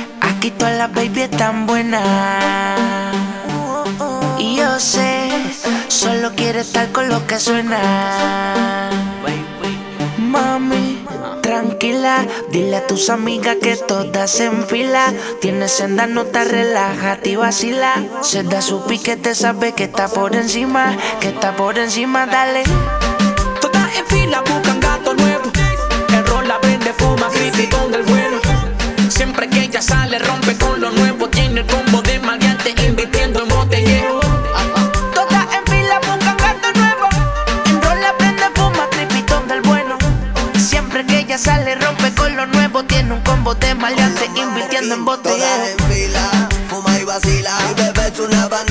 S21: Aquí todas las baby están buenas. Y yo sé, solo quiere estar con lo que suena. Mami, tranquila, dile a tus amigas que todas se enfila. Tienes senda, no te relájate y vacila. Se da su piquete, sabe que está por encima, que está por encima, dale.
S24: Todas en fila buscan gato nuevo. El rol la vende, fuma, criticón del bueno. Siempre que sale, rompe con lo nuevo. Tiene el combo de maleante, invirtiendo en botellero.
S21: Todas en fila buscan gato nuevo. En rol la prende, fuma, tripitón del bueno. Siempre que ella sale, rompe con lo nuevo. Tiene un combo de maleante, invirtiendo en
S20: Todas
S21: botellero.
S20: en fila, fuma y vacila. Mi bebé es una bandida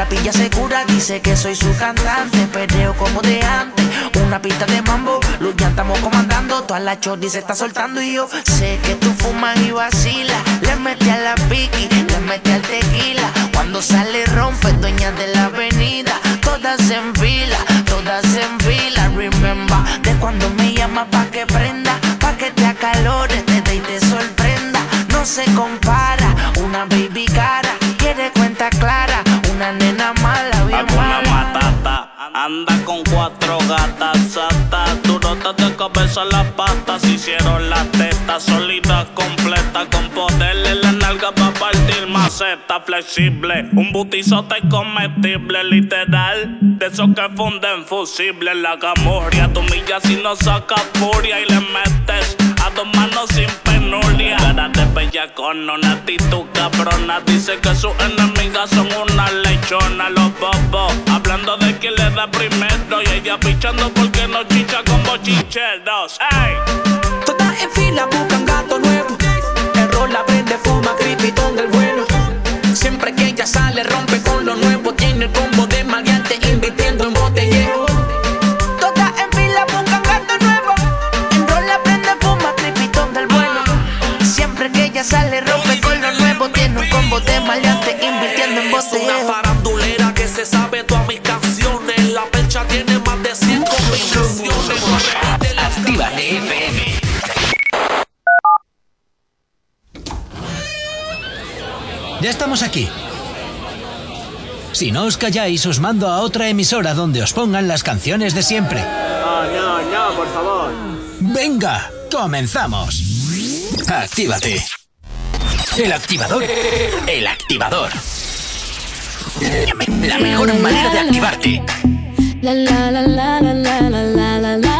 S24: la
S21: pilla segura, dice que soy su cantante. Perreo como de antes, una pista de mambo. Luz ya estamos comandando, toda la chordi se está soltando. Y yo sé que tú fumas y vacilas. Le mete a la piqui, le mete al tequila. Cuando sale, rompe, dueña de la avenida. Todas en fila, todas en fila. Remember, de cuando me llama pa' que prenda, pa' que te acalores, te dé y te sorprenda. No se compara,
S26: anda con cuatro gatas satas, durotas de cabeza las patas, hicieron las tetas completas con maceta flexible, un butizote comestible literal, de esos que funden fusible la gamuria, tu milla si no saca furia y le metes a dos manos sin penuria. Cara de bella con una actitud cabrona. Dice que sus enemigas son una lechona. Los bobos, hablando de que le de primero. Y ella pichando porque no chicha con bochincheros. ¡Ey!
S24: Todas en fila buscan gato nuevo. El rol la prende, fuma, cripitón del bueno. Siempre ella sale, rompe con lo nuevo. Tiene el combo de maleante, invirtiendo en botellero. Todas en fila buscan gato nuevo. El rol la prende, fuma, cripitón del bueno. Siempre que ella sale, rompe con lo nuevo. Tiene un combo de maleante, invirtiendo en
S26: Es una
S24: botellero.
S26: farandulera que se sabe todas mis canciones. La percha tiene más de 100 combinaciones.
S3: Actívate FM. Ya estamos aquí. Si no os calláis, os mando a otra emisora donde os pongan las canciones de siempre.
S27: No, no, no, por favor.
S3: Venga, comenzamos. Actívate. El activador. El activador. La mejor manera de activarte.
S9: La la la la la la la la la la la la. La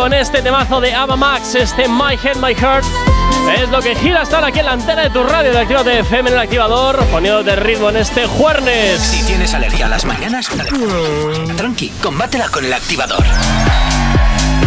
S1: Con este temazo de Ava Max, este My Head, My Heart. Es lo que gira estar aquí en la antena de tu radio de Actívate FM en el activador, poniéndote ritmo en este jueves.
S3: Si tienes alergia a las mañanas, tranqui, combátela con el activador.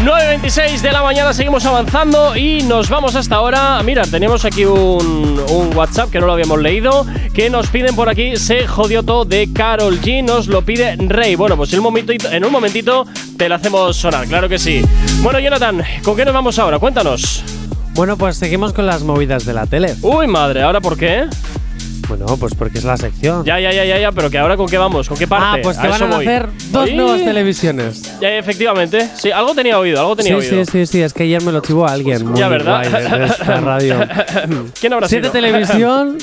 S1: 9.26 de la mañana seguimos avanzando y nos vamos hasta ahora. Mira, teníamos aquí un, un WhatsApp que no lo habíamos leído, que nos piden por aquí, se jodió todo de Carol G, nos lo pide Rey. Bueno, pues en un momentito, en un momentito te la hacemos sonar, claro que sí. Bueno, Jonathan, ¿con qué nos vamos ahora? Cuéntanos.
S2: Bueno, pues seguimos con las movidas de la tele.
S1: Uy, madre, ¿ahora por qué?
S2: Bueno, pues porque es la sección.
S1: Ya, ya, ya, ya, ya, pero que ahora con qué vamos, con qué parte.
S2: Ah, pues que van
S1: eso
S2: a
S1: voy.
S2: hacer dos nuevas televisiones.
S1: Ya, efectivamente. Sí, algo tenía oído, algo tenía
S2: Sí,
S1: oído.
S2: sí, sí, sí, es que ayer me lo chivó alguien. Muy
S1: Ya, ¿verdad?
S2: guay de- esta radio.
S1: ¿Quién habrá
S2: Siete
S1: sido?
S2: Televisión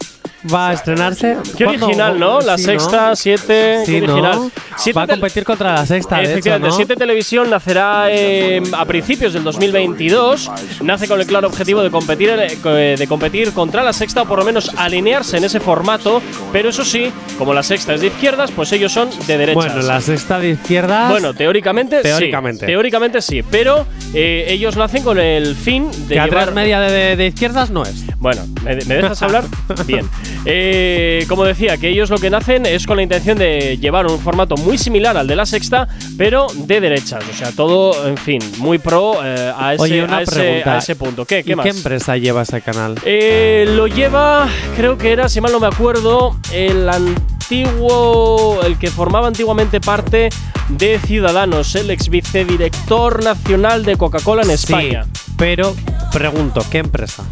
S2: va a estrenarse.
S1: Qué original, ¿no? La
S2: Sí,
S1: sexta, siete,
S2: Sí,
S1: qué
S2: ¿no?
S1: original. Siete
S2: Va a competir contra la sexta, de hecho,
S1: Efectivamente,
S2: ¿no?
S1: 7 Televisión nacerá eh, a principios del 2022. Nace con el claro objetivo de competir, eh, de competir contra la sexta o por lo menos alinearse en ese formato. Pero eso sí, como la sexta es de izquierdas, pues ellos son de derechas.
S2: Bueno, la sexta de izquierdas.
S1: Bueno, teóricamente,
S2: Teóricamente.
S1: sí. Teóricamente sí, pero eh, ellos nacen con el fin de
S2: que
S1: llevar
S2: media de, de- de izquierdas no es.
S1: Bueno, ¿me, me dejas hablar? Bien. Eh, como decía, que ellos lo que nacen es con la intención de llevar un formato muy similar al de la sexta, pero de derechas. O sea, todo, en fin, muy pro eh, a, ese,
S2: Oye,
S1: a, ese,
S2: pregunta.
S1: a ese punto. ¿Qué, qué
S2: ¿Y
S1: más?
S2: qué empresa lleva ese canal?
S1: Eh, lo lleva, creo que era, si mal no me acuerdo, el antiguo, el que formaba antiguamente parte de Ciudadanos, el ex vicedirector nacional de Coca-Cola en España.
S2: Pero pregunto, ¿qué empresa?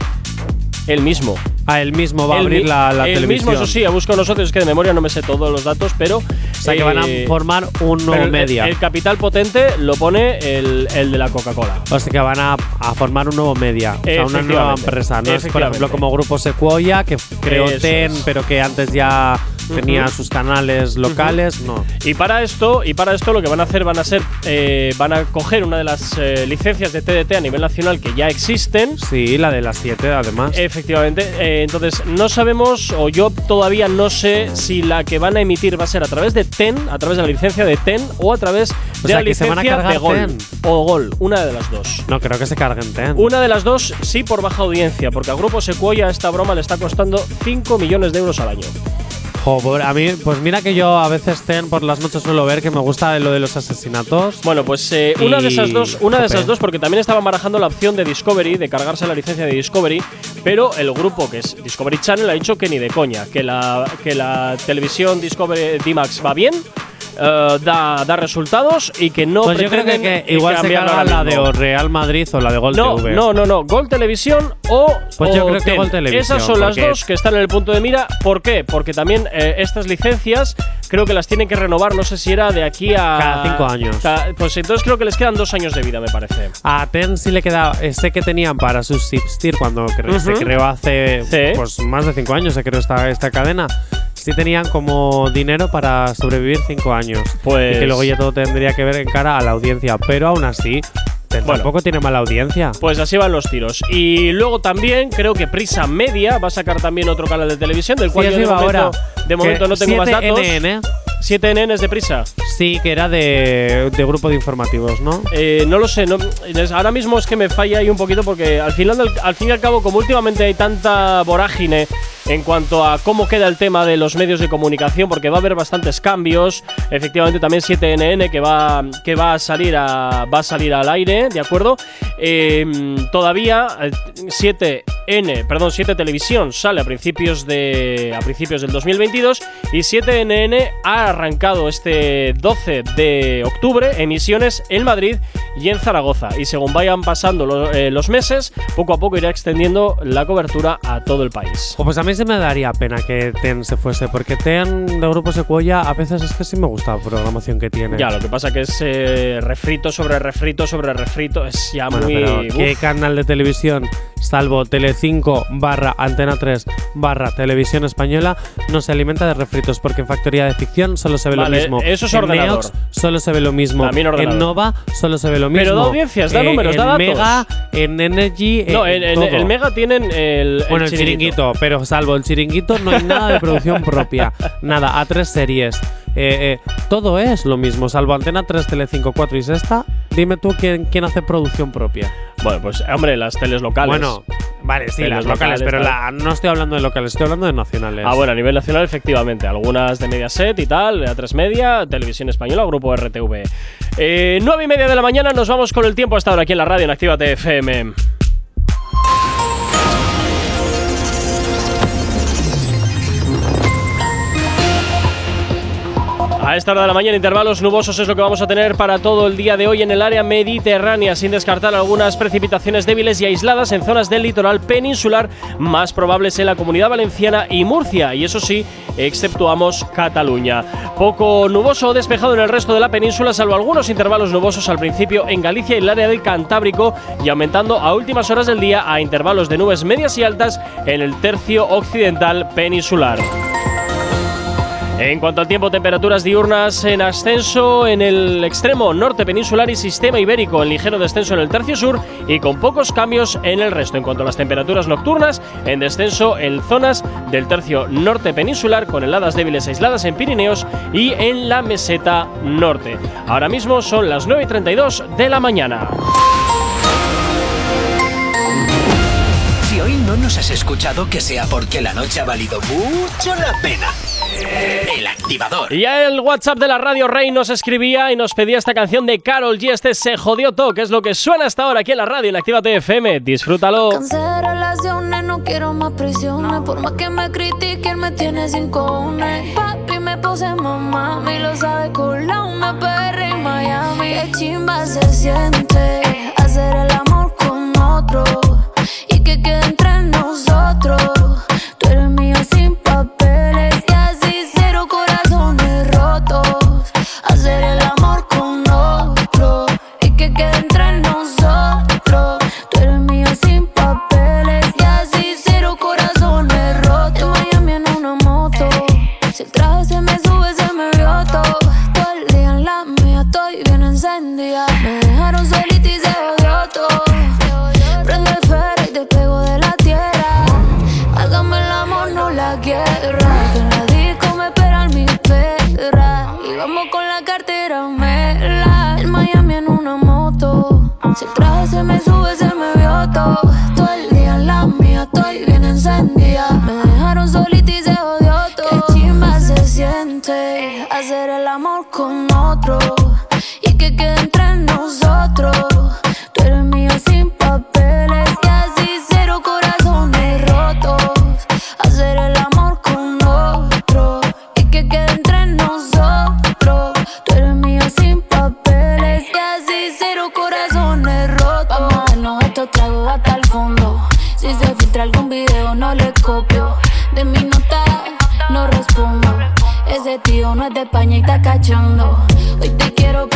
S1: El mismo.
S2: Ah, el mismo va a abrir la, la
S1: el
S2: televisión.
S1: mismo, eso sí, a busco nosotros, es que de memoria no me sé todos los datos, pero.
S2: O sea, que van a formar un nuevo
S1: el-
S2: media.
S1: El, capital potente lo pone el, el de la Coca-Cola.
S2: O sea que van a, a formar un nuevo media, o sea, una nueva empresa. No es, por ejemplo, como Grupo Sequoia, que creó TEN, pero que antes ya tenía sus canales locales. No.
S1: Y para esto, y para esto lo que van a hacer van a ser, eh, van a coger una de las eh, licencias de TDT a nivel nacional que ya existen.
S2: Sí, la de las 7, además.
S1: Efectivamente. eh, entonces, no sabemos, o yo todavía no sé si la que van a emitir va a ser a través de TEN, a través de la licencia de TEN, o a través
S2: O
S1: de
S2: sea,
S1: la
S2: que se van a
S1: licencia
S2: cargar
S1: de Gol.
S2: TEN.
S1: O Gol, una de las dos.
S2: No creo que se carguen TEN.
S1: Una de las dos, sí, por baja audiencia, porque al grupo Sequoia esta broma le está costando 5 millones de euros al año.
S2: A mí, pues mira que yo a veces TEN por las noches suelo ver que me gusta lo de los asesinatos.
S1: Bueno, pues eh, una de esas dos, una de esas dos, porque también estaban barajando la opción de Discovery, de cargarse la licencia de Discovery, pero el grupo que es Discovery Channel ha dicho que ni de coña, que la, que la televisión Discovery D-Max va bien, eh, da, da resultados y que no
S2: pues yo creo que, que igual se carga la de o Real Madrid o la de Gol
S1: No,
S2: TV.
S1: no, no, no. Gol Televisión o.
S2: Pues yo
S1: o
S2: creo que
S1: TEN.
S2: Gol Televisión,
S1: Esas son las dos que están en el punto de mira. ¿Por qué? Porque también eh, estas licencias creo que las tienen que renovar. No sé si era de aquí a.
S2: Cada cinco años.
S1: Pues entonces creo que les quedan dos años de vida, me parece.
S2: A TEN sí le queda. Sé que tenían para subsistir cuando cre- se
S1: Ujú.
S2: creó hace
S1: Sí.
S2: pues más de cinco años, se creó esta, esta cadena. Sí tenían como dinero para sobrevivir cinco años.
S1: Pues-
S2: Y que luego ya todo tendría que ver en cara a la audiencia. Pero aún así,
S1: Bueno.
S2: tampoco tiene mala audiencia.
S1: Pues así van los tiros. Y luego también creo que Prisa Media va a sacar también otro canal de televisión, del cual
S2: Sí,
S1: yo de momento,
S2: ahora.
S1: de momento no tengo más datos.
S2: 7NN.
S1: 7 NNs de Prisa.
S2: Sí, que era de, de grupo de informativos, ¿no?
S1: Eh, no lo sé, no, es- ahora mismo es que me falla ahí un poquito porque al final, del- al fin y al cabo, como últimamente hay tanta vorágine en cuanto a cómo queda el tema de los medios de comunicación, porque va a haber bastantes cambios. Efectivamente, también 7NN que va, que va a salir a, va a salir al aire, ¿de acuerdo? Eh, todavía eh, 7N, perdón, 7 Televisión sale a principios de a principios del 2022 y 7NN ha arrancado este 12 de octubre emisiones en Madrid y en Zaragoza y según vayan pasando eh, los meses, poco a poco irá extendiendo la cobertura a todo el país.
S2: O pues mí se me daría pena que TEN se fuese, porque TEN de Grupo Secuoya a veces es que sí me gusta la programación que tiene.
S1: Ya, lo que pasa que es eh, refrito sobre refrito sobre refrito, es ya
S2: Bueno,
S1: muy
S2: pero ¿qué canal de televisión, salvo Telecinco barra Antena 3 barra Televisión Española, no se alimenta de refritos? Porque en Factoría de Ficción solo se ve
S1: Vale,
S2: lo mismo.
S1: eso es
S2: en
S1: ordenador.
S2: Neox solo se ve lo mismo. En Nova solo se ve lo mismo.
S1: Pero da audiencias, da números,
S2: en
S1: da datos.
S2: Mega, en Energy.
S1: No,
S2: en,
S1: en, en el Mega tienen el,
S2: Bueno, el chiringuito. pero salvo el chiringuito no hay nada de producción propia. Nada, a tres series. Eh, eh, todo es lo mismo, salvo Antena 3, Tele 5, 4 y Sexta. Dime tú quién, quién hace producción propia.
S1: Bueno, pues hombre, las teles locales.
S2: Bueno, vale, sí,
S1: Teles
S2: las locales, pero la, no estoy hablando de locales, estoy hablando de nacionales.
S1: Ah, bueno, a nivel nacional, efectivamente. Algunas de Mediaset y tal, A3 Media, Televisión Española, Grupo RTV. Eh, 9 y media de la mañana, nos vamos con el tiempo hasta ahora aquí en la radio en Actívate FM. A esta hora de la mañana, intervalos nubosos es lo que vamos a tener para todo el día de hoy en el área mediterránea, sin descartar algunas precipitaciones débiles y aisladas en zonas del litoral peninsular, más probables en la comunidad valenciana y Murcia, y eso sí, exceptuamos Cataluña. Poco nuboso o despejado en el resto de la península, salvo algunos intervalos nubosos al principio en Galicia y el área del Cantábrico, y aumentando a últimas horas del día a intervalos de nubes medias y altas en el tercio occidental peninsular. En cuanto al tiempo, temperaturas diurnas en ascenso en el extremo norte peninsular y sistema ibérico, en ligero descenso en el tercio sur y con pocos cambios en el resto. En cuanto a las temperaturas nocturnas, en descenso en zonas del tercio norte peninsular, con heladas débiles aisladas en Pirineos y en la meseta norte. Ahora mismo son las 9.32 de la mañana.
S28: Si hoy no
S3: nos has escuchado, que sea porque la noche ha valido mucho la pena. El activador.
S1: Y el WhatsApp de la radio Rey nos escribía y nos pedía esta canción de Carol G. Este se jodió todo, que es lo que suena hasta ahora aquí en la radio, en Actívate FM. Disfrútalo.
S9: relaciones, no quiero más prisiones. Por más que me critiquen, me tiene sin cojones. Papi, me puse mamá, me lo sabe cola una perra en Miami. Qué chimba se siente hacer el amor con otro y que quede entre nosotros. Tú eres mi Si el traje se me sube, se me vio todo. Todo el día en la mía, estoy bien encendida. Me dejaron solita y se jodió todo. Qué chimba se siente hacer el amor con otro. Y de España y está cachando. Hoy te quiero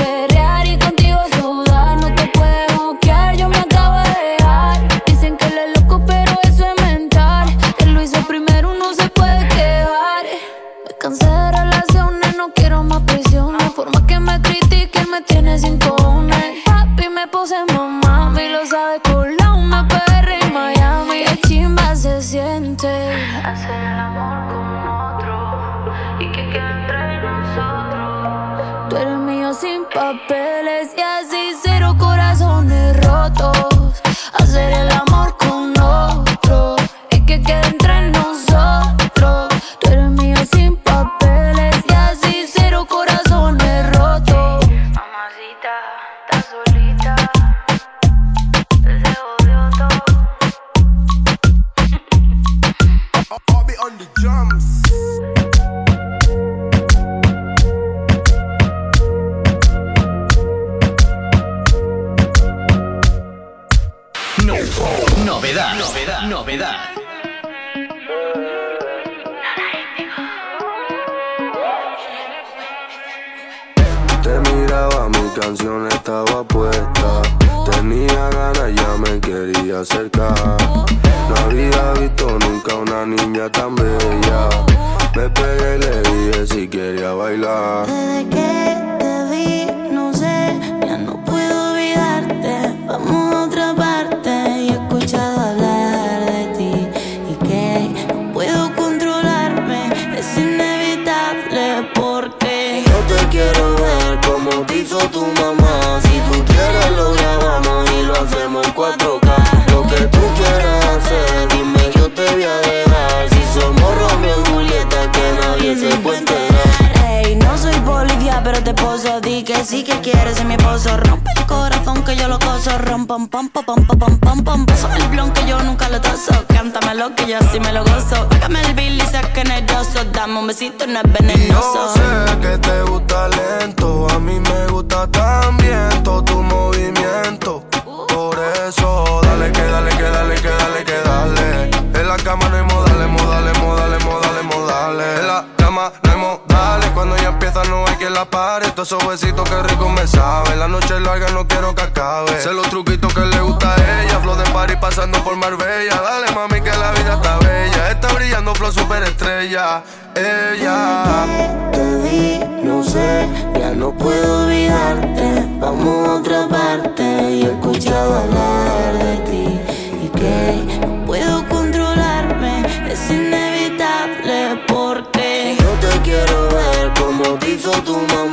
S9: solto uma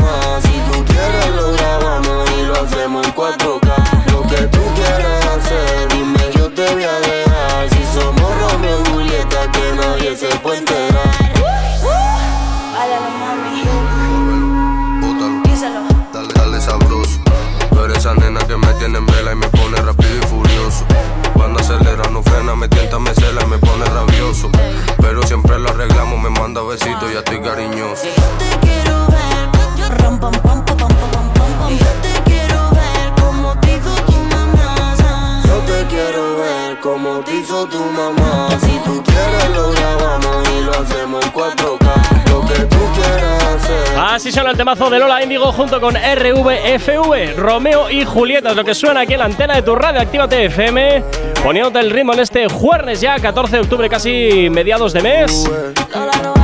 S9: el
S1: temazo de Lola Índigo junto con RVFV, Romeo y Julieta, es lo que suena aquí en la antena de tu radio Actívate FM, poniéndote el ritmo en este jueves ya, 14 de octubre, casi mediados de mes.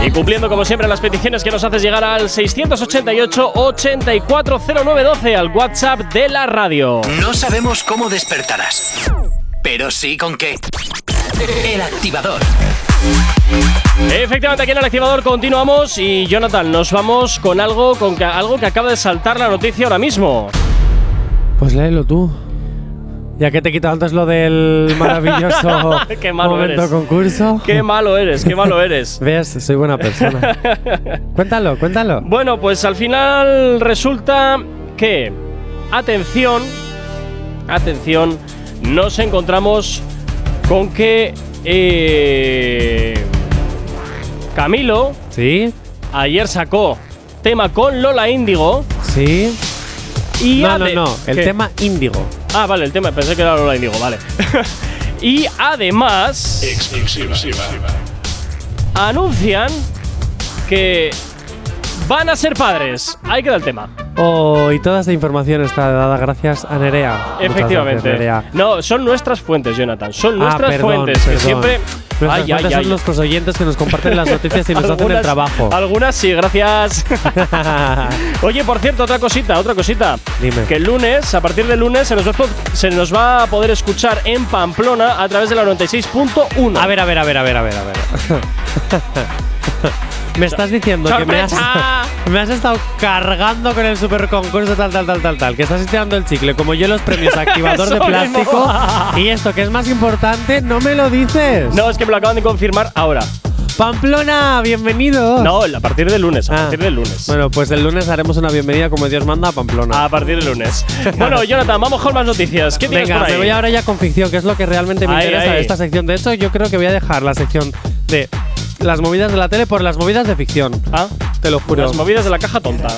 S1: Y cumpliendo como siempre las peticiones que nos haces llegar al 688-840912, al WhatsApp de la radio.
S3: No sabemos cómo despertarás, pero sí con qué. El activador.
S1: Efectivamente, aquí en el activador continuamos y Jonathan, nos vamos con algo, con que, algo que acaba de saltar la noticia ahora mismo.
S2: Pues léelo tú. Ya que te he quitado antes lo del maravilloso
S1: Qué malo
S2: momento
S1: eres.
S2: concurso.
S1: Qué malo eres, qué malo eres.
S2: ¿Ves? Soy buena persona. cuéntalo, cuéntalo.
S1: Bueno, pues al final resulta que, atención, atención, nos encontramos con que eh, Camilo
S2: ¿Sí?
S1: ayer sacó tema con Lola Índigo
S2: ¿Sí?
S1: y
S2: no, no,
S1: ade-
S2: no. El
S1: ¿Qué?
S2: tema índigo.
S1: Ah, vale, el tema, pensé que era Lola Índigo, vale. y además anuncian que van a ser padres. Ahí queda el tema.
S2: Oh, y toda esta información está dada gracias a Nerea. Gracias,
S1: Efectivamente.
S2: Nerea.
S1: No, son nuestras fuentes, Jonathan. Son
S2: Ah,
S1: nuestras
S2: perdón,
S1: fuentes que siempre.
S2: Nuestras
S1: Ay,
S2: fuentes
S1: ay.
S2: son nuestros oyentes que nos comparten las noticias y nos hacen el
S1: Algunas-
S2: trabajo.
S1: Algunas sí, gracias. Oye, por cierto, otra cosita, otra cosita.
S2: Dime.
S1: Que el lunes, a partir del lunes, se nos, va, se nos va a poder escuchar en Pamplona a través de la 96.1.
S2: A ver, a ver, a ver, a ver, a ver, a ver. me estás diciendo que me has,
S1: ¡Sorpresa!
S2: me has estado cargando con el super concurso tal, tal, tal, tal, tal. Que estás estirando el chicle, como yo los premios activador de plástico. y esto, que es más importante, no me lo dices.
S1: No, es que me lo acaban de confirmar ahora.
S2: Pamplona, bienvenido.
S1: No, a partir del lunes, a
S2: Ah.
S1: partir del lunes.
S2: Bueno, pues el lunes haremos una bienvenida como Dios manda a Pamplona.
S1: A partir del lunes. bueno, Jonathan, vamos con más noticias. ¿Qué
S2: Venga,
S1: por ahí?
S2: me voy ahora ya con ficción, que es lo que realmente me interesa
S1: ahí.
S2: de esta sección. De hecho, yo creo que voy a dejar la sección de las movidas de la tele por las movidas de ficción.
S1: Ah,
S2: Te lo juro.
S1: las movidas de la caja tonta.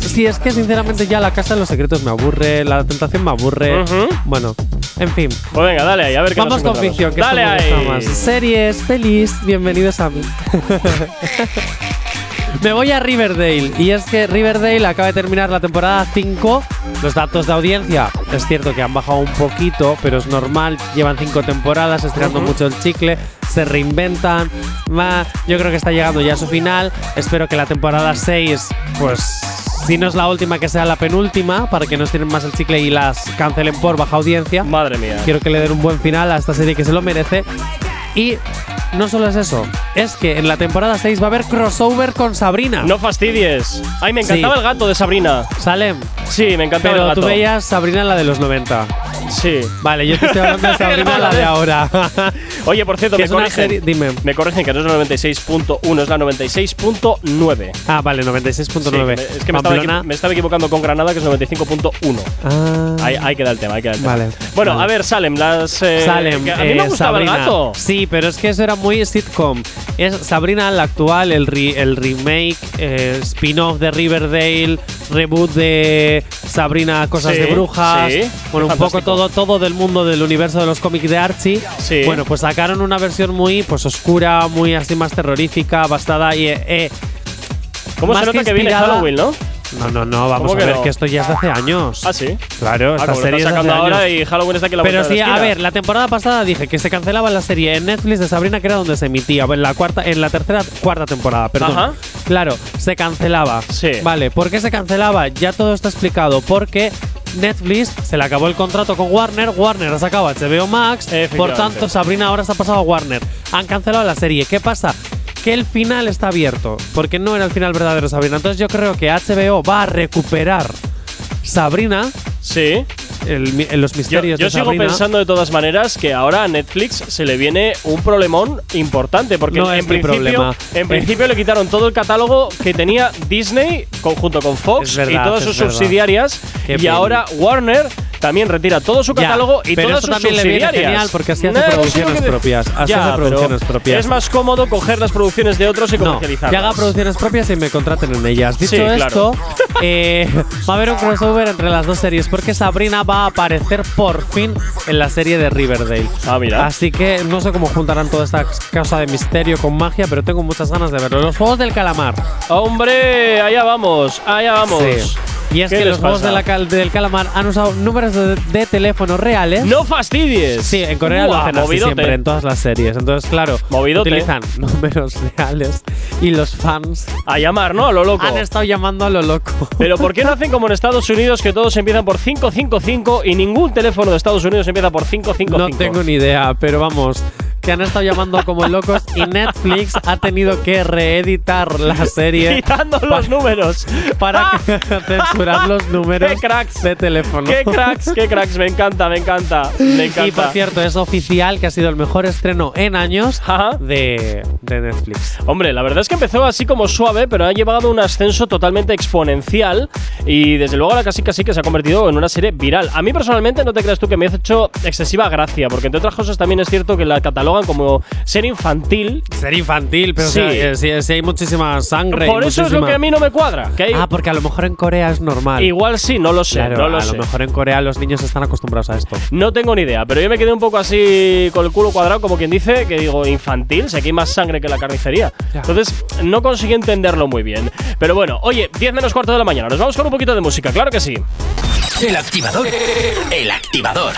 S2: Sí, es que sinceramente ya la casa de los secretos me aburre, la tentación me aburre. Bueno, en fin.
S1: Pues venga, dale ahí, a ver qué
S2: Vamos
S1: nos
S2: con ficción, que
S1: Dale
S2: esto me
S1: ahí.
S2: más. Series, pelis, bienvenidos a mí. Me voy a Riverdale y es que Riverdale acaba de terminar la temporada 5. Los datos de audiencia es cierto que han bajado un poquito, pero es normal. Llevan 5 temporadas, estirando mucho el chicle, se reinventan. Va, yo creo que está llegando ya a su final. Espero que la temporada 6, pues si no es la última, que sea la penúltima, para que no estiren más el chicle y las cancelen por baja audiencia.
S1: Madre mía.
S2: Quiero que le den un buen final a esta serie que se lo merece. Y no solo es eso, es que en la temporada 6 va a haber crossover con Sabrina.
S1: No fastidies. Ay, me encantaba
S2: Sí.
S1: el gato de Sabrina.
S2: Salem.
S1: Sí, me encantaba el
S2: Pero
S1: gato.
S2: tú veías Sabrina la de los 90.
S1: Sí.
S2: Vale, yo te estoy hablando de Sabrina la de ahora.
S1: Oye, por cierto, me corrigen.
S2: dime.
S1: Me corrigen que no es la 96.1, es la 96.9.
S2: ah, vale, 96.9.
S1: Sí, es que me estaba, me estaba equivocando con Granada, que es 95.1.
S2: Ah,
S1: Ahí, ahí queda el tema, ahí queda el tema.
S2: Vale,
S1: Bueno,
S2: vale.
S1: a ver, Salem, las. eh,
S2: Salem,
S1: a mí
S2: eh,
S1: me gustaba
S2: Sabrina.
S1: el gato.
S2: Sí, pero es que eso era muy sitcom. Es Sabrina la actual, el, re- el remake, eh, spin-off de Riverdale, reboot de Sabrina Cosas
S1: Sí,
S2: de Brujas.
S1: sí,
S2: bueno, un poco todo, todo del mundo del universo de los cómics de Archie.
S1: Sí.
S2: Bueno, pues sacaron una versión muy pues oscura, muy así más terrorífica, bastada y eh, eh,
S1: ¿Cómo
S2: más
S1: se nota que, viene Halloween, no?
S2: No, no, no, vamos
S1: ¿Cómo
S2: a
S1: que
S2: ver
S1: no?
S2: que esto ya es de hace años.
S1: Ah, sí.
S2: Claro,
S1: Ah,
S2: esta serie es hace
S1: ahora
S2: años.
S1: y Halloween está aquí la
S2: Pero
S1: de
S2: sí,
S1: la
S2: a ver, la temporada pasada dije que se cancelaba la serie en Netflix de Sabrina, que era donde se emitía. En la cuarta, en la tercera, cuarta temporada, perdón.
S1: Ajá.
S2: Claro, se cancelaba.
S1: Sí.
S2: Vale, ¿por qué se cancelaba? Ya todo está explicado. Porque Netflix se le acabó el contrato con Warner, Warner ha sacado HBO Max, por tanto Sabrina ahora está pasado a Warner. Han cancelado la serie. ¿Qué pasa? Que el final está abierto, porque no era el final verdadero de Sabrina. Entonces yo creo que HBO va a recuperar Sabrina,
S1: Sí.
S2: el los
S1: Yo,
S2: misterios
S1: yo
S2: de
S1: sigo pensando de todas maneras que ahora a Netflix se le viene un problemón importante porque
S2: No
S1: en,
S2: es
S1: principio,
S2: problema.
S1: en principio le quitaron todo el catálogo que tenía Disney conjunto con Fox
S2: verdad,
S1: y todas sus
S2: verdad.
S1: subsidiarias
S2: Qué
S1: y ahora Warner también retira todo su
S2: Ya,
S1: catálogo y
S2: pero
S1: todas
S2: eso
S1: sus
S2: también le viene
S1: subsidiarias.
S2: genial porque así hace
S1: No,
S2: producciones propias, así
S1: Ya,
S2: hace producciones propias.
S1: Es más cómodo coger las producciones de otros y
S2: No,
S1: comercializarlas.
S2: que haga producciones propias y me contraten en ellas. Dicho
S1: Sí, claro.
S2: esto, eh, va a haber un crossover entre las dos series porque Sabrina va a aparecer por fin en la serie de Riverdale.
S1: Ah, mira.
S2: Así que no sé cómo juntarán toda esta cosa de misterio con magia, pero tengo muchas ganas de verlo. Los juegos del calamar.
S1: Hombre, allá vamos, allá vamos.
S2: Sí. Y es
S1: ¿Qué
S2: que los juegos de la cal- del calamar han usado números de, de teléfono reales.
S1: ¡No fastidies!
S2: Sí, en Corea lo
S1: Buah,
S2: hacen así siempre, en todas las series. Entonces, claro,
S1: Movidote.
S2: utilizan números reales y los fans
S1: A llamar, ¿no? A lo loco.
S2: han estado llamando a lo loco.
S1: Pero ¿por qué no hacen como en Estados Unidos que todos empiezan por 555 y ningún teléfono de Estados Unidos empieza por 555?
S2: No tengo ni idea, pero vamos, que han estado llamando como locos y Netflix ha tenido que reeditar la serie
S1: Quitando los números.
S2: para censurar los números
S1: ¡Qué cracks!
S2: de teléfono.
S1: ¡Qué cracks! ¡Qué cracks! Me encanta, me encanta. Me encanta.
S2: Y por cierto, es oficial que ha sido el mejor estreno en años de, de Netflix.
S1: Hombre, la verdad es que empezó así como suave, pero ha llevado un ascenso totalmente exponencial y desde luego ahora casi casi que se ha convertido en una serie viral. A mí personalmente no te creas tú que me ha hecho excesiva gracia, porque entre otras cosas también es cierto que la catalogan como serie infantil.
S2: Ser infantil, pero
S1: Sí.
S2: o sea, eh, si, si hay muchísima sangre.
S1: Por eso es lo que a mí no me cuadra. Que hay-
S2: Ah, porque a lo mejor en Corea es normal.
S1: Igual sí, no lo sé,
S2: Claro,
S1: no lo
S2: a
S1: sé.
S2: lo mejor en Corea los niños están acostumbrados a esto.
S1: No tengo ni idea, pero yo me quedé un poco así con el culo cuadrado, como quien dice, que digo, infantil, sé que hay más sangre que la carnicería.
S2: Ya.
S1: Entonces, no conseguí entenderlo muy bien. Pero bueno, oye, 10 menos cuarto de la mañana, nos vamos con un poquito de música, claro que sí.
S3: El activador. El activador.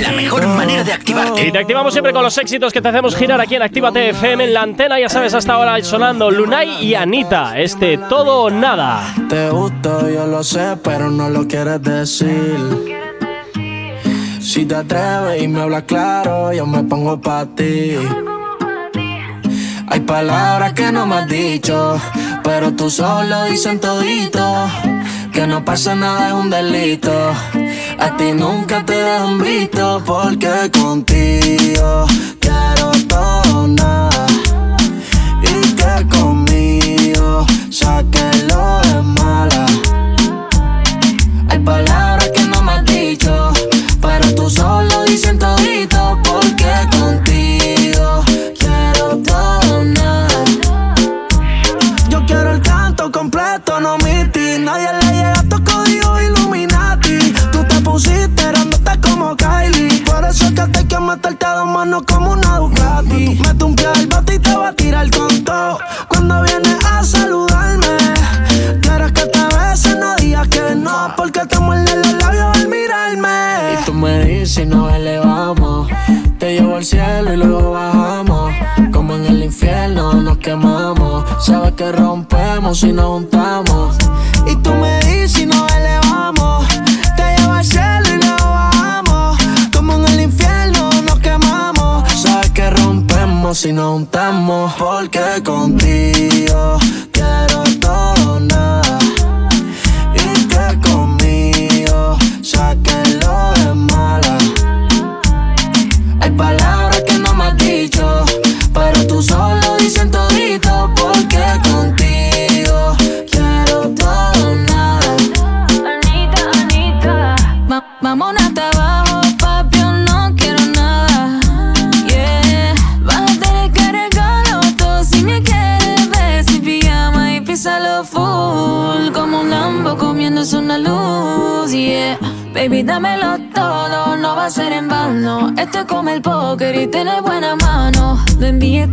S3: La mejor manera de activarte.
S1: Y te activamos siempre con los éxitos que te hacemos girar aquí en Actívate FM en la antena, ya sabes, hasta ahora sonando Lunay y Anita, este todo o nada.
S14: Te gusto, yo lo sé, pero no lo quieres decir. Si te atreves y me hablas claro, yo me pongo pa' ti. Hay palabras que no me has dicho, pero tú solo dicen todito. Que no pasa nada es un delito. A ti nunca te dejan visto, porque contigo quiero todo. Y que conmigo sáquelo te meterte a dos manos como una Ducati. Mete un pie al bote y te va a tirar con todo. Cuando vienes a saludarme, quieres que te bese, no digas que no. Porque te muerden los labios al mirarme. Y tú me dices, nos elevamos. Te llevo al cielo y luego bajamos. Como en el infierno nos quemamos. Sabes que rompemos y nos juntamos. Y tú me y nos juntamos. Porque contigo quiero todo nada. Y que conmigo sáquelo
S9: el póker y tiene buena mano. No envíes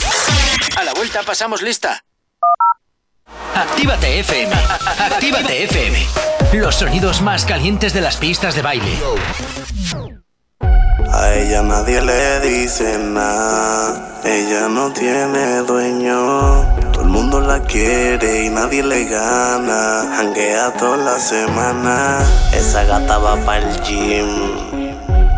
S3: A la vuelta pasamos lista. Actívate FM. Actívate FM. Los sonidos más calientes de las pistas de baile.
S29: A ella nadie le dice nada. Ella no tiene dueño. Todo el mundo la quiere y nadie le gana. Hanguea toda la semana. Esa gata va para el gym.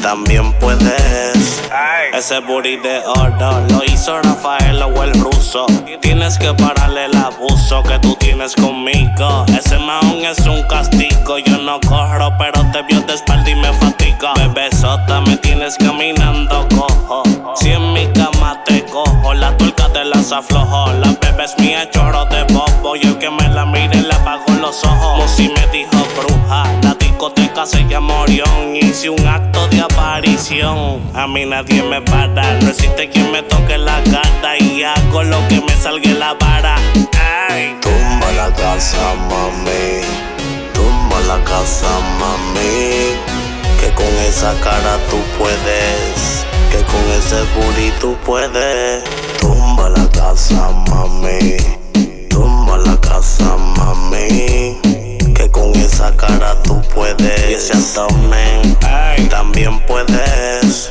S29: también puedes. Ese booty de oro lo hizo Rafael o el ruso. Tienes que pararle el abuso que tú tienes conmigo. Ese maón es un castigo. Yo no corro, pero te vio de espalda y me fatiga. Bebesota, me tienes caminando cojo. Si en mi cama te cojo, la tuerca te las aflojo. La bebé es mía, chorro de bobo. Y el que me la mire le apago los ojos. Como si me dijo bruja. La discoteca se llama Orión. Hice un acto de aparición. A mí nadie me para. No existe quien me toque la gata. Y hago lo que me salga la vara. Tumba la casa, mami. Tumba la casa, mami. Que con esa cara tú puedes. Que con ese booty tú puedes. Tumba la casa, mami. Tumba la casa, mami. Con esa cara tú puedes. Y ese abdomen también puedes.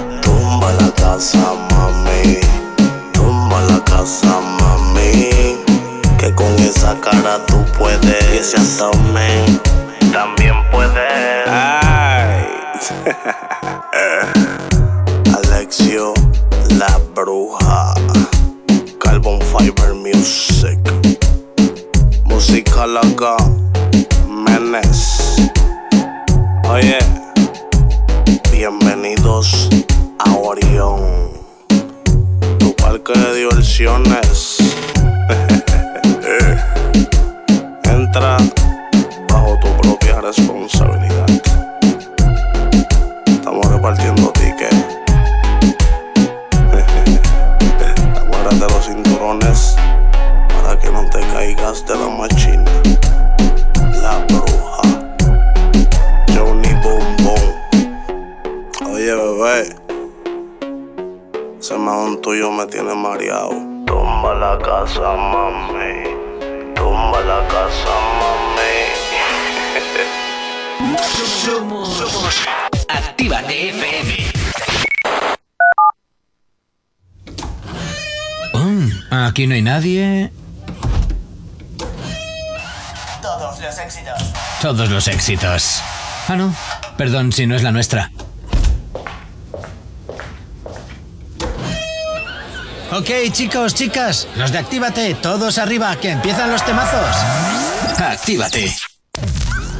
S29: Tumba la casa, mami. Tumba la casa, mami. Que con esa cara tú puedes. Y ese abdomen también puedes. Ay. Alexio, la bruja. Carbon Fiber Music. Música loca. Menes. Oye. Bienvenidos a Orión, tu parque de diversiones. Entra bajo tu propia responsabilidad. Estamos repartiendo tickets. Acuérdate los cinturones para que no te caigas de la machina. La bruja. Johnny Bombón. Oye, bebé tuyo me tiene mareado. Tumba la casa, mami. Tumba la casa, mami.
S3: Somos, somos Actívate FM. Mm, aquí no hay nadie.
S10: Todos los éxitos.
S3: Todos los éxitos. Ah, no. Perdón si no es la nuestra. Ok, chicos, chicas, los de Actívate, todos arriba, que empiezan los temazos. Actívate.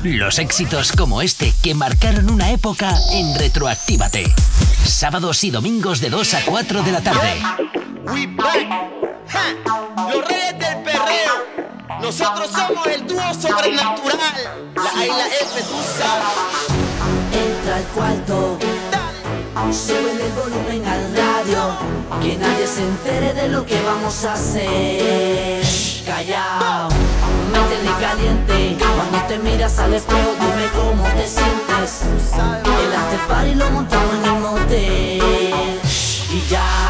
S3: Los éxitos como este que marcaron una época en Retroactívate. Sábados y domingos de 2 a 4 de la tarde.
S30: We back. Ja, Los reyes del perreo. Nosotros somos el dúo sobrenatural. La A y la F, tú sabes.
S31: Entra al cuarto, sube el volumen al radio, que nadie se entere de lo que vamos a hacer. Callao, métele caliente, cuando te miras al espejo dime cómo te sientes. El after party lo montamos en el motel. Y ya,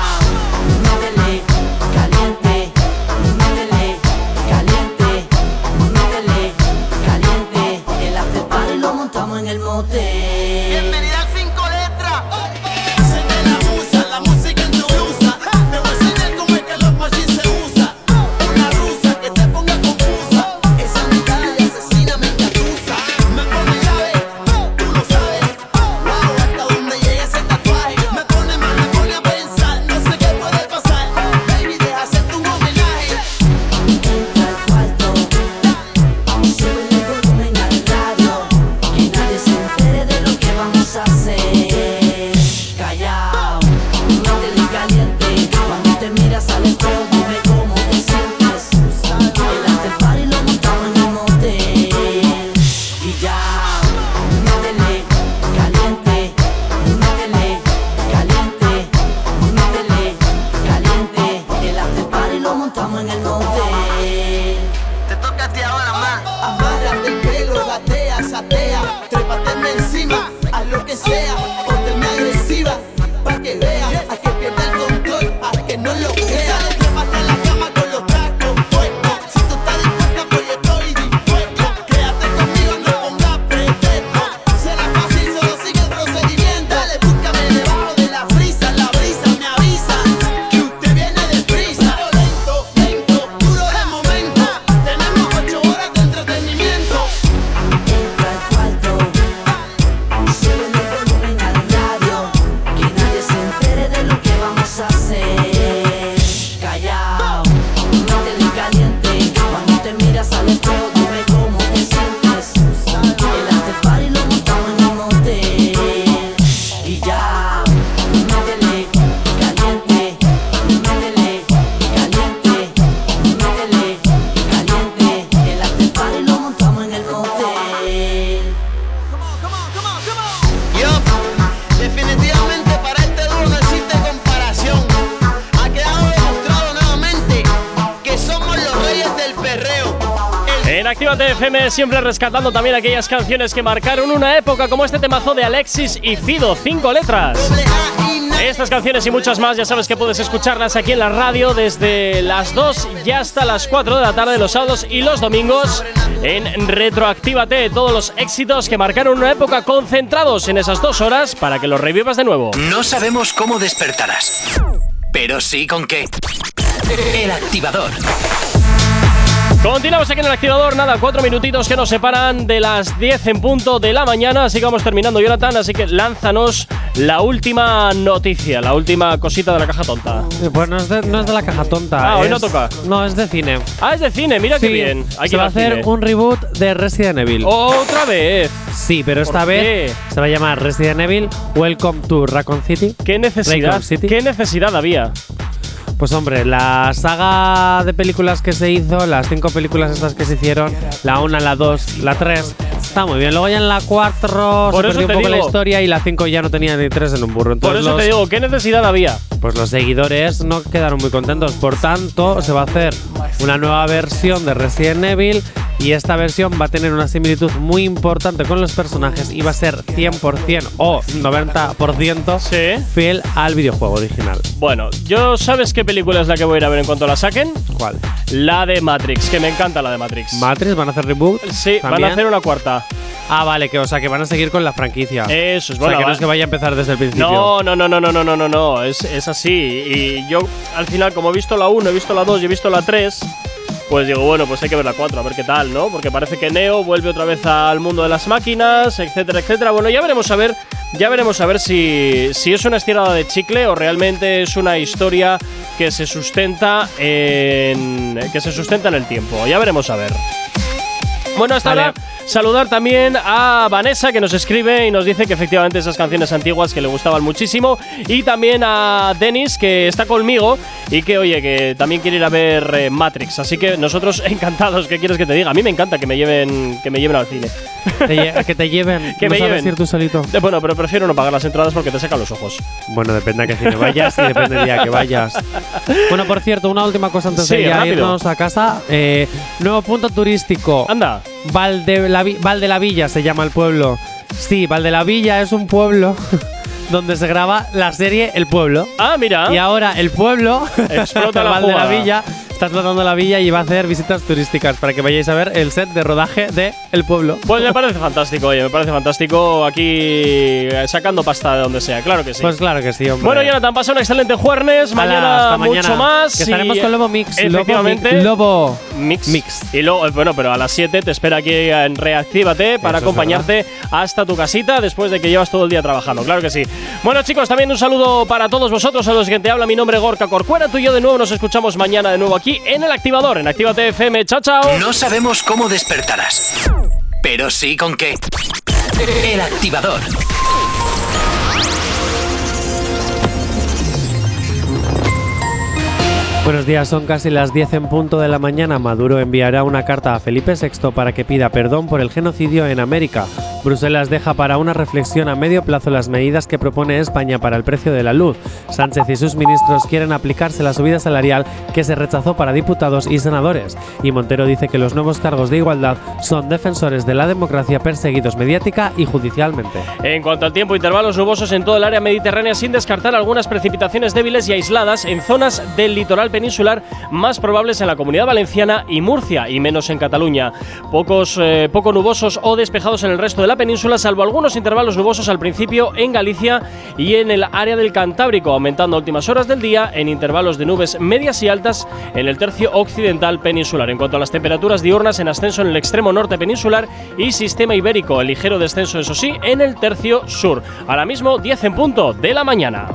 S1: siempre rescatando también aquellas canciones que marcaron una época como este temazo de Alexis y Fido, cinco letras. Estas canciones y muchas más ya sabes que puedes escucharlas aquí en la radio desde las 2 y hasta las 4 de la tarde los sábados y los domingos en Retroactívate. Todos los éxitos que marcaron una época concentrados en esas dos horas para que los revivas de nuevo.
S3: No sabemos cómo despertarás, pero sí con qué. El activador.
S1: Continuamos aquí en el activador, nada, cuatro minutitos que nos separan de las 10 en punto de la mañana, así que vamos terminando, Jonathan, así que lánzanos la última noticia, la última cosita de la caja tonta.
S2: Eh, Pues no es, de, no es de la caja tonta.
S1: Ah, hoy no toca.
S2: No, es de cine.
S1: Ah, es de cine, mira qué
S2: Sí,
S1: bien. Hay
S2: se
S1: que
S2: va a hacer
S1: cine.
S2: un reboot de Resident Evil.
S1: ¿Otra vez?
S2: Sí, pero esta
S1: ¿Por
S2: vez se va a llamar Resident Evil Welcome to Raccoon City.
S1: ¿Qué necesidad?
S2: Raccoon City.
S1: ¿Qué necesidad había?
S2: Pues hombre, la saga de películas que se hizo, las cinco películas estas que se hicieron, la 1, la 2, la 3, está muy bien. Luego ya en la 4
S1: Por
S2: se perdió un poco la
S1: digo.
S2: historia y la 5 ya no tenía ni 3 en un burro.
S1: Por eso te digo, ¿qué necesidad había?
S2: pues los seguidores no quedaron muy contentos. Por tanto, se va a hacer una nueva versión de Resident Evil y esta versión va a tener una similitud muy importante con los personajes y va a ser 100% o 90% fiel al videojuego original.
S1: Bueno, yo sabes qué película es la que voy a ir a ver en cuanto la saquen?
S2: ¿Cuál?
S1: La de Matrix, que me encanta la de Matrix.
S2: ¿Matrix van a hacer reboot?
S1: Sí, van
S2: ¿También?
S1: a hacer una cuarta.
S2: Ah, vale, que o sea que van a seguir con la franquicia.
S1: Eso es
S2: o sea,
S1: bueno.
S2: que no es que vaya a empezar desde el principio.
S1: No, no, no, no, no, no, no, no, no. Es, es así. Y yo, al final, como he visto la 1, he visto la 2 y he visto la 3, pues digo, bueno, pues hay que ver la 4, a ver qué tal, ¿no? Porque parece que Neo vuelve otra vez al mundo de las máquinas, etcétera, etcétera. Bueno, ya veremos a ver, ya veremos a ver si, si es una estirada de chicle o realmente es una historia que se sustenta en. que se sustenta en el tiempo. Ya veremos a ver. Bueno, hasta
S2: Vale.
S1: ahora saludar también a Vanessa que nos escribe y nos dice que efectivamente esas canciones antiguas que le gustaban muchísimo y también a Denis que está conmigo y que oye que también quiere ir a ver eh, Matrix, así que nosotros encantados, ¿qué quieres que te diga? A mí me encanta que me lleven que me lleven al cine.
S2: Te lle- que te lleven.
S1: Que
S2: no
S1: me lleven.
S2: ir tú solito.
S1: Eh, Bueno, pero prefiero no pagar las entradas porque te sacan los ojos.
S2: Bueno, depende a qué cine vayas y depende del día que vayas. Bueno, por cierto, una última cosa antes
S1: Sí,
S2: de ya irnos a casa. Eh, nuevo punto turístico.
S1: Anda.
S2: Valde la, Valde la Villa se llama el pueblo. Sí, Valde la Villa es un pueblo donde se graba la serie El Pueblo.
S1: Ah, mira.
S2: Y ahora el pueblo,
S1: Explota la
S2: Valde la. Villa, está explotando la villa y va a hacer visitas turísticas para que vayáis a ver el set de rodaje de El Pueblo.
S1: Pues me parece fantástico, oye, me parece fantástico aquí eh, sacando pasta de donde sea, claro que sí.
S2: Pues claro que sí, hombre.
S1: Bueno, Jonathan, pasa un excelente jueves. Mañana,
S2: hasta mañana.
S1: mucho más.
S2: Que estaremos con Lobo Mix.
S1: Efectivamente.
S2: Lobo
S1: Mix.
S2: Mix.
S1: Y luego, eh, bueno, pero a las 7 te espera aquí en Reactívate para acompañarte hasta tu casita después de que llevas todo el día trabajando. Claro que sí. Bueno, chicos, también un saludo para todos vosotros, a los que te habla. Mi nombre Gorka Corcuera. Tú y yo de nuevo nos escuchamos mañana de nuevo aquí en el activador, en Actívate FM. Chao, chao.
S3: No sabemos cómo despertarás, pero sí con qué. El activador.
S2: Buenos días, son casi las 10 en punto de la mañana. Maduro enviará una carta a Felipe VI para que pida perdón por el genocidio en América. Bruselas deja para una reflexión a medio plazo las medidas que propone España para el precio de la luz. Sánchez y sus ministros quieren aplicarse la subida salarial que se rechazó para diputados y senadores. Y Montero dice que los nuevos cargos de igualdad son defensores de la democracia perseguidos mediática y judicialmente.
S1: En cuanto al tiempo, intervalos nubosos en toda el área mediterránea sin descartar algunas precipitaciones débiles y aisladas en zonas del litoral peninsular más probables en la Comunidad Valenciana y Murcia y menos en Cataluña. Pocos eh, poco nubosos o despejados en el resto de la península, salvo algunos intervalos nubosos al principio en Galicia y en el área del Cantábrico, aumentando a últimas horas del día en intervalos de nubes medias y altas en el tercio occidental peninsular. En cuanto a las temperaturas diurnas, en ascenso en el extremo norte peninsular y sistema ibérico, el ligero descenso, eso sí, en el tercio sur. Ahora mismo 10 en punto de la mañana.